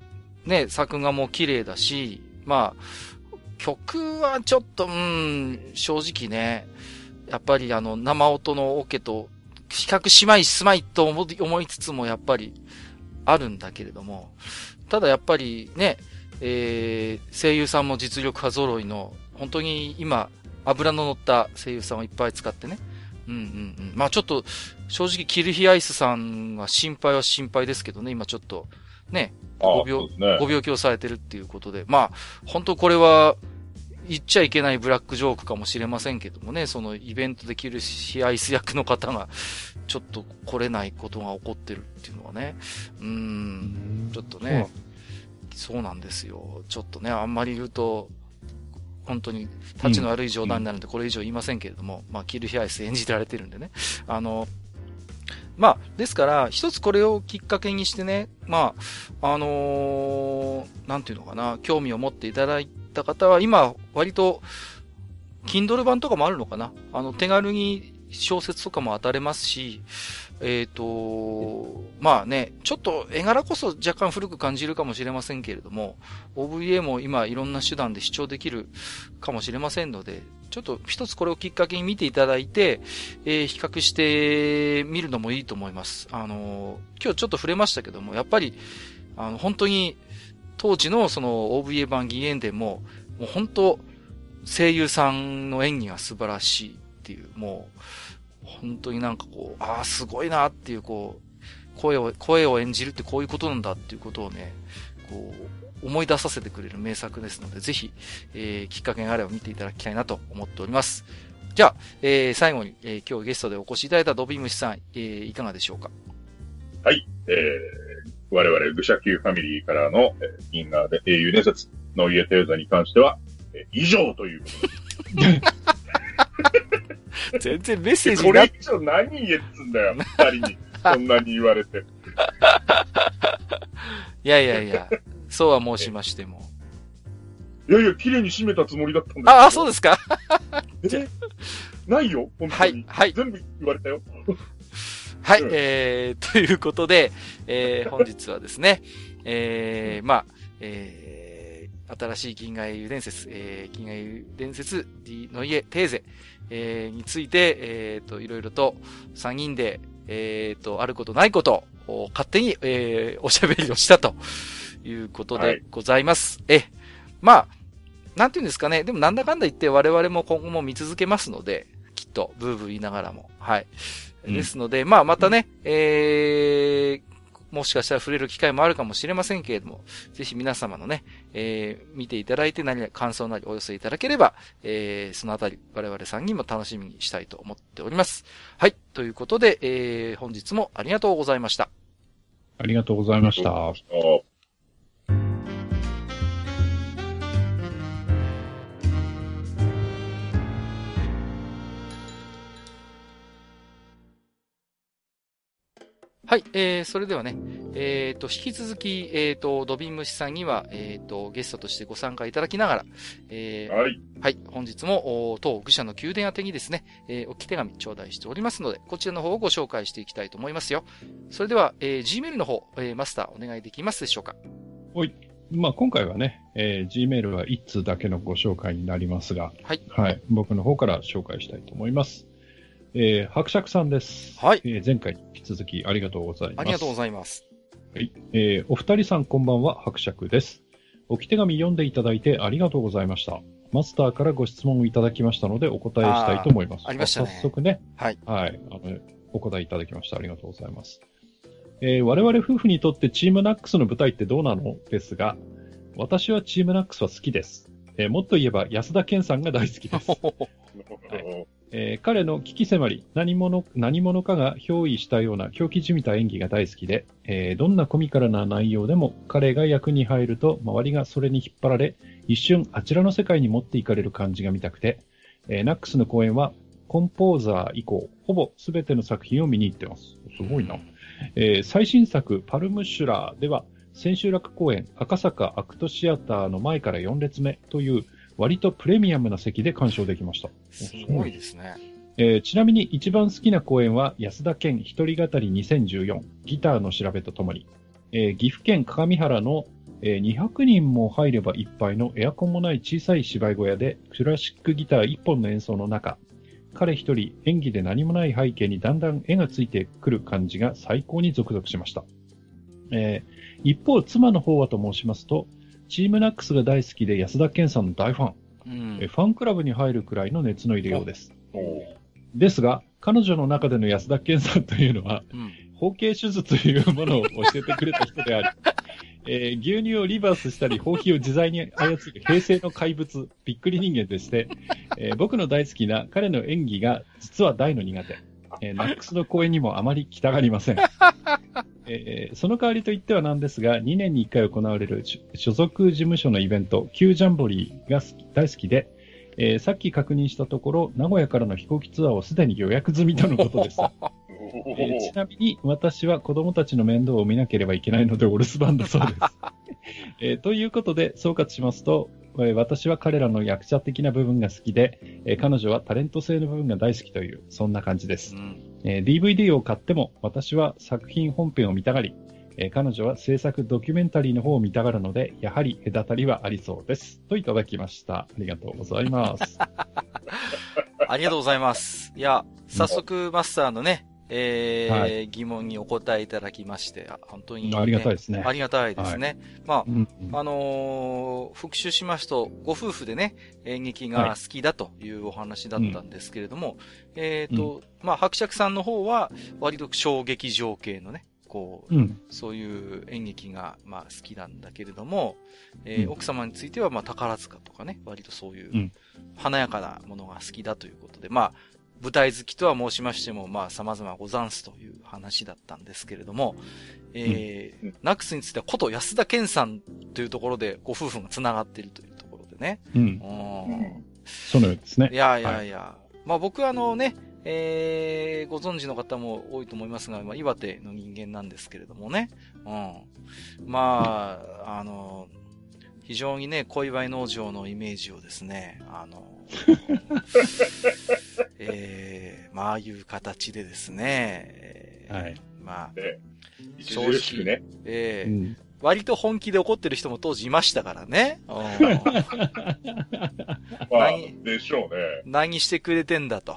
ね、作画も綺麗だし、まあ、曲はちょっと、うん、正直ね、やっぱりあの、生音のオケと、比較しまいすまいと思いつつもやっぱりあるんだけれども、ただやっぱりね、えー、声優さんも実力派揃いの、本当に今、油の乗った声優さんをいっぱい使ってね。うんうんうん。まあちょっと、正直キルヒアイスさんは心配は心配ですけどね、今ちょっと、ね、ご病、ね、ご病気をされてるっていうことで、まあ、本当これは、言っちゃいけないブラックジョークかもしれませんけどもね、そのイベントできるし、アイス役の方が、ちょっと来れないことが起こってるっていうのはね、うん、ちょっとね、そうなんですよ。ちょっとね、あんまり言うと、本当に、立ちの悪い冗談になるんで、これ以上言いませんけれども、まあ、キルヒアイス演じてられてるんでね。あの、まあ、ですから、一つこれをきっかけにしてね、まあ、あのーなんていうのかな、興味を持っていただいた方は、今、割と、Kindle 版とかもあるのかな。あの、手軽に小説とかも当たれますし、えっ、と、まあね、ちょっと絵柄こそ若干古く感じるかもしれませんけれども、OVA も今いろんな手段で視聴できるかもしれませんので、ちょっと一つこれをきっかけに見ていただいて、えー比較してみるのもいいと思います。あのー今日ちょっと触れましたけども、やっぱり、あの、本当に、当時のその OVA 版銀塩伝も、もう本当、声優さんの演技が素晴らしいっていう、もう、本当になんかこう、ああ、すごいなっていう、こう、声を、声を演じるってこういうことなんだっていうことをね、こう、思い出させてくれる名作ですので、ぜひ、えーきっかけがあれば見ていただきたいなと思っております。じゃあ、えー最後に、えー今日ゲストでお越しいただいたドビムシさん、えーいかがでしょうか？はい。えー、我々、愚者級ファミリーからの、えー、銀河で英雄伝説の家テーザに関しては、えー以上ということで 全然メッセージこれ以上何言えっつんだよ、二人に。そんなに言われて。いやいやいや、そうは申しましても。いやいや、綺麗に締めたつもりだったんですああ、そうですかすえないよ、本当に。はいはい全部言われたよ。はい、うんえー、ということで、えー、本日はですね、えー、まあ、えー、新しい銀河英雄伝説、えー、銀河英雄伝説、D の家、テーゼ、えー、について、えーと、いろいろと3人で、えーと、あることないことを勝手に、えー、おしゃべりをしたということはいでございます。え、まあ、なんていうんですかね、でもなんだかんだ言って我々も今後も見続けますので、きっと、ブーブー言いながらも。はい。うんですので、まあまたね、えー、もしかしたら触れる機会もあるかもしれませんけれども、ぜひ皆様のね、えー、見ていただいて何か感想なりお寄せいただければ、えー、そのあたり我々さんにも楽しみにしたいと思っております。はい。ということで、えー、本日もありがとうございました。ありがとうございました。はい、えー、それではね、えーと、引き続き、えーと、ドビンムシさんには、えーと、ゲストとしてご参加いただきながら、えーはい。はい。本日も、お当愚者の宮殿宛てにですね、えーおき手紙頂戴しておりますので、こちらの方をご紹介していきたいと思いますよ。それでは、えー Gmail の方、えーマスターお願いできますでしょうか。まあ、今回はね、えー Gmail は1通だけのご紹介になりますが、はい。はい。僕の方から紹介したいと思います。えー、伯爵さんです。はい。えー前回に引き続きありがとうございます。ありがとうございます。はい。えーお二人さんこんばんは、伯爵です。置き手紙読んでいただいてありがとうございました。マスターからご質問をいただきましたのでお答えしたいと思います。ありましたね早速ね。はい。はい。あの、お答えいただきました。ありがとうございます。えー我々夫婦にとってチームナックスの舞台ってどうなのですが、私はチームナックスは好きです。えーもっと言えば安田健さんが大好きです。えー彼の危機迫り、何者、何者かが憑依したような狂気じみた演技が大好きで、えーどんなコミカルな内容でも彼が役に入ると周りがそれに引っ張られ、一瞬あちらの世界に持っていかれる感じが見たくて、えーナックスの公演はコンポーザー以降、ほぼ全ての作品を見に行ってます。すごいな。えー最新作、パルムシュラーでは、千秋楽公演、赤坂アクトシアターの前から4列目という、割とプレミアムな席で鑑賞できました。すごいですね。えーちなみに一番好きな公演は安田健一人語り2014ギターの調べとともに、えー岐阜県鏡原の、えー200人も入ればいっぱいのエアコンもない小さい芝居小屋でクラシックギター1本の演奏の中、彼一人演技で何もない背景にだんだん絵がついてくる感じが最高にゾクゾクしました。えー一方、妻の方はと申しますと、チームナックスが大好きで安田健さんの大ファン、うんえー。ファンクラブに入るくらいの熱の入れようです。ですが、彼女の中での安田健さんというのは、うん。包茎手術というものを教えてくれた人であり、えー牛乳をリバースしたり、包皮を自在に操る平成の怪物、びっくり人間でして、えー僕の大好きな彼の演技が実は大の苦手。えーナックスの公演にもあまり来たがりません。えーその代わりといってはなんですが、2年に1回行われる所所属事務所のイベント、Q ジャンボリーが好き大好きで、えーさっき確認したところ、名古屋からの飛行機ツアーをすでに予約済みとのことです。お えーちなみに、私は子供たちの面倒を見なければいけないのでお留守番だそうです。えーということで、総括しますと、えー私は彼らの役者的な部分が好きで、えー彼女はタレント性の部分が大好きという、そんな感じです。うん。えー DVD を買っても、私は作品本編を見たがり、えー彼女は制作ドキュメンタリーの方を見たがるので、やはり隔たりはありそうです。といただきました。ありがとうございます。ありがとうございます。いや、早速マスターのね、えーは疑問にお答えいただきまして、あ本当に、ありがたいですね。ありがたいですね。まうんあ、あのー復習しますと、ご夫婦でね、演劇が好きだというお話だったんですけれども、えっ、と、まあ、伯爵さんの方は、割と小劇場系のね、こう、うん。そういう演劇が、まあ、好きなんだけれども、えーうん。奥様については、まあ、宝塚とかね、割とそういううん、華やかなものが好きだということで、まあ、舞台好きとは申しましても、まあ、様々ござんすという話だったんですけれども、えーうんうんナックスについては、こと安田健さんというところで、ご夫婦が繋がっているというところでね。うん。うんそのようですねい。やいやいや。まあ僕はあのね、えー、ご存知の方も多いと思いますが、まあ岩手の人間なんですけれどもね。うん。まあ、あの、非常にね、小祝農場のイメージをですね、あの、えー、まあああいう形でですね、えーはい。まあ、ね著しくね。えーうん。割と本気で怒ってる人も当時いましたからね。うん まあ何、でしょうね。何してくれてんだと。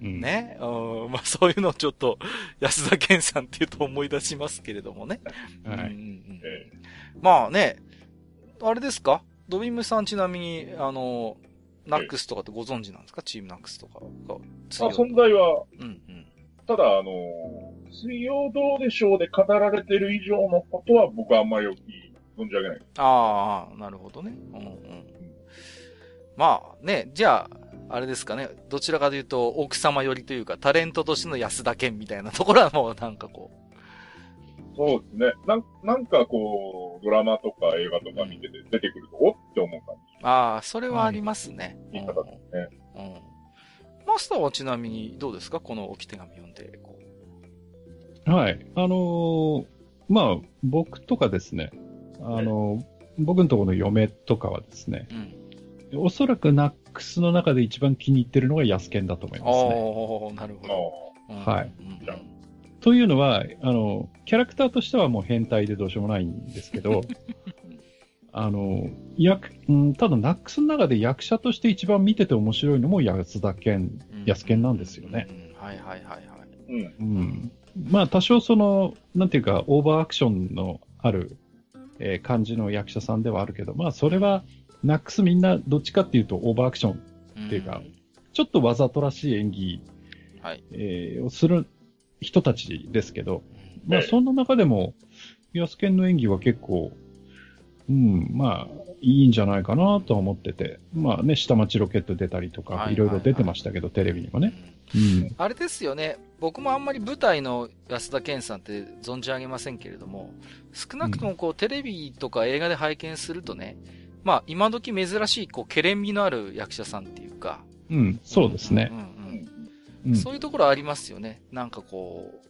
うん。ね。うん、まあそういうのをちょっと、安田健さんっていうと思い出しますけれどもね。はい。まあね、あれですか？ドビムさんちなみに、あの、ナックスとかってご存知なんですか？チームナックスとかが。あ、存在は、うんうん。ただ、あの、水曜どうでしょうで語られてる以上のことは僕はあんまりよく存じ上げない。ああ、なるほどね。うんうん。まあね、じゃあ、あれですかね。どちらかというと、奥様寄りというか、タレントとしての安田健みたいなところはもうなんかこそうですね。なんなんかこう、ドラマとか映画とか見てて出てくると、おって思う感じ。う、ああ、それはありますね。言い方ですね。うん。マスターはちなみにどうですか？この置き手紙読んで。こはい。あのーまあ、僕とかですね、あのー僕のところの嫁とかはですね、ううん。おそらくナックスの中で一番気に入ってるのがヤスケンだと思いますね。なるほど。うんはいうんというのは、あの、キャラクターとしてはもう変態でどうしようもないんですけど、あの、役、うん、ただナックスの中で役者として一番見てて面白いのも安田健、安健なんですよね。うんはいはいはいはい。うん。うん。まあ多少その、なんていうか、オーバーアクションのある、えー感じの役者さんではあるけど、まあそれは、ナックスみんなどっちかっていうとオーバーアクション、っていうかちょっとわざとらしい演技、はい。えーをする人たちですけど、まあええそんな中でも、ヤスケンの演技は結構、うん、まあ、いいんじゃないかなとは思ってて、まあね、下町ロケット出たりとか、はいろいろ出てましたけど、テレビにもね。うん。あれですよね。僕もあんまり舞台の安田健さんって存じ上げませんけれども、少なくともこう、テレビとか映画で拝見するとね、まあ今時珍しいこう、ケレン味のある役者さんっていうか。うん、そうですねう。んうんうん。そういうところありますよね。なんかこう、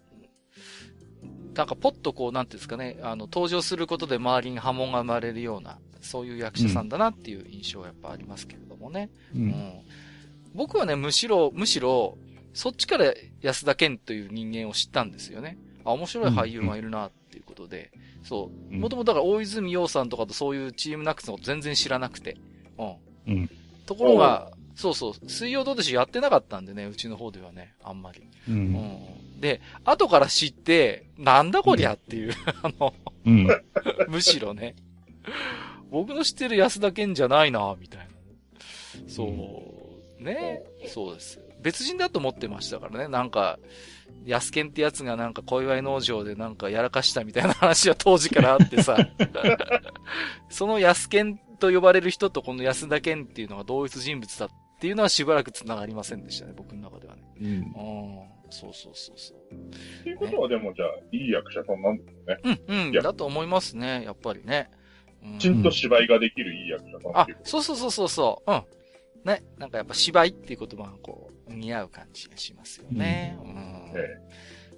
なんかポッとこう、なんていうんですかね、あの、登場することで周りに波紋が生まれるような、そういう役者さんだなっていう印象はやっぱありますけれどもね。ううんん。僕はね、むしろ、むしろ、そっちから安田健という人間を知ったんですよね。あ、面白い俳優がいるなっていうことで。そう。うんもともとだから大泉洋さんとかとそういうチームナックスのこと全然知らなくて。うん。うんところが、そうそう、水曜どうでしょう？やってなかったんでね、うちの方ではね、あんまり。う。うんん。で、後から知って、なんだこりゃっていう、あの、うん。むしろね、僕の知ってる安田健じゃないな、みたいな。そう、ね、そうです。別人だと思ってましたからね、なんか、安健ってやつがなんか小祝農場でなんかやらかしたみたいな話は 当時からあってさ、その安健と呼ばれる人とこの安田健っていうのが同一人物だっていうのはしばらく繋がりませんでしたね、僕の中ではね。うん。うん。そうそうそうそう。っていうことはでもじゃあ、いい役者さんなんですね。うん、うん、だと思いますね、やっぱりね。うんきちんと芝居ができるいい役者さんっあていう、こと。そうそうそうそうそう。うん。ね。なんかやっぱ芝居っていう言葉がこう、似合う感じがしますよね。うん。え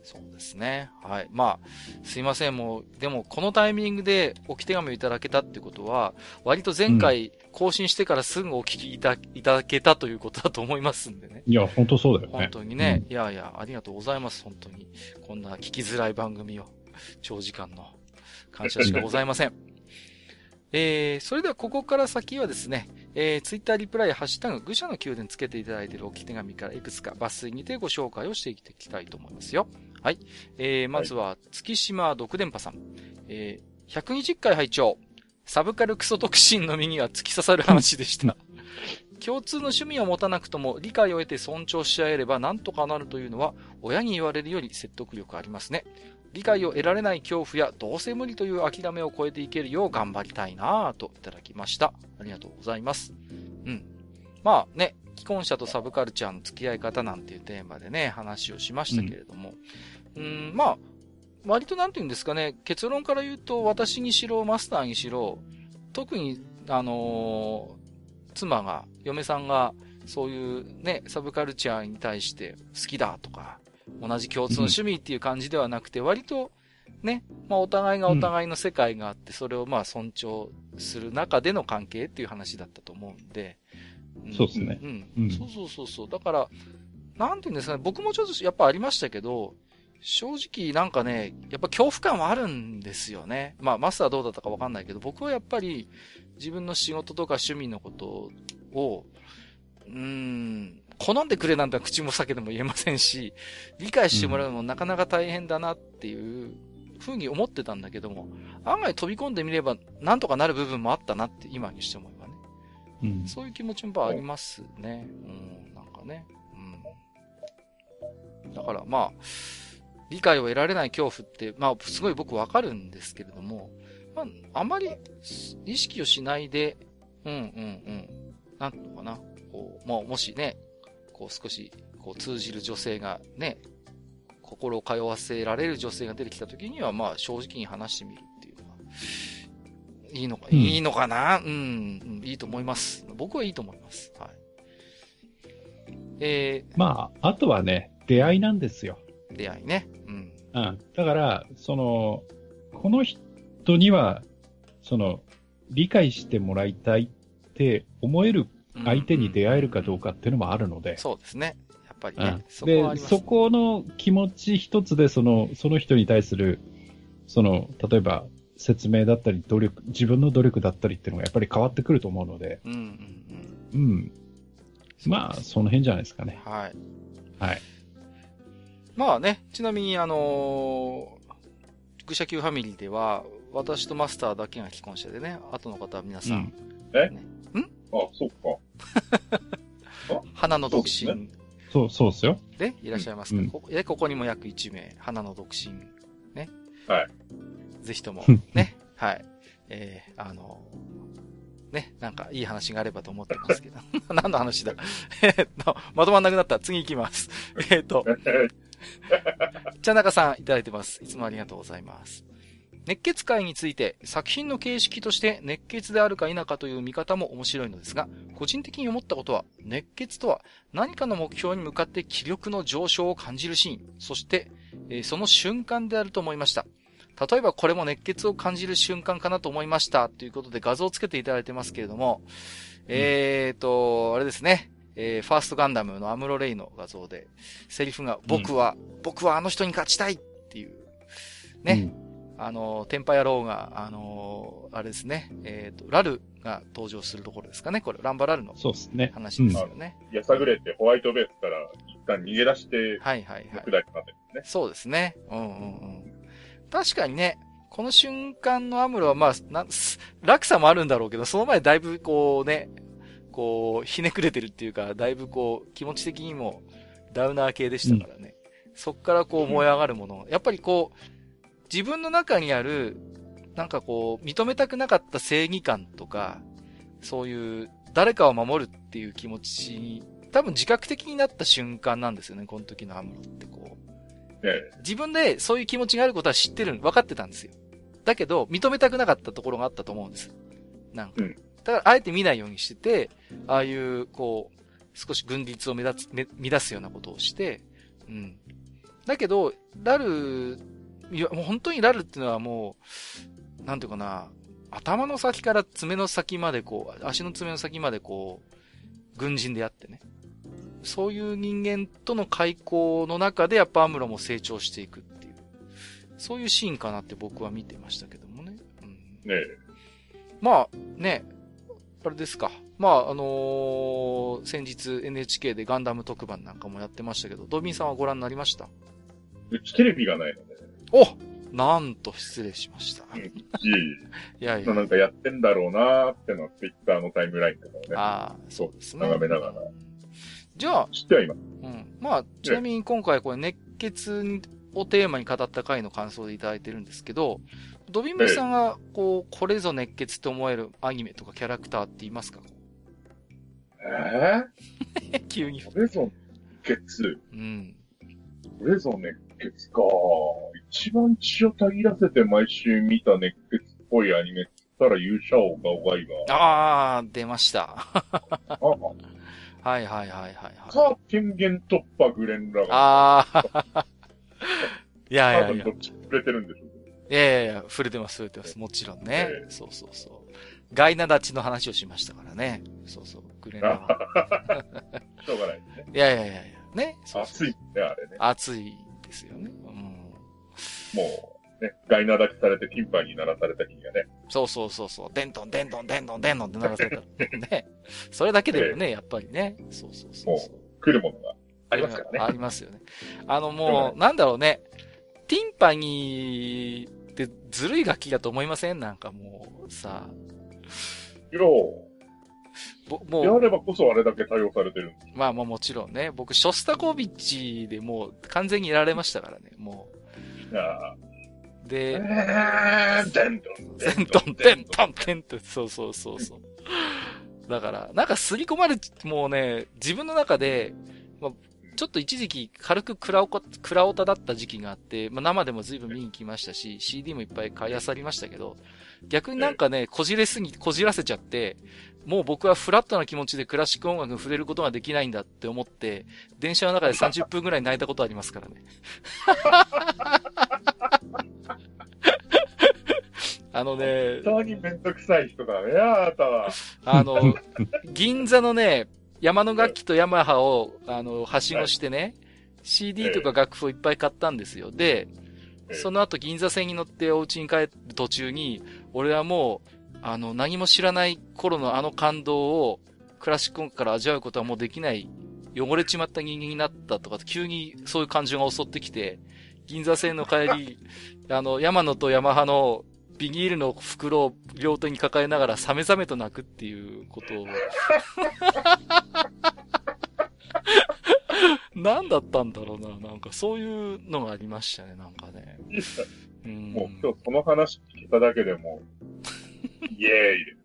そうですね。はい。まあ、すいません。もう、でも、このタイミングで置き手紙をいただけたってことは、割と前回更新してからすぐお聞きいたいただけたということだと思いますんでね。いや、本当そうだよね。本当にね。うん、いやいや、ありがとうございます。本当に。こんな聞きづらい番組を。長時間の。感謝しかございません。えー、それではここから先はですね、えー、ツイッターリプライ、ハッシュタグ、愚者の宮殿つけていただいている置き手紙からいくつか抜粋にてご紹介をしていきたいと思いますよ。はい。えー、まずは、月島独電波さん。えー、120回拝聴サブカルクソ特進の身には突き刺さる話でした。共通の趣味を持たなくとも理解を得て尊重し合えれば何とかなるというのは親に言われるより説得力ありますね。理解を得られない恐怖やどうせ無理という諦めを超えていけるよう頑張りたいなぁといただきました。ありがとうございます。うん。まあね、既婚者とサブカルチャーの付き合い方なんていうテーマでね、話をしましたけれども、うん、うんまあ、割となんて言うんですかね、結論から言うと私にしろ、マスターにしろ、特に、あのー、妻が、嫁さんが、そういうね、サブカルチャーに対して好きだとか、同じ共通の趣味っていう感じではなくて、割と、ね、まあお互いがお互いの世界があって、それをまあ尊重する中での関係っていう話だったと思うんで。そうですね。うん。うん、そうそうそうそう。だから、なんていうんですかね、僕もちょっとやっぱありましたけど、正直なんかね、やっぱ恐怖感はあるんですよね。まあマスターどうだったかわかんないけど、僕はやっぱり自分の仕事とか趣味のことを、うーん、好んでくれなんて口も裂けても言えませんし、理解してもらうのもなかなか大変だなっていうふうに思ってたんだけども、案外飛び込んでみればなんとかなる部分もあったなって今にして思えばね。うん、そういう気持ちもありますね。うん、なんかね。うん。だからまあ、理解を得られない恐怖って、まあ、すごい僕わかるんですけれども、まあ、あまり意識をしないで、うんうんうん、なんのかな、こう、まあ、もしね、こう少しこう通じる女性がね、心を通わせられる女性が出てきた時には、まあ正直に話してみるっていうのは、いいのか、うん、いいのかなうん、いいと思います。僕はいいと思います。はい。えー、まあ、あとはね、出会いなんですよ。出会いね。うん。うん。だから、その、この人には、その、理解してもらいたいって思える相手に出会えるかどうかっていうのもあるので。そうですね。やっぱりね。うん、そこで、そこの気持ち一つで、その、その人に対する、その、例えば、説明だったり、努力、自分の努力だったりっていうのがやっぱり変わってくると思うので。うんうんうん。うん。まあ、その辺じゃないですかね。はい。はい。まあね、ちなみにあのー、愚者級ファミリーでは、私とマスターだけが既婚者でね、後の方は皆さん、ん、え、ね、あ、そっか。花の独身。そう、そうですよ。で、いらっしゃいますか、うん、ここここにも約1名、花の独身。ね。はい。ぜひとも、ね。はい。えー、あのね、なんかいい話があればと思ってますけど。何の話だ？えっと、まとまんなくなった。次行きます。えっと、茶中さんいただいてます。いつもありがとうございます。熱血会について作品の形式として熱血であるか否かという見方も面白いのですが、個人的に思ったことは、熱血とは何かの目標に向かって気力の上昇を感じるシーン、そして、えー、その瞬間であると思いました。例えばこれも熱血を感じる瞬間かなと思いました。ということで画像をつけていただいてますけれども、うん、えーと、あれですね。えー、ファーストガンダムのアムロレイの画像で、セリフが、僕は、うん、僕はあの人に勝ちたいっていう、ね。うんあの、テンパ野郎が、あの、あれですね、えっ、ー、と、ラルが登場するところですかね、これ、ランバラルのそうですね。話ですよね。やさぐれてホワイトベースから一旦逃げ出して、はいはいはい。下りまでね。そうですね。うんうんうん。確かにね、この瞬間のアムロはまあ、な、落差もあるんだろうけど、その前だいぶこうね、こう、ひねくれてるっていうか、だいぶこう、気持ち的にもダウナー系でしたからね。うん、そっからこう燃え上がるもの。やっぱりこう、自分の中にある、なんかこう、認めたくなかった正義感とか、そういう、誰かを守るっていう気持ちに、多分自覚的になった瞬間なんですよね、この時のアムロってこう。自分でそういう気持ちがあることは知ってる、分かってたんですよ。だけど、認めたくなかったところがあったと思うんです。なんか。だから、あえて見ないようにしてて、ああいう、こう、少し軍律を目立つ、乱すようなことをして、うん。だけど、ラル、いや、もう本当にラルっていうのはもう、なんていうかな、頭の先から爪の先までこう、足の爪の先までこう、軍人であってね。そういう人間との開口の中でやっぱアムロも成長していくっていう、そういうシーンかなって僕は見てましたけどもね。うん、ねえ。まあ、ね、あれですか。まあ、あのー先日 NHK でガンダム特番なんかもやってましたけど、ドビンさんはご覧になりました？うちテレビがないので。おなんと失礼しました。いうんいえい やいえ。なんかやってんだろうなーってのはツイッターのタイムラインとかをね。ああ、そうですね。眺めながらじゃあ、知ってはいます。うん。まあ、ちなみに今回これ熱血をテーマに語った回の感想でいただいてるんですけど、ドビンムシさんが、こう、これぞ熱血と思えるアニメとかキャラクターって言いますか？え 急に。ー、これぞ熱血？うん。これぞ熱血か。一番血をたぎらせて毎週見た熱血っぽいアニメって言ったら勇者王がおがいが。ああ、出ました。あはいはいはいはい、はい。か、権限突破グレンラが。ああ。いやい多やいや。分どっち触れてるんでしょう。いやいや触れてます、触れてます。もちろんね。ええそうそうそう。ガイナダチの話をしましたからね。そうそう。グレナは。しょうがないですね。いやいやいやいや。ね。そうそう熱いね、あれね。熱いですよね。うん。もう、ね、ガイナ立ちされてティンパに鳴らされた日がね。そうそうそうそう。デントン、デントン、デントン、デントンって鳴らされた。ね。それだけでもね、やっぱりね。そうそうそうそう。来るものがありますからね。ありますよね。あのもう、なんだろうね。ティンパニーってずるい楽器だと思いません？なんかもう、さ、いや。ぼもう、やればこそあれだけ対応されてる。まあまあもちろんね、僕、ショスタコービッチでもう完全にやられましたからね、もいや。う。で、ーデントン、デントン、デントン、デントン、そうそうそうそう。だから、なんか刷り込まれ、もうね、自分の中で、まあ、ちょっと一時期軽くクラオコ、クラオタだった時期があって、まあ生でも随分見に来ましたし、CD もいっぱい買い漁りましたけど、逆になんかね、こじれすぎ、こじらせちゃって、もう僕はフラットな気持ちでクラシック音楽に触れることができないんだって思って、電車の中で30分くらい泣いたことありますからね。あのね、本当にめんどくさい人だね、あなたは。あの、銀座のね、山の楽器とヤマハを、あの、はしごしてね、CD とか楽譜をいっぱい買ったんですよ。で、ええ。その後銀座線に乗ってお家に帰る途中に、俺はもう、あの、何も知らない頃のあの感動を、クラシック音楽から味わうことはもうできない、汚れちまった人間になったとか、急にそういう感情が襲ってきて、銀座線の帰り、あの、山野とヤマハのビニールの袋を両手に抱えながらサメザメと泣くっていうことを。何だったんだろうな。なんかそういうのがありましたね、なんかね。うんもう今日その話聞いただけでもう、イエーイ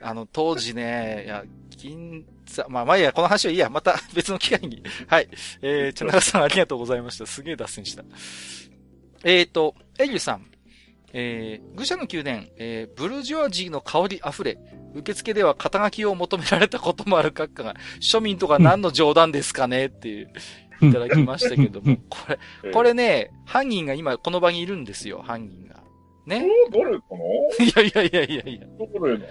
あの、当時ね、いや、銀座、まあ、まあいいや、この話はいいや、また別の機会に。はい。えー、茶長さんありがとうございました。すげえ脱線した。えーと、エリュさん。えー、愚者の宮殿、えー、ブルジョアジーの香り溢れ、受付では肩書きを求められたこともある閣下が、庶民とか何の冗談ですかねっていう、いただきましたけども、これ、えーこれね、犯人が今この場にいるんですよ、犯人が。ね。どれかいやいやいやいやいや。などれな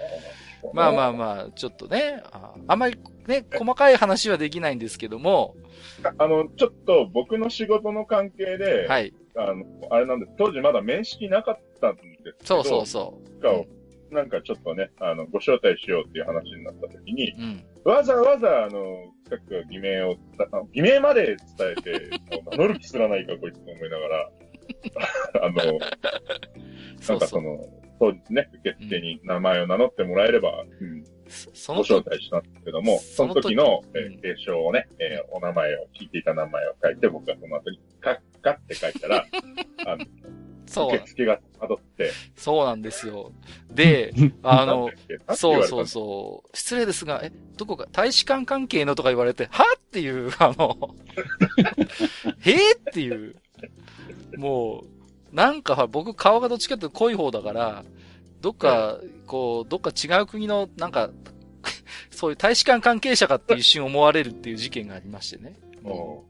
まあまああ。まあ、ちょっとね、ああんまりね、細かい話はできないんですけども、あの、ちょっと僕の仕事の関係で、はい。あの、あれなんです。当時まだ面識なかったんですけど、そうそうそう。かをなんかちょっとね、あの、ご招待しようっていう話になった時に、うん。わざわざ、あの、各が偽名を偽名まで伝えて、名乗る気すらないか、こいつと思いながら、あの、そうそう。なんかその、当時ね、受付に名前を名乗ってもらえれば、うん、そそご招待したんですけども、そそのの時時の、えうん。ー継承をね、えーお名前を、聞いていた名前を書いて、僕がその後に、カッカって書いたら、あの、そう。受、付が辿って、そうなんですよ。で、あのそうそうそう。失礼ですが、え、どこか、大使館関係のとか言われて、は？っていう、あの、へ？えっていう。もう、なんか僕顔がどっちかっていうと濃い方だから、どっか、こう、どっか違う国の、なんか、そういう大使館関係者かって一瞬思われるっていう事件がありましてね。も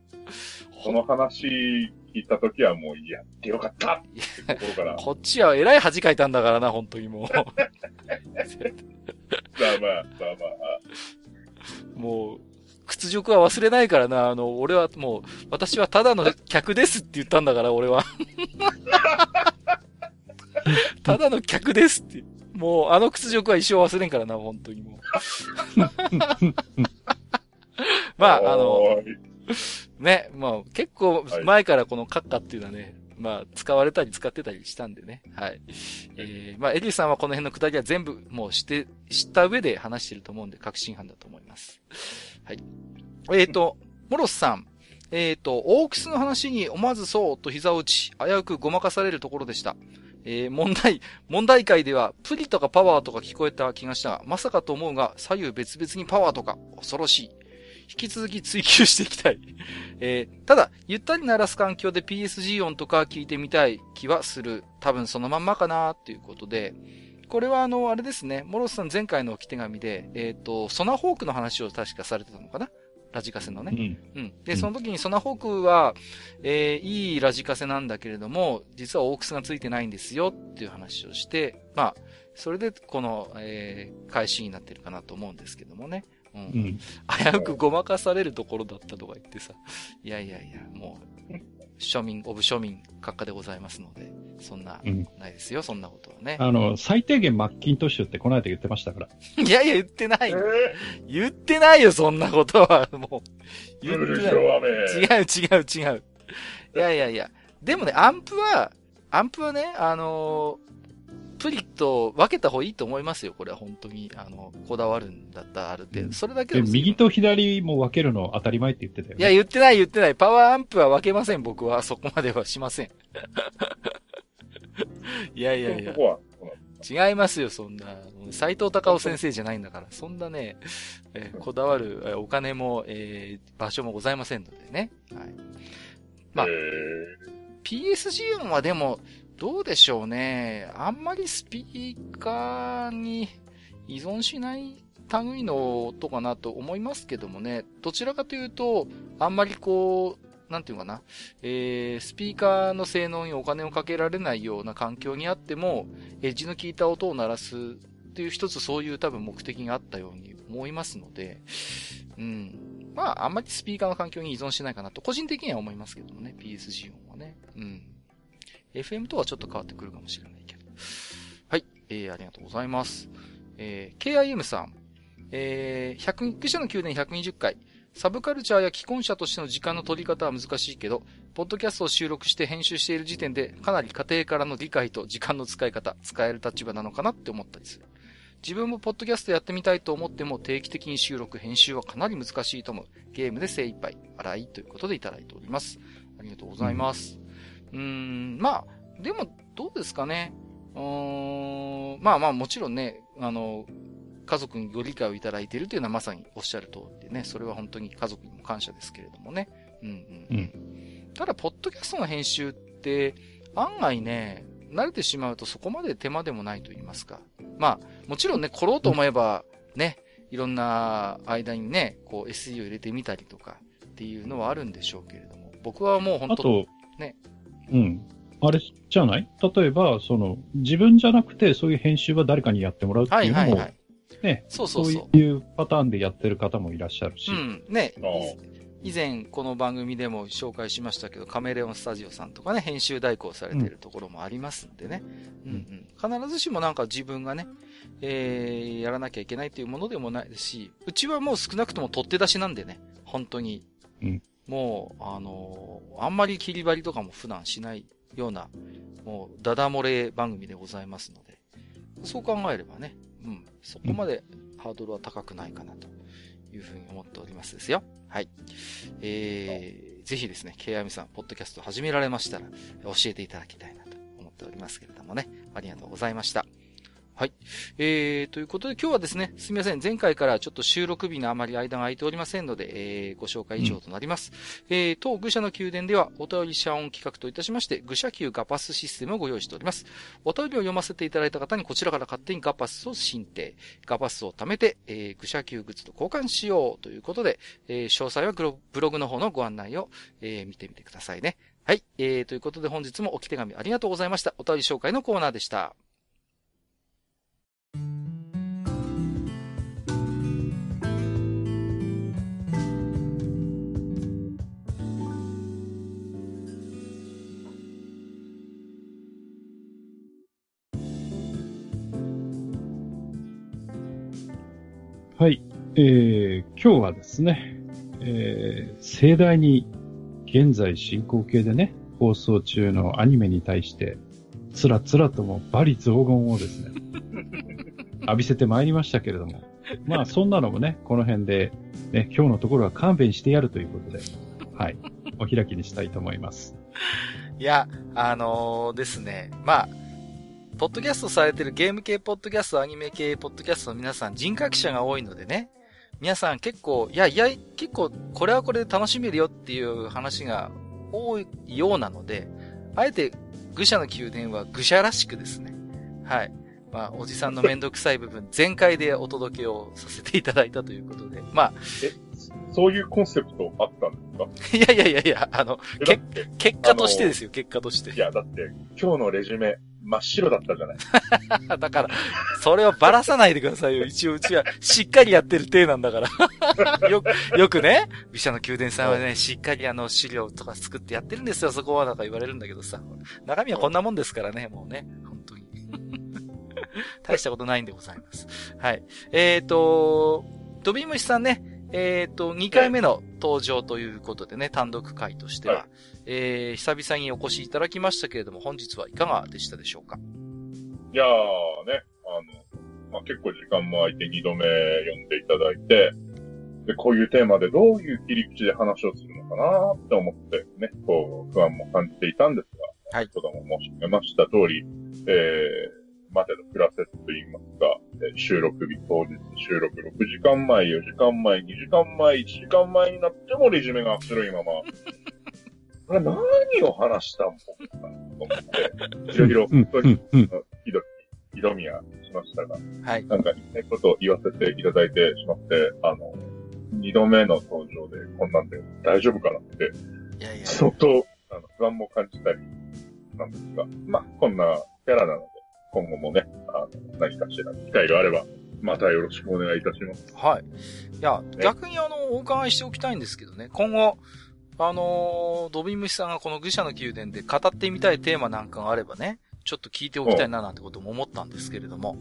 その話聞いたときはもうやってよかったってところから。こっちは偉い恥かいたんだからな、本当にもう。まあまあ、まあまあ。もう、屈辱は忘れないからな、あの、俺はもう、私はただの客ですって言ったんだから、俺は。ただの客ですって。もう、あの屈辱は一生忘れんからな、本当にもう。まあ、あの、ね、まあ、結構前からこの閣下っていうのはね、まあ、使われたり使ってたりしたんでね。はい。えー、まあ、エリーさんはこの辺のくだりは全部もうして、知った上で話してると思うんで、確信犯だと思います。はい。えっ、ー、と、モロスさん。えっ、ー、と、オークスの話に思わずそうと膝を打ち、危うくごまかされるところでした。えー、問題、問題界では、プリとかパワーとか聞こえた気がしたが、まさかと思うが、左右別々にパワーとか、恐ろしい。引き続き追求していきたい。えー、ただ、ゆったり鳴らす環境で PSG 音とか聞いてみたい気はする。多分そのまんまかなっていうことで、これはあの、あれですね、モロスさん前回の置き手紙で、えっ、ー、と、ソナホークの話を確かされてたのかな？ラジカセのね。うん。うん。で、その時にソナホークは、えー、いいラジカセなんだけれども、実はオークスがついてないんですよっていう話をして、まあ、それでこの、えー、返しになってるかなと思うんですけどもね。うん。危うくごまかされるところだったとか言ってさ。いやいやいや、もう、庶民、オブ庶民、閣下でございますので、そんな、ないですよ、そんなことはね。あの、最低限マッキントッシュってこの間言ってましたから。い やいや、言ってない。言ってないよ、そんなことは。もう。言ってない。違う違う違う。いやいやいや。でもね、アンプは、アンプはね、あのプリと分けた方がいいと思いますよ。これは本当に、あの、こだわるんだったらある程度。それだけで右と左も分けるの当たり前って言ってたよ、ね。いや、言ってない言ってない。パワーアンプは分けません、僕は。そこまではしません。いやいやいや。違いますよ、そんな。斎藤隆夫先生じゃないんだから。そんなね、えー、こだわる、えー、お金も、えー、場所もございませんのでね。はい。まあ、PSG 音はでも、どうでしょうね。あんまりスピーカーに依存しない類の音かなと思いますけどもね。どちらかというと、あんまりこう、なんていうかな、えー、スピーカーの性能にお金をかけられないような環境にあっても、エッジの効いた音を鳴らすっていう一つそういう多分目的があったように思いますので、うん。まあ、あんまりスピーカーの環境に依存しないかなと、個人的には思いますけどもね、PSG 音はね。うん。FM とはちょっと変わってくるかもしれないけど。はい。えー、ありがとうございます。えー、KIM さん。えー、100、愚者の宮殿120回。サブカルチャーや既婚者としての時間の取り方は難しいけど、ポッドキャストを収録して編集している時点で、かなり家庭からの理解と時間の使い方、使える立場なのかなって思ったりする。自分もポッドキャストやってみたいと思っても定期的に収録、編集はかなり難しいと思う。ゲームで精一杯、洗いということでいただいております。ありがとうございます。うーん、まあ、でも、どうですかね。うーん、まあまあもちろんね、あの、家族にご理解をいただいているというのはまさにおっしゃる通りでね、それは本当に家族にも感謝ですけれどもね。うんうん。うん、ただ、ポッドキャストの編集って、案外ね、慣れてしまうとそこまで手間でもないと言いますか。まあ、もちろんね、来ろうと思えば、ね、いろんな間にね、こう SE を入れてみたりとかっていうのはあるんでしょうけれども、僕はもう本当ね。うん。あれじゃない？例えば、その、自分じゃなくて、そういう編集は誰かにやってもらうっていうのも、はいはいはい、ね、そうそうそう。いうパターンでやってる方もいらっしゃるし。うん、ね。以前、この番組でも紹介しましたけど、カメレオンスタジオさんとかね、編集代行されているところもありますんでね。うん、うん、うん。必ずしもなんか自分がね、えー、やらなきゃいけないというものでもないですし、うちはもう少なくとも取って出しなんでね、本当に。うん。もう、あのー、あんまり切り張りとかも普段しないような、もう、ダダ漏れ番組でございますので、そう考えればね、うん、そこまでハードルは高くないかなというふうに思っておりますですよ。はい。えー、ぜひですね、ケイアミさん、ポッドキャスト始められましたら、教えていただきたいなと思っておりますけれどもね、ありがとうございました。はい。えー、ということで今日はですね、すみません。前回からちょっと収録日のあまり間が空いておりませんので、えー、ご紹介以上となります。うん、えー、当愚者の宮殿では、お便り謝恩企画といたしまして、愚者級ガパスシステムをご用意しております。お便りを読ませていただいた方にこちらから勝手にガパスを申請、ガパスを貯めて、えー、愚者級グッズと交換しようということで、えー、詳細はブログの方のご案内を、えー、見てみてくださいね。はい。えー、ということで本日もおき手紙ありがとうございました。お便り紹介のコーナーでした。はい。えー、今日はですね、えー、盛大に現在進行形でね、放送中のアニメに対して、つらつらともバリ雑言をですね、浴びせてまいりましたけれども、まあそんなのもね、この辺で、ね、今日のところは勘弁してやるということで、はい、お開きにしたいと思います。いや、あのー、ですね、まあ、ポッドキャストされてるゲーム系ポッドキャスト、アニメ系ポッドキャストの皆さん人格者が多いのでね、皆さん結構、いやいや、結構これはこれで楽しめるよっていう話が多いようなので、あえて愚者の宮殿は愚者らしくですね、はい。まあ、おじさんのめんどくさい部分全開でお届けをさせていただいたということで、まあ。え、そういうコンセプトあったんですか？いやいやいやいや、あの、け結果としてですよ、結果として。いや、だって、今日のレジュメ、真っ白だったじゃない だから、それをばらさないでくださいよ。一応うちはしっかりやってる体なんだから よく、よくね、美写の宮殿さんはね、しっかりあの資料とか作ってやってるんですよ、そこはなんか言われるんだけどさ。中身はこんなもんですからね、もうね。本当に。大したことないんでございます。はい。えっ、ー、と、ドビムシさんね、えっ、ー、と、2回目の登場ということでね、単独会としては、はい、えー、久々にお越しいただきましたけれども、本日はいかがでしたでしょうか？いやーね、あの、まあ、結構時間も空いて2度目読んでいただいて、で、こういうテーマでどういう切り口で話をするのかなって思ってね、こう、不安も感じていたんですが、はい。先ほども申し上げました通り、えー、までのプラセスと言いますか、収録日当日収録6時間前、4時間前、2時間前、1時間前になってもレジュメが古いまま、これ何を話したんか。と思って、いろいろ本当に、ひどひどみはしましたが、はい。なんか言いたいことを言わせていただいてしまって、あの、二度目の登場でこんなんで大丈夫かなって、いやいや。相当、あの、不安も感じたりなんですが、まあ、こんなキャラなので、今後もね、あの、何かしら機会があれば、またよろしくお願いいたします。はい。いや、ね、逆にあの、お伺いしておきたいんですけどね、今後、あのー、ドビムシさんがこの愚者の宮殿で語ってみたいテーマなんかがあればね、ちょっと聞いておきたいななんてことも思ったんですけれども。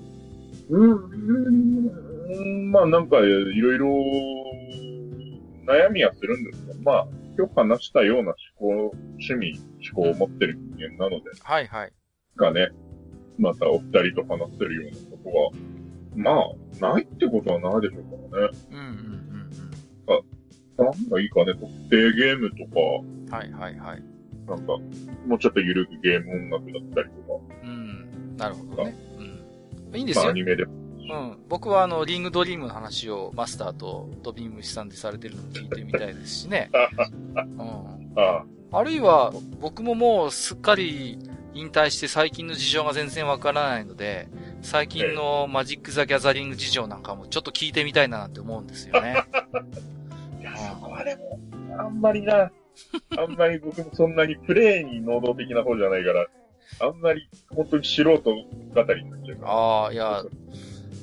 うん、うん、まあなんか、いろいろ、悩みはするんですけど、まあ、今日話したような思考、趣味、思考を持ってる人間なので。はいはい。がね、またお二人と話せるようなことは、まあ、ないってことはないでしょうからね。うんうんうんうん。あ、なんがいいかね、特定ゲームとか。はいはいはい。なんか、もうちょっと緩くゲーム音楽だったりとか。うん。なるほどね。うん。いいんですよ。まあ、アニメでうん。僕はあの、リングドリームの話をマスターとドビームシさんでされてるのを聞いてみたいですしね。うん。ああるいは、僕ももうすっかり引退して最近の事情が全然わからないので、最近のマジック・ザ・ギャザリング事情なんかもちょっと聞いてみたいななんて思うんですよね。いや、そこはでも、あんまりな、あんまり僕もそんなにプレイに能動的な方じゃないから、あんまり本当に素人語りになっちゃうああ、いや、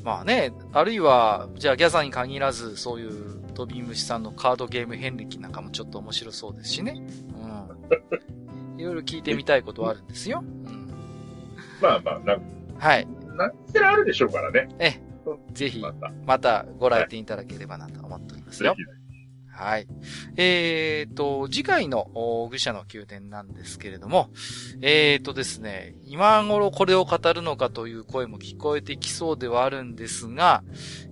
まあね、あるいは、じゃあギャザに限らず、そういう飛び虫さんのカードゲーム遍歴なんかもちょっと面白そうですしね。うん。いろいろ聞いてみたいことはあるんですよ。うん。まあまあ、なんはい。なんちらあるでしょうからね。えぜひ、またご来店いただければなと思っておりますよ。はい。えっ、ー、と、次回の愚者の宮殿なんですけれども、えっ、ー、とですね、今頃これを語るのかという声も聞こえてきそうではあるんですが、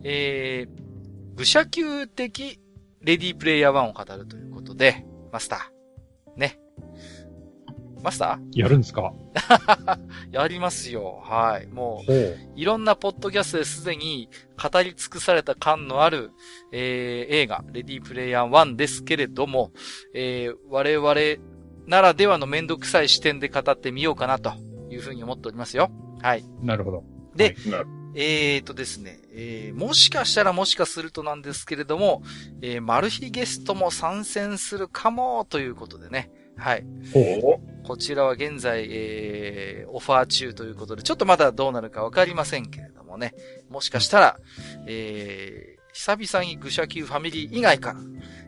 えー、愚者級的レディープレイヤー1を語るということで、マスター、ね、マスタやるんですか？ー やりますよ。はい。もう。いろんなポッドキャストですでに語り尽くされた感のある、えー映画、レディープレイヤー1ですけれども、えー我々ならではのめんどくさい視点で語ってみようかなというふうに思っておりますよ。はい。なるほど。で、なるえーとですね、えーもしかしたらもしかするとなんですけれども、えーマル秘ゲストも参戦するかもということでね。はい。こちらは現在、えー、オファー中ということで、ちょっとまだどうなるかわかりませんけれどもね。もしかしたら、えー、久々に愚者級ファミリー以外から、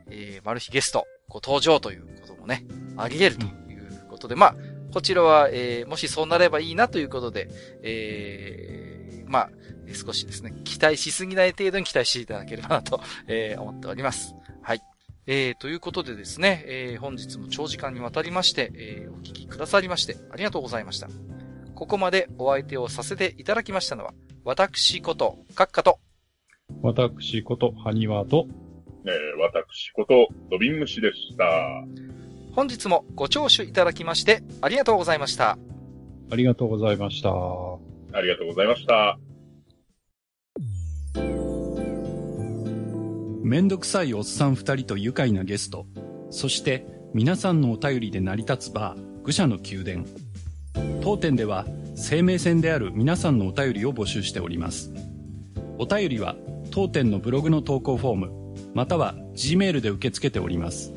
えー、マル秘ゲストご登場ということもね、あり得るということで、まあ、こちらは、えー、もしそうなればいいなということで、えー、まあ、少しですね、期待しすぎない程度に期待していただければなと、えー、思っております。はい。えー、ということでですね、えー、本日も長時間にわたりまして、えー、お聞きくださりまして、ありがとうございました。ここまでお相手をさせていただきましたのは、私こと、カッカと、私こと、ハニワと、えー私こと、ドビンムシでした。本日もご聴取いただきまして、ありがとうございました。ありがとうございました。ありがとうございました。めんどくさいおっさん二人と愉快なゲスト、そして皆さんのお便りで成り立つバー、愚者の宮殿。当店では生命線である皆さんのお便りを募集しております。お便りは当店のブログの投稿フォーム、または G メールで受け付けております。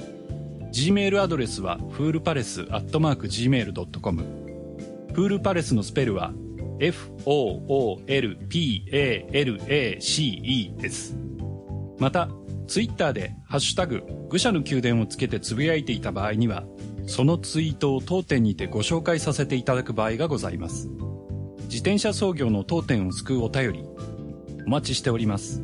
G メールアドレスはフールパレスアットマーク Gmail.com。フールパレスのスペルは F-O-O-L-P-A-L-A-C-E です。また、ツイッターで、ハッシュタグ、愚者の宮殿をつけてつぶやいていた場合には、そのツイートを当店にてご紹介させていただく場合がございます。自転車操業の当店を救うお便り、お待ちしております。